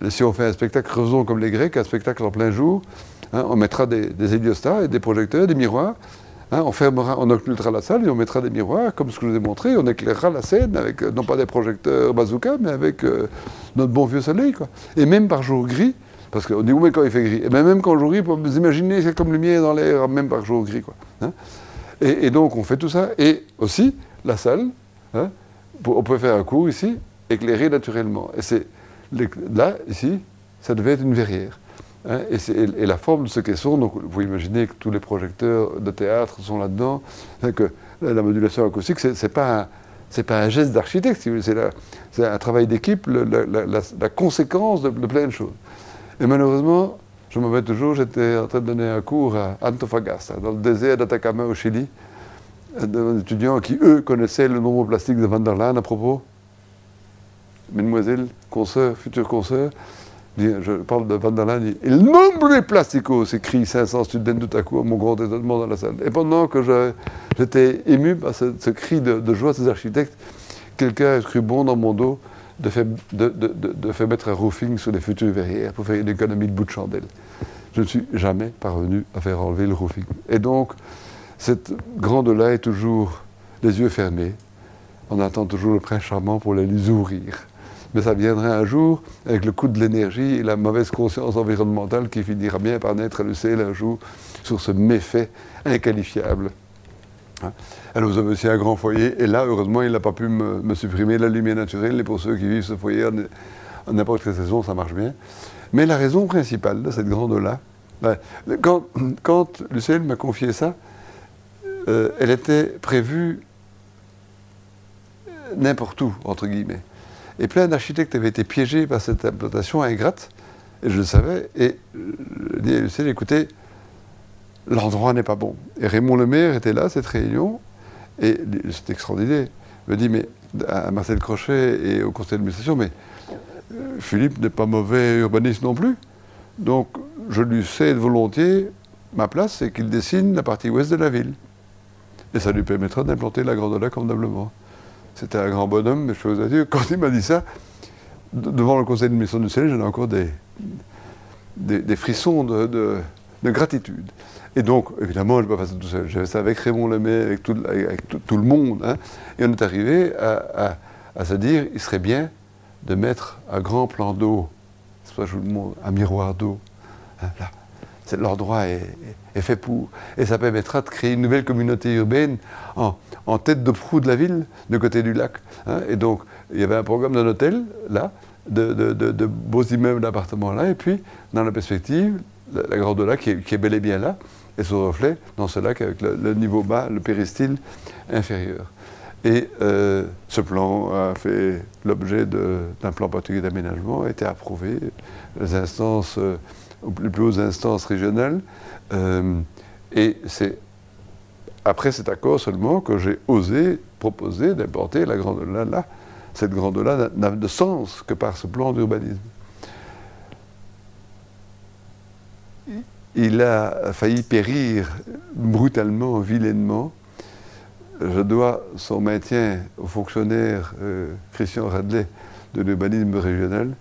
si on fait un spectacle, faisons comme les Grecs, un spectacle en plein jour, hein, on mettra des, des, héliostats et des projecteurs, des miroirs, on fermera, on occultera la salle et on mettra des miroirs, comme ce que je vous ai montré, on éclairera la scène avec, euh, non pas des projecteurs bazooka, mais avec euh, notre bon vieux soleil, quoi. Et même par jour gris, parce qu'on dit, oui, mais quand il fait gris. Et eh bien même quand jour gris, vous imaginez, c'est comme lumière dans l'air, même par jour gris, quoi. et, et, donc, on fait tout ça. Et aussi, la salle, on peut faire un cours ici, éclairé naturellement. Et c'est là, ici, ça devait être une verrière. Hein, et, la forme de ce caisson, donc vous imaginez que tous les projecteurs de théâtre sont là-dedans, hein, que la, modulation acoustique, ce n'est pas, pas, un geste d'architecte, c'est un travail d'équipe, la, conséquence de, plein de choses. Et malheureusement, je me mets toujours, j'étais en train de donner un cours à Antofagasta, dans le désert d'Atacama au Chili, d'un étudiants qui, eux, connaissaient le nombre plastique de Van der à propos. Mesdemoiselles, consoeurs, futures consoeurs, je parle de Van der Laan, il nombre plastico, s'écrit 500 students tout à coup, mon grand étonnement dans la salle. Et pendant que j'étais ému par ce, cri de, joie de ces architectes, quelqu'un a cru bon dans mon dos de faire, mettre un roofing sur les futures verrières pour faire une économie de bout de chandelle. Je ne suis jamais parvenu à faire enlever le roofing. Et donc, cette grande-là est toujours les yeux fermés. On attend toujours le prince charmant pour les ouvrir. Mais ça viendra un jour avec le coût de l'énergie et la mauvaise conscience environnementale qui finira bien par naître le ciel un jour sur ce méfait inqualifiable. Hein. Alors vous avez aussi un grand foyer, et là, heureusement, il n'a pas pu me, supprimer la lumière naturelle, et pour ceux qui vivent ce foyer en n'importe quelle saison, ça marche bien. Mais la raison principale de cette grande-là, ben, quand, quand Lucien m'a confié ça, euh, elle était prévue n'importe où, entre guillemets. Et plein d'architectes avaient été piégés par cette implantation ingrate, et je le savais, et je dis à Lucien, écoutez, l'endroit n'est pas bon. Et Raymond Lemaire était là, cette réunion, et c'est extraordinaire. Il me dit, mais à Marcel Crochet et au conseil d'administration, mais euh, Philippe n'est pas mauvais urbaniste non plus. Donc, je lui cède volontiers ma place, c'est qu'il dessine la partie ouest de la ville. Et ça lui permettra d'implanter la Grande convenablement. C'était un grand bonhomme, mais je vous dire, quand il m'a dit ça, devant le conseil d'administration du CEL, j'avais encore des, des, frissons de, gratitude. Et donc, évidemment, je pas faire ça tout seul. J'avais ça avec Raymond Lemay, avec tout, le monde. Hein. et on est arrivé à, se dire, il serait bien de mettre un grand plan d'eau, un miroir d'eau, hein, là, leur droit est, fait pour. Et ça permettra de créer une nouvelle communauté urbaine en, tête de proue de la ville, de côté du lac. Hein. Et donc, il y avait un programme d'un hôtel, là, de, beaux immeubles d'appartements là, et puis, dans la perspective, la, Grande Lac qui est, bel et bien là, et se reflet dans ce lac avec le, niveau bas, le péristyle inférieur. Et euh, ce plan a fait l'objet d'un plan particulier d'aménagement, a été approuvé. Les instances euh, aux plus, hautes instances régionales. Euh, et c'est après cet accord seulement que j'ai osé proposer d'importer la grande là. Cette grande-là n'a de sens que par ce plan d'urbanisme. Il a failli périr brutalement, vilainement. Je dois son maintien au fonctionnaire euh, Christian Radley de l'urbanisme régional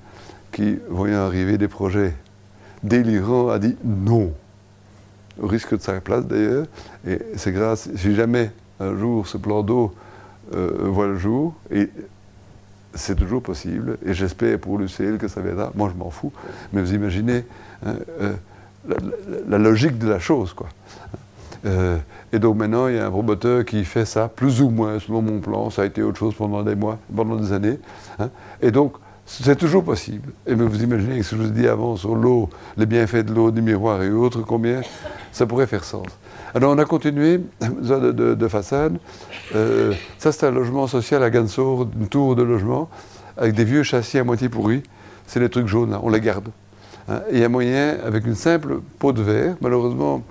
qui, voyant arriver des projets délirant, a dit non, au risque de sa place d'ailleurs. Et c'est grâce, si jamais un jour ce plan d'eau euh, voit le jour, et c'est toujours possible, et j'espère pour l'UCL que ça viendra, moi je m'en fous, mais vous imaginez hein, euh, la, logique de la chose, quoi. Euh, et donc maintenant, il y a un promoteur qui fait ça, plus ou moins, selon mon plan. Ça a été autre chose pendant des mois, pendant des années. Hein. Et donc, c'est toujours possible. Et vous imaginez ce que je vous ai dit avant sur l'eau, les bienfaits de l'eau, du miroir et autres, combien ça pourrait faire sens. Alors on a continué de, façade. Euh, ça c'est un logement social à Gansour, une tour de logement, avec des vieux châssis à moitié pourris. C'est les trucs jaunes, on les garde. Hein. il y a moyen, avec une simple peau de verre, malheureusement,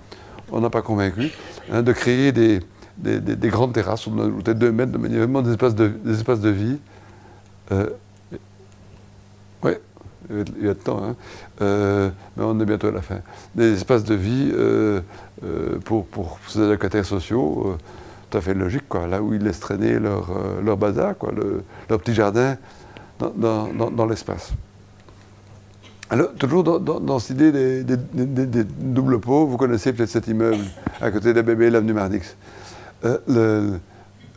on n'a pas convaincu, hein, de créer des, des, grandes terrasses, peut-être 2 mètres, de manière vraiment des espaces de, vie. Euh, oui, il y a de temps, hein. euh, mais on est bientôt à la fin. Des espaces de vie euh, pour, ces allocataires sociaux, tout à fait logique, là où ils laissent traîner leur, bazar, leur petit jardin dans l'espace. Alors, toujours dans, cette idée des, doubles pots, vous connaissez peut-être cet immeuble à côté bébés, l'avenue Mardix. Euh, le,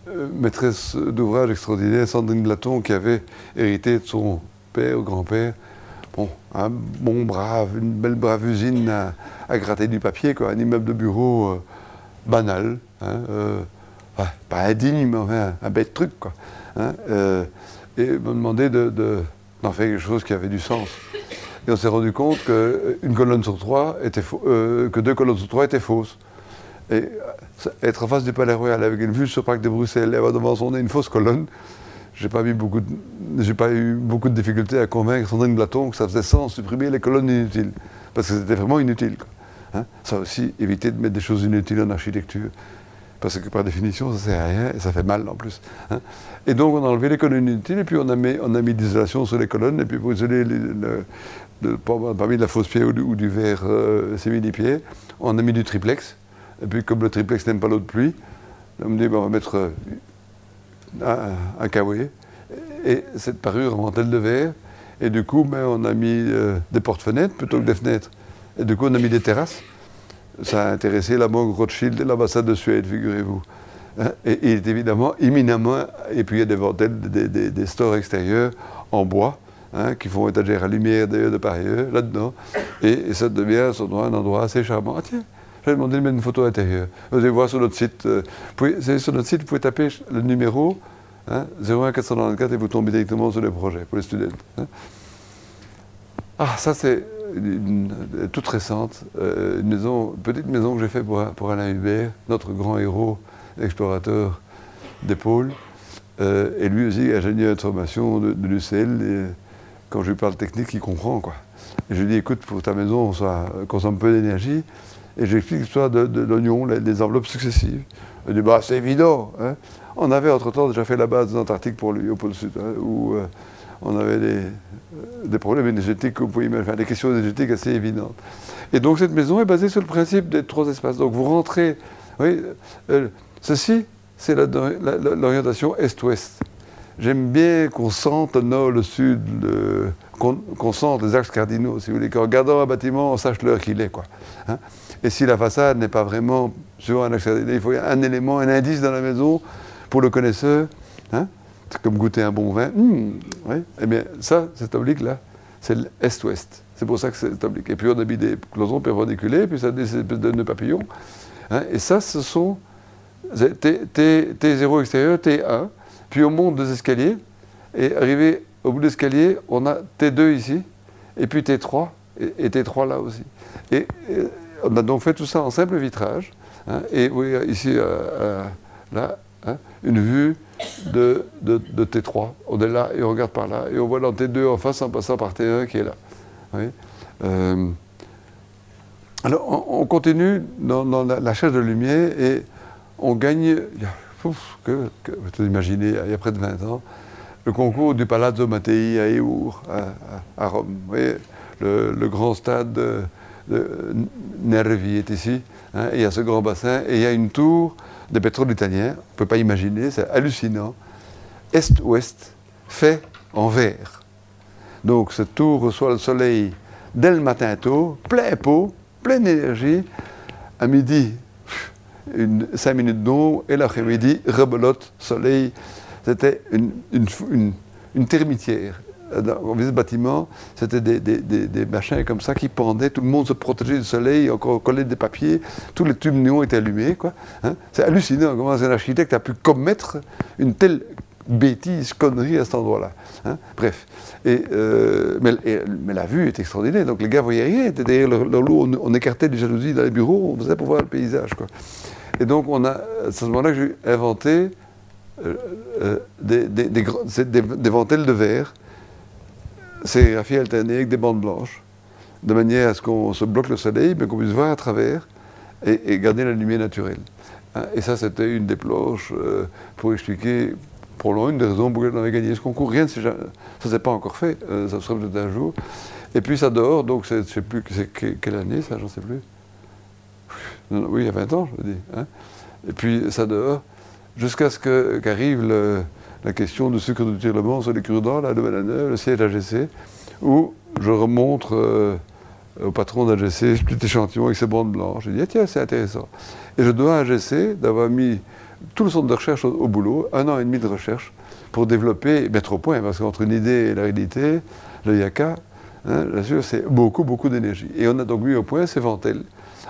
euh, maîtresse d'ouvrage extraordinaire, Sandrine Blaton, qui avait hérité de son père ou grand-père, bon, un bon brave, une belle brave usine à, gratter du papier, quoi, un immeuble de bureau euh, banal, hein, pas indigne, mais un bête truc, quoi. Hein, et me demandait d'en de, faire quelque chose qui avait du sens. Et on s'est rendu compte que, une colonne sur trois était euh, que deux colonnes sur trois étaient fausses. Et euh, être en face du Palais Royal avec une vue sur le parc de Bruxelles et avoir devant son nez une fausse colonne, j'ai pas, pas eu beaucoup de difficultés à convaincre Sandrine Blaton que ça faisait sens supprimer les colonnes inutiles. Parce que c'était vraiment inutile. Hein. ça aussi, éviter de mettre des choses inutiles en architecture parce que par définition, ça ne sert à rien et ça fait mal en plus. Hein. Et donc, on a enlevé les colonnes inutiles et puis on a mis, on a mis l'isolation sur les colonnes et puis pour isoler le, parmi de la fausse pierre ou du, verre euh, sémini-pierre, on a mis du triplex. Et puis, comme le triplex n'aime pas l'eau de pluie, on me dit on va mettre euh, un, un et cette parure en telle de verre. Et du coup, ben, on a mis euh, des portes-fenêtres plutôt que des fenêtres. Et du coup, on a mis des terrasses ça a intéressé la banque Rothschild et l'ambassade de Suède, figurez-vous. Et il est évidemment imminemment, et puis il y a des ventelles, des, stores extérieurs en bois, hein, qui font étagère à lumière d'ailleurs de par ailleurs, là-dedans. Et, ça devient un endroit assez charmant. Ah tiens, j'avais demandé de mettre une photo intérieure. Vous allez voir sur notre site, euh, sur notre site, vous pouvez taper le numéro hein, 01494 et vous tombez directement sur les projets pour les students. Hein. Ah, ça c'est toute récente, euh, une, maison, petite maison que j'ai faite pour, Alain Hubert, notre grand héros, explorateur des pôles, euh, et lui aussi ingénieur de formation de, de l'UCL. Quand je lui parle technique, il comprend. Quoi. Je lui dis écoute, pour ta maison, ça consomme peu d'énergie. Et j'explique l'histoire de, l'oignon, les, enveloppes successives. Il dit bah, c'est évident. Hein. On avait entre-temps déjà fait la base d'Antarctique pour lui, au pôle sud, hein, où euh, on avait des, des problèmes énergétiques des questions énergétiques assez évidentes. Et donc cette maison est basée sur le principe des trois espaces. Donc vous rentrez, oui, euh, ceci, c'est l'orientation est-ouest. J'aime bien qu'on sente le nord, le sud, qu'on sente les axes cardinaux, si vous voulez, qu'en regardant un bâtiment, on sache l'heure qu'il est. Quoi. Hein. Et si la façade n'est pas vraiment sur un axe cardinal, il faut un élément, un indice dans la maison pour le connaisseur. Hein. C'est comme goûter un bon vin. Mmh, Eh bien, ça, cet oblique-là, c'est l'est-ouest. C'est pour ça que c'est oblique. Et puis on mis des cloisons perpendiculées, puis ça a des espèces de papillons. Hein. et ça, ce sont T, T, 0 extérieur, T1. Puis on monte deux escaliers. Et arrivé au bout de l'escalier, on a T2 ici, et puis T3, et, T3 là aussi. Et, on a donc fait tout ça en simple vitrage. Hein. et oui, ici, euh, euh, là, hein, une vue de, T3. On est là et on regarde par là. Et on voit dans T2 en face en passant par T1 qui est là. Euh, alors on, continue dans, la, chaise de lumière et on gagne, que, vous imaginez, il y a près de 20 ans, le concours du Palazzo Mattei à Eur, à, Rome. Vous voyez, le, grand stade de, Nervi est ici, hein, et il y a ce grand bassin, et il y a une tour de pétrole italien, on ne peut pas imaginer, c'est hallucinant, est-ouest, fait en verre. Donc cette tour reçoit le soleil dès le matin tôt, plein pot, pleine énergie, à midi, une, cinq minutes d'eau, et l'après-midi, rebelote, soleil. C'était une, une, termitière on visait ce bâtiment, c'était des, machins comme ça qui pendaient, tout le monde se protégeait du soleil, encore collait des papiers, tous les tubes néons étaient allumés. Quoi, hein. C'est hallucinant comment un architecte a pu commettre une telle bêtise, connerie à cet endroit-là. Hein. Bref. Et, euh, mais, la vue est extraordinaire. Donc les gars voyaient rien. Derrière leur, lot, on, écartait les jalousies dans les bureaux, on faisait pour voir le paysage. Quoi. Et donc on a, à ce moment-là que j'ai inventé euh, euh, des, des, de verre sérigraphié alterné avec des bandes blanches. de manière à ce qu'on se bloque le soleil, mais qu'on puisse voir à travers et, garder la lumière naturelle. Hein, et ça, c'était une des planches euh, pour expliquer, pour l'un, une des raisons pour lesquelles on avait gagné ce concours. Rien, ça ne s'est pas encore fait, ça sera peut-être un jour. Et puis ça dehors, donc je ne sais plus c'est quelle année, ça, j'en sais plus. Oui, il y a 20 ans, je veux dire. Hein. Et puis ça dehors, jusqu'à ce qu'arrive la question du sucre de tirement sur les cure-dents, la nouvelle année, le siège AGC, où je remontre euh, au patron d'AGC ce petit échantillon avec ses bandes blanches. Je dis, ah, tiens, c'est intéressant. Et je dois à AGC d'avoir mis tout le centre de recherche au, boulot, un an et demi de recherche, pour développer, mettre au point, parce qu'entre une idée et la réalité, le yaka, hein, bien sûr, c'est beaucoup, beaucoup d'énergie. Et on a donc mis au point ces ventelles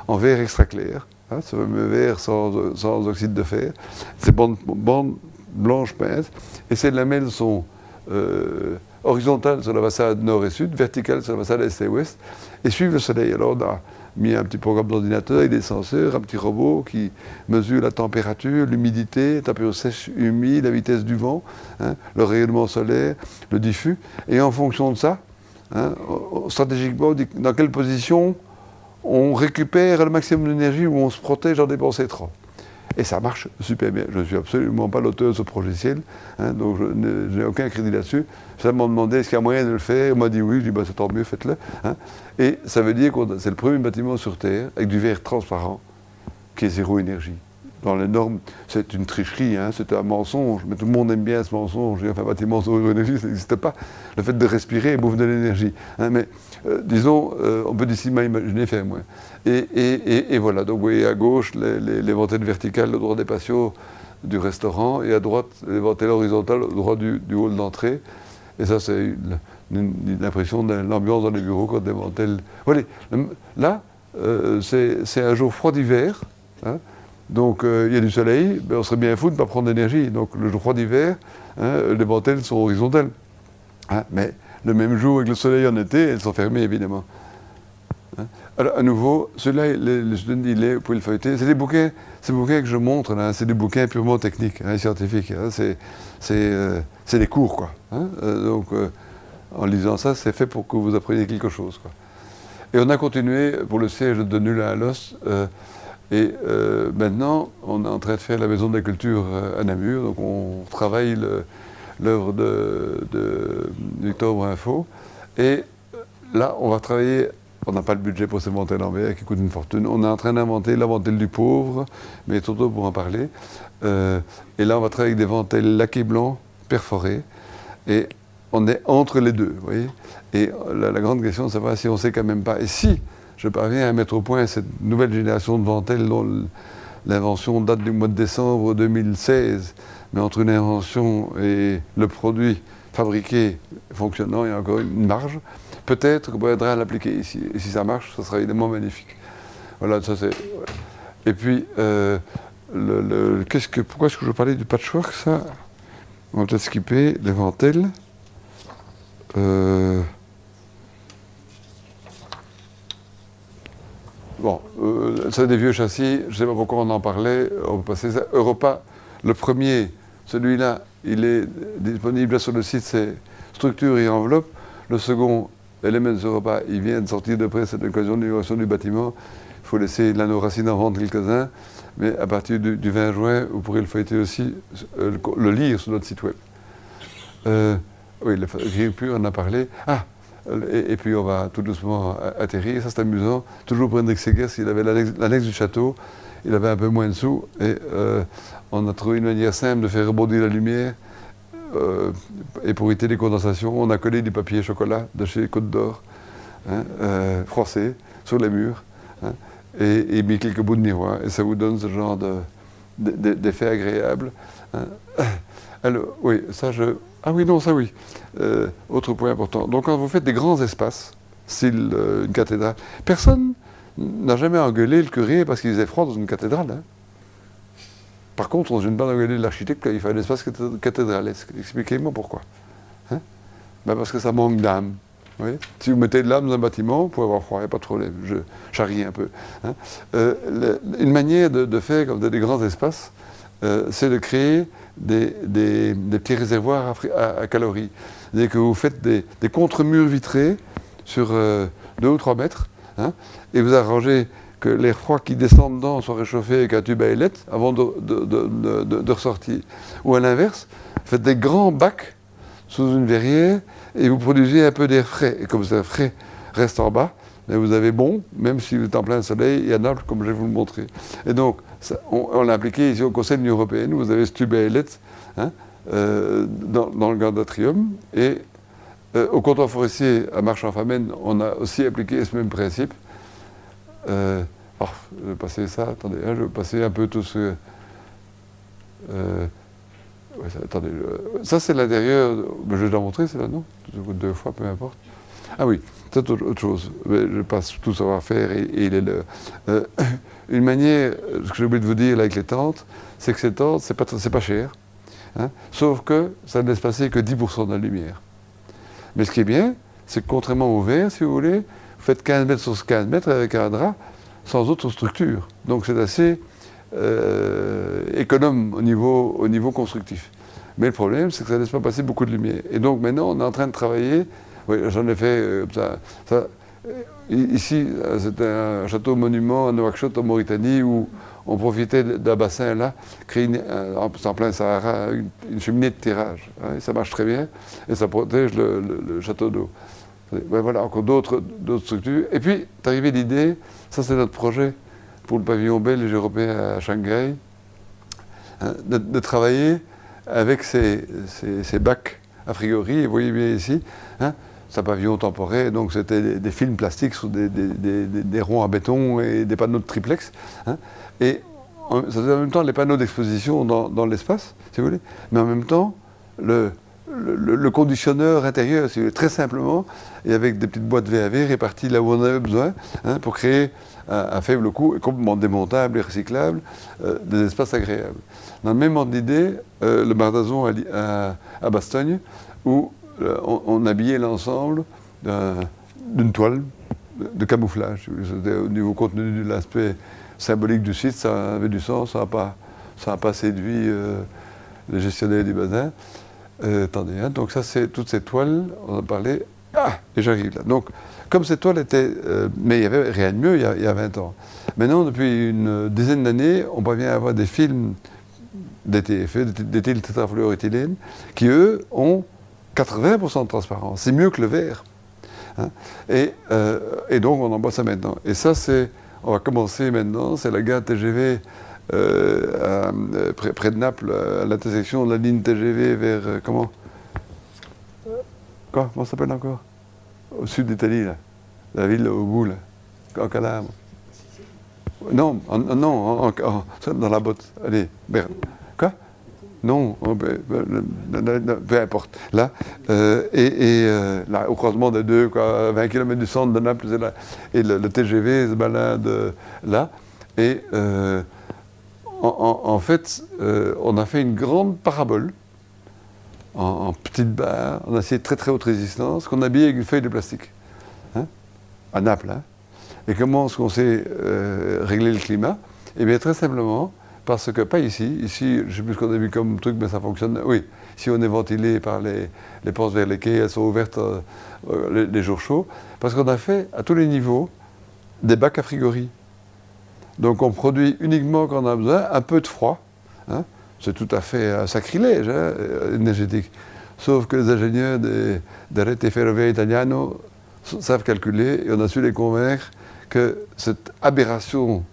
en verre extra clair, hein, ce fameux verre sans, oxyde de fer, ces bandes, bandes blanches peintes, et ces lamelles sont euh, horizontales sur la façade nord et sud, verticales sur la façade est et ouest, et suivent le soleil. Alors on a mis un petit programme d'ordinateur avec des senseurs, un petit robot qui mesure la température, l'humidité, la température sèche, humide, la vitesse du vent, hein, le rayonnement solaire, le diffus. Et en fonction de ça, hein, stratégiquement, dans quelle position on récupère le maximum d'énergie ou on se protège en dépensant trop. Et ça marche super bien. Je ne suis absolument pas l'auteur de ce projet ciel, hein, donc je n'ai aucun crédit là-dessus. Ça m'a demandé est-ce qu'il y a moyen de le faire? On m'a dit oui, je dis bah, c'est tant mieux, faites-le. Hein. Et ça veut dire que c'est le premier bâtiment sur Terre avec du verre transparent qui est zéro énergie dans les normes, c'est une tricherie, hein, c'est un mensonge, mais tout le monde aime bien ce mensonge. Enfin, bâtiment sans énergie, ça n'existe pas. Le fait de respirer bouffe de l'énergie. Hein, mais euh, disons, euh, on peut difficilement imaginer faire moins. Et, voilà, donc vous voyez à gauche les, les, les verticales au droit des patios du restaurant, et à droite les ventelles horizontales au droit du, hall d'entrée. Et ça, c'est l'impression de l'ambiance dans les bureaux quand des ventelles. Voilà, là, euh, c'est un jour froid d'hiver. Hein, donc il y a du soleil, on serait bien fou de ne pas prendre d'énergie. Donc le froid d'hiver, hein, les ventelles sont horizontales. Hein, mais le même jour avec le soleil en été, elles sont fermées évidemment. Hein? Alors à nouveau, ceux-là, les, les students vous pouvez le feuilleter. C'est des bouquins, ces bouquins que je montre là, c'est des bouquins purement techniques, scientifiques. Euh, c'est des cours quoi. Euh, donc en lisant ça, c'est fait pour que vous appreniez quelque chose. Quoi. Et on a continué pour le siège de Nula à Los. Et euh, maintenant, on est en train de faire la Maison de la Culture euh, à Namur, donc on travaille l'œuvre de, de, Victor Info. Et là, on va travailler, on n'a pas le budget pour ces ventelles en verre qui coûtent une fortune. On est en train d'inventer la ventelle du pauvre, mais Toto pour en parler. Euh, et là, on va travailler avec des ventelles laquées blancs perforées. Et on est entre les deux, vous voyez. Et la, la grande question, c'est si on ne sait quand même pas. Et si je parviens à mettre au point cette nouvelle génération de ventelles dont l'invention date du mois de décembre 2016. Mais entre une invention et le produit fabriqué, fonctionnant, il y a encore une marge. Peut-être qu'on pourrait l'appliquer ici. Et si ça marche, ça sera évidemment magnifique. Voilà, ça c'est. Et puis, euh, pourquoi est-ce que je parlais du patchwork, ça? On va peut-être skipper les ventelles. Euh, Bon, euh, c'est des vieux châssis, je ne sais pas pourquoi on en parlait, on peut passer ça. Europa, le premier, celui-là, il est disponible sur le site, c'est structure et enveloppe. Le second, Elements Europa, il vient de sortir de près cette occasion d'inauguration du bâtiment. Il faut laisser l'anneau racine en vente quelques-uns, mais à partir du, 20 juin, vous pourrez le feuilleter aussi, euh, le, lire sur notre site web. Euh, oui, pur, on en a parlé. Ah, et, puis on va tout doucement atterrir. Ça, c'est amusant. Toujours pour Hendrik Segers, il avait l'annexe du château, il avait un peu moins de sous, et euh, on a trouvé une manière simple de faire rebondir la lumière. Euh, et pour éviter les condensations, on a collé du papier chocolat de chez Côte d'Or, hein, euh, froissé, sur les murs, hein, et, mis quelques bouts de miroir. Et ça vous donne ce genre d'effet agréable. Hein. Alors, oui, ça je, ah oui, non, ça oui. Euh, autre point important. Donc quand vous faites des grands espaces, style euh, une cathédrale, personne n'a jamais engueulé le curé parce qu'il faisait froid dans une cathédrale. Par contre, on n'a pas engueulé l'architecte quand il fait un espace cathédralesque. Expliquez-moi pourquoi. Hein ben parce que ça manque d'âme. Si vous mettez de l'âme dans un bâtiment, vous pouvez avoir froid, il n'y a pas de problème. Je charrie un peu. Hein. Euh, une manière de, faire comme des grands espaces, c'est de créer des, petits réservoirs à, calories. C'est-à-dire que vous faites des, contre-murs vitrés sur, euh, 2 ou 3 mètres, hein, et vous arrangez que l'air froid qui descend dedans soit réchauffé avec un tube à ailettes avant de, de, ressortir. Ou à l'inverse, faites des grands bacs sous une verrière et vous produisez un peu d'air frais. Et comme air frais reste en bas, mais vous avez bon, même si vous êtes en plein soleil et à Naples, comme je vais vous le montrer. Et donc, on, l'a appliqué ici au Conseil de l'Union européenne, vous avez ce tube à ailettes hein, euh, dans, le gardatrium. Et euh, au comptoir forestier à Marche-en-Famenne, on a aussi appliqué ce même principe. Euh, oh, je vais passer ça, attendez, hein, je vais passer un peu tout ce. Euh, ça, attendez, ça c'est l'intérieur, je vais la montrer, c'est là, non? Deux fois, peu importe. Ah oui, c'est autre chose. Je passe tout savoir-faire et, il est le. Euh, une manière, ce que j'ai oublié de vous dire avec les tentes, c'est que ces tentes, c'est pas, pas cher. Hein, sauf que ça ne laisse passer que 10% de la lumière. Mais ce qui est bien, c'est que contrairement au verre, si vous voulez, faites 15 mètres sur 15 mètres avec un drap sans autre structure. Donc c'est assez euh, économe au niveau, au niveau constructif. Mais le problème, c'est que ça ne laisse pas passer beaucoup de lumière. Et donc maintenant, on est en train de travailler. Oui, j'en ai fait euh, ça, ça. Ici, c'était un château monument à Nouakchott, en Mauritanie, où on profitait d'un bassin là, créer en plein Sahara une, cheminée de tirage. Hein, ça marche très bien et ça protège le château d'eau. Ben voilà, encore d'autres structures. Et puis, est arrivé l'idée, ça c'est notre projet pour le pavillon belge européen à Shanghai, hein, de, travailler avec ces, bacs a priori, et vous voyez bien ici, hein, c'est un pavillon temporaire, donc c'était des, films plastiques sur des, ronds à béton et des panneaux de triplex. Hein, et ça faisait en même temps les panneaux d'exposition dans, dans l'espace, si vous voulez, mais en même temps, le, le, conditionneur intérieur, très simplement, et avec des petites boîtes VAV réparties là où on avait besoin, hein, pour créer à, faible coût, complètement démontable et recyclable, euh, des espaces agréables. Dans le même ordre d'idée, euh, le Bardazon à, Bastogne, où euh, on, habillait l'ensemble d'une toile de, camouflage. Au niveau contenu de l'aspect symbolique du site, ça avait du sens, ça n'a pas, pas séduit les gestionnaires du bazin. Euh, attendez, hein, donc ça c'est toutes ces toiles, on a parlé. Ah, et j'arrive là. Donc, comme ces toiles étaient. Euh, mais il n'y avait rien de mieux il y, a, 20 ans. Maintenant, depuis une dizaine d'années, on parvient à avoir des films DTF, d'éthyltétrafluoroéthylène, qui eux ont 80% de transparence. C'est mieux que le verre. Hein. Et, euh, et, donc, on en boit ça maintenant. Et ça, c'est. On va commencer maintenant, c'est la gare TGV euh, euh, près, de Naples, à l'intersection de la ligne TGV vers. Euh, comment Quoi Comment ça s'appelle encore Au sud d'Italie, là. La ville au bout, là. En Calabre. Non, non, dans la botte. Allez, Berne. Quoi non, oh, ben, ben, peu importe. Là, et, là, au croisement des deux, quoi, 20 km du centre de Naples, et, le, TGV se balade là. Et en, fait, euh, on a fait une grande parabole en, petite barre, on a essayé de très très haute résistance, qu'on a habillé avec une feuille de plastique, hein, à Naples. Hein. Et comment est-ce qu'on sait euh, régler le climat? Eh bien, très simplement, parce que pas ici. Ici, je ne sais plus ce qu'on a vu comme truc, mais ça fonctionne. Oui, si on est ventilé par les, portes vers les elles sont ouvertes euh, les, jours chauds. Parce qu'on a fait à tous les niveaux des bacs à frigorie. Donc on produit uniquement quand on a besoin, un peu de froid. Hein. C'est tout à fait un sacrilège hein, énergétique. Sauf que les ingénieurs des, des Rete Italiano savent calculer et on a su les convaincre que cette aberration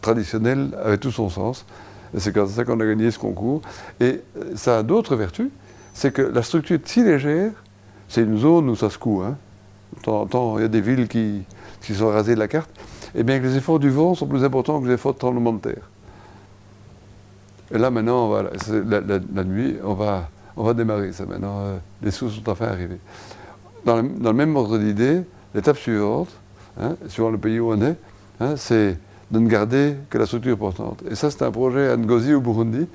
traditionnelle avait tout son sens. Et c'est comme ça qu'on a gagné ce concours. Et ça a d'autres vertus. C'est que la structure est si légère, c'est une zone où ça se coud. Hein. Temps, il y a des villes qui sont rasées de la carte eh bien que les efforts du vent sont plus importants que les efforts de tremblement de terre. Et là, maintenant, la, nuit, on va, démarrer ça. Maintenant, euh, les sous sont enfin arrivés. Dans le, même ordre d'idée, l'étape suivante, hein, suivant le pays où on est, hein, c'est de ne garder que la structure portante. Et ça, c'est un projet à Ngozi, au Burundi,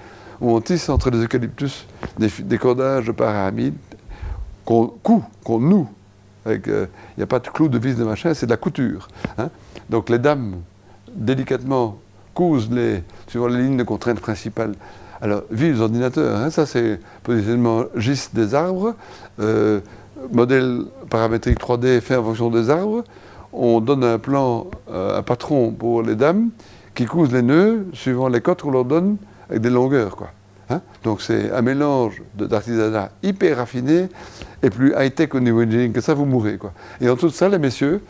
où on tisse entre les eucalyptus des, cordages de paramides qu'on coud, qu'on noue. Il n'y a pas de clou, de vis, de machin, c'est de la couture. Hein. Donc les dames, délicatement, cousent les, sur les lignes de contrainte principales. Alors, vives ordinateurs, hein, ça c'est positionnement GIS des arbres, euh, modèle paramétrique 3D fait en fonction des arbres. on donne un plan, euh, un patron pour les dames qui cousent les nœuds suivant les cotes qu'on leur donne avec des longueurs. Quoi. Hein. Donc c'est un mélange d'artisanat hyper raffiné et plus high-tech au niveau engineering que ça, vous mourrez. Quoi. Et en tout ça, les messieurs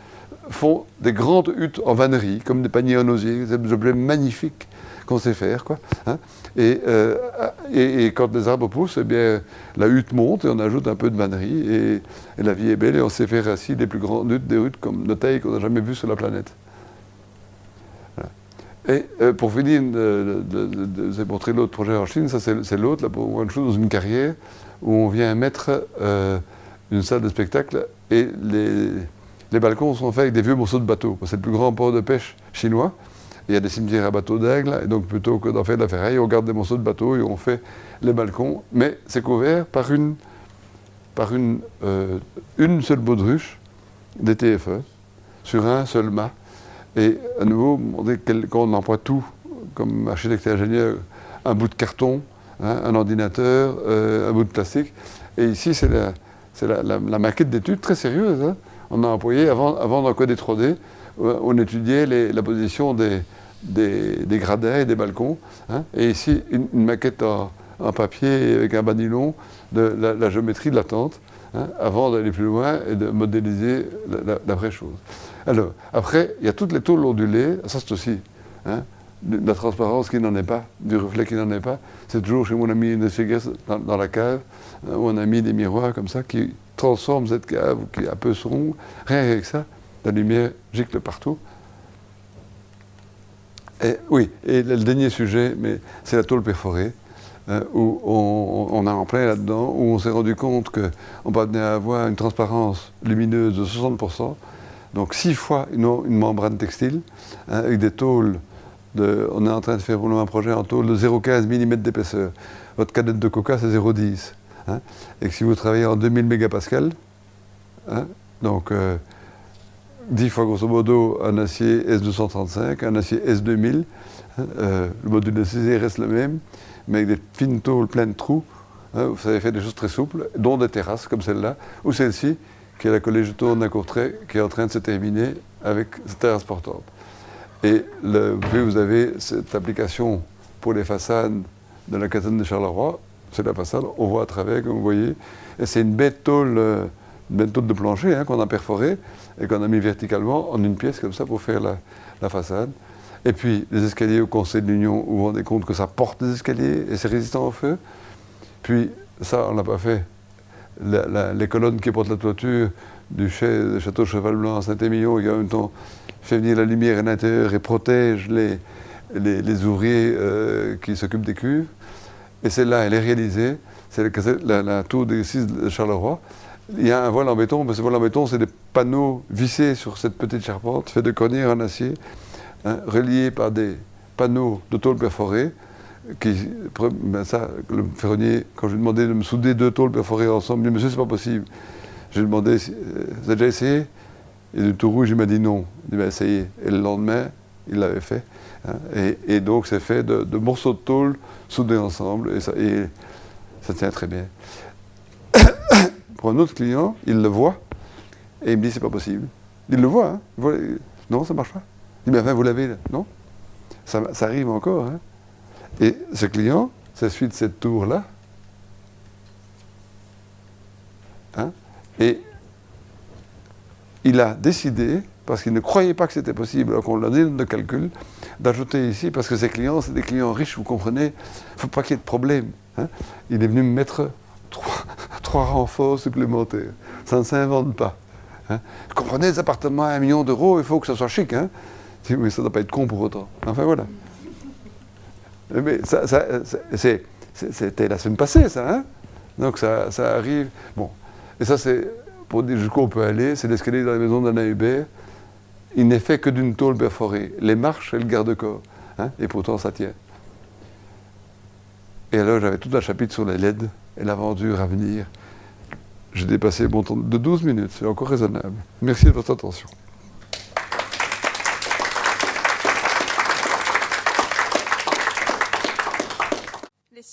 font des grandes huttes en vannerie, comme des paniers en osier, des objets magnifiques qu'on sait faire. Quoi, hein. euh, et, et, quand les arbres poussent, eh bien, la hutte monte et on ajoute un peu de vannerie et, la vie est belle et on sait faire ainsi les plus grandes huttes, des huttes comme de taille qu'on n'a jamais vues sur la planète. Et euh, pour finir de, de, montrer l'autre projet en Chine, ça c'est l'autre, là, pour une chose dans une carrière où on vient mettre euh, une salle de spectacle et les, les balcons sont faits avec des vieux morceaux de bateau. C'est le plus grand port de pêche chinois. Il y a des cimetières à bateaux d'aigle, et donc plutôt que d'en faire de la ferraille, on garde des morceaux de bateau et on fait les balcons. Mais c'est couvert par une, par une, euh, une seule baudruche des TFE sur un seul mât. Et à nouveau, quand on emploie tout, comme architecte et ingénieur, un bout de carton, hein, un ordinateur, euh, un bout de plastique. Et ici, c'est la, maquette d'études très sérieuse. Hein. On a employé, avant, avant d'encoder 3D, euh, on étudiait la position des, gradins et des balcons. Hein. et ici, une, maquette en, papier avec un banilon de la, géométrie de la tente, hein, avant d'aller plus loin et de modéliser la, vraie chose. Alors, après, il y a toutes les tôles ondulées, ça c'est aussi hein, de la transparence qui n'en est pas, du reflet qui n'en est pas. C'est toujours chez mon ami dans, dans la cave, où on a mis des miroirs comme ça qui transforment cette cave, qui est un peu sombre. Rien avec ça, la lumière gicle partout. Et, oui, et le dernier sujet, mais c'est la tôle perforée, euh, où on, a en plein là-dedans, où on s'est rendu compte qu'on parvenait à avoir une transparence lumineuse de 60%, donc six fois une, membrane textile, hein, avec des tôles. On est en train de faire un projet en tôle de 0,15 mm d'épaisseur. Votre cadette de coca, c'est 0,10. Hein, et que si vous travaillez en 2000 mégapascales, hein, donc euh, 10 fois grosso modo un acier S235, un acier S2000. Hein, euh, le module de CZ reste le même, mais avec des fines tôles pleines de trous. Hein, vous savez faire des choses très souples, dont des terrasses comme celle-là, ou celle-ci, qui est la collège tourne d'un trait, qui est en train de se terminer avec cette terrasse portante. Et vous avez cette application pour les façades de la caserne de Charleroi. C'est la façade, on voit à travers, comme vous voyez. Et c'est une bête tôle, euh, une bête tôle de plancher hein, qu'on a perforée et qu'on a mis verticalement en une pièce comme ça pour faire la, façade. Et puis les escaliers au Conseil de l'Union, vous vous rendez compte que ça porte des escaliers et c'est résistant au feu. Puis ça, on n'a pas fait. les colonnes qui portent la toiture du château Cheval Blanc à Saint-Émilion, qui en même temps fait venir la lumière à l'intérieur et protège les, les, ouvriers euh, qui s'occupent des cuves. Et celle-là, elle est réalisée. C'est la, la, tour 6 de Charleroi il y a un voile en béton, mais ce voile en béton, c'est des panneaux vissés sur cette petite charpente, fait de cornières en acier, hein, reliés par des panneaux de tôle perforée. Qui, ben ça, le ferronnier, quand je lui ai demandé de me souder deux tôles perforées ensemble, il m'a dit Monsieur, c'est pas possible. J'ai demandé euh, Vous avez déjà essayé? Et du tout rouge, il m'a dit non. Il ben, essayez. Et le lendemain, il l'avait fait. Hein. et, donc, c'est fait de, morceaux de tôle soudés ensemble, et ça, et ça tient très bien. Pour un autre client, il le voit et il me dit c'est pas possible. Il le voit, hein non, ça marche pas. Il dit mais enfin vous l'avez là. Non, ça, arrive encore. Hein et ce client, c'est suite de cette tour-là. Hein et il a décidé, parce qu'il ne croyait pas que c'était possible, alors qu'on l'a donné de calcul, d'ajouter ici, parce que ses clients, c'est des clients riches, vous comprenez, il ne faut pas qu'il y ait de problème. Hein il est venu me mettre trois, renforts supplémentaires. Ça ne s'invente pas. Hein. Comprenez, les appartements à un million d'euros, il faut que ça soit chic. Hein. Oui, ça ne doit pas être con pour autant. Enfin voilà. Mais ça, c'était la semaine passée, ça. Donc ça, ça, arrive. Bon. Et ça, c'est pour dire jusqu'où on peut aller. C'est l'escalier dans la maison d'Anna Hubert. Il n'est fait que d'une tôle perforée. Les marches et le garde-corps. Hein et pourtant, ça tient. Et alors, j'avais tout un chapitre sur les LED et l'aventure à venir. J'ai dépassé mon temps de 12 minutes, c'est encore raisonnable. Merci de votre attention.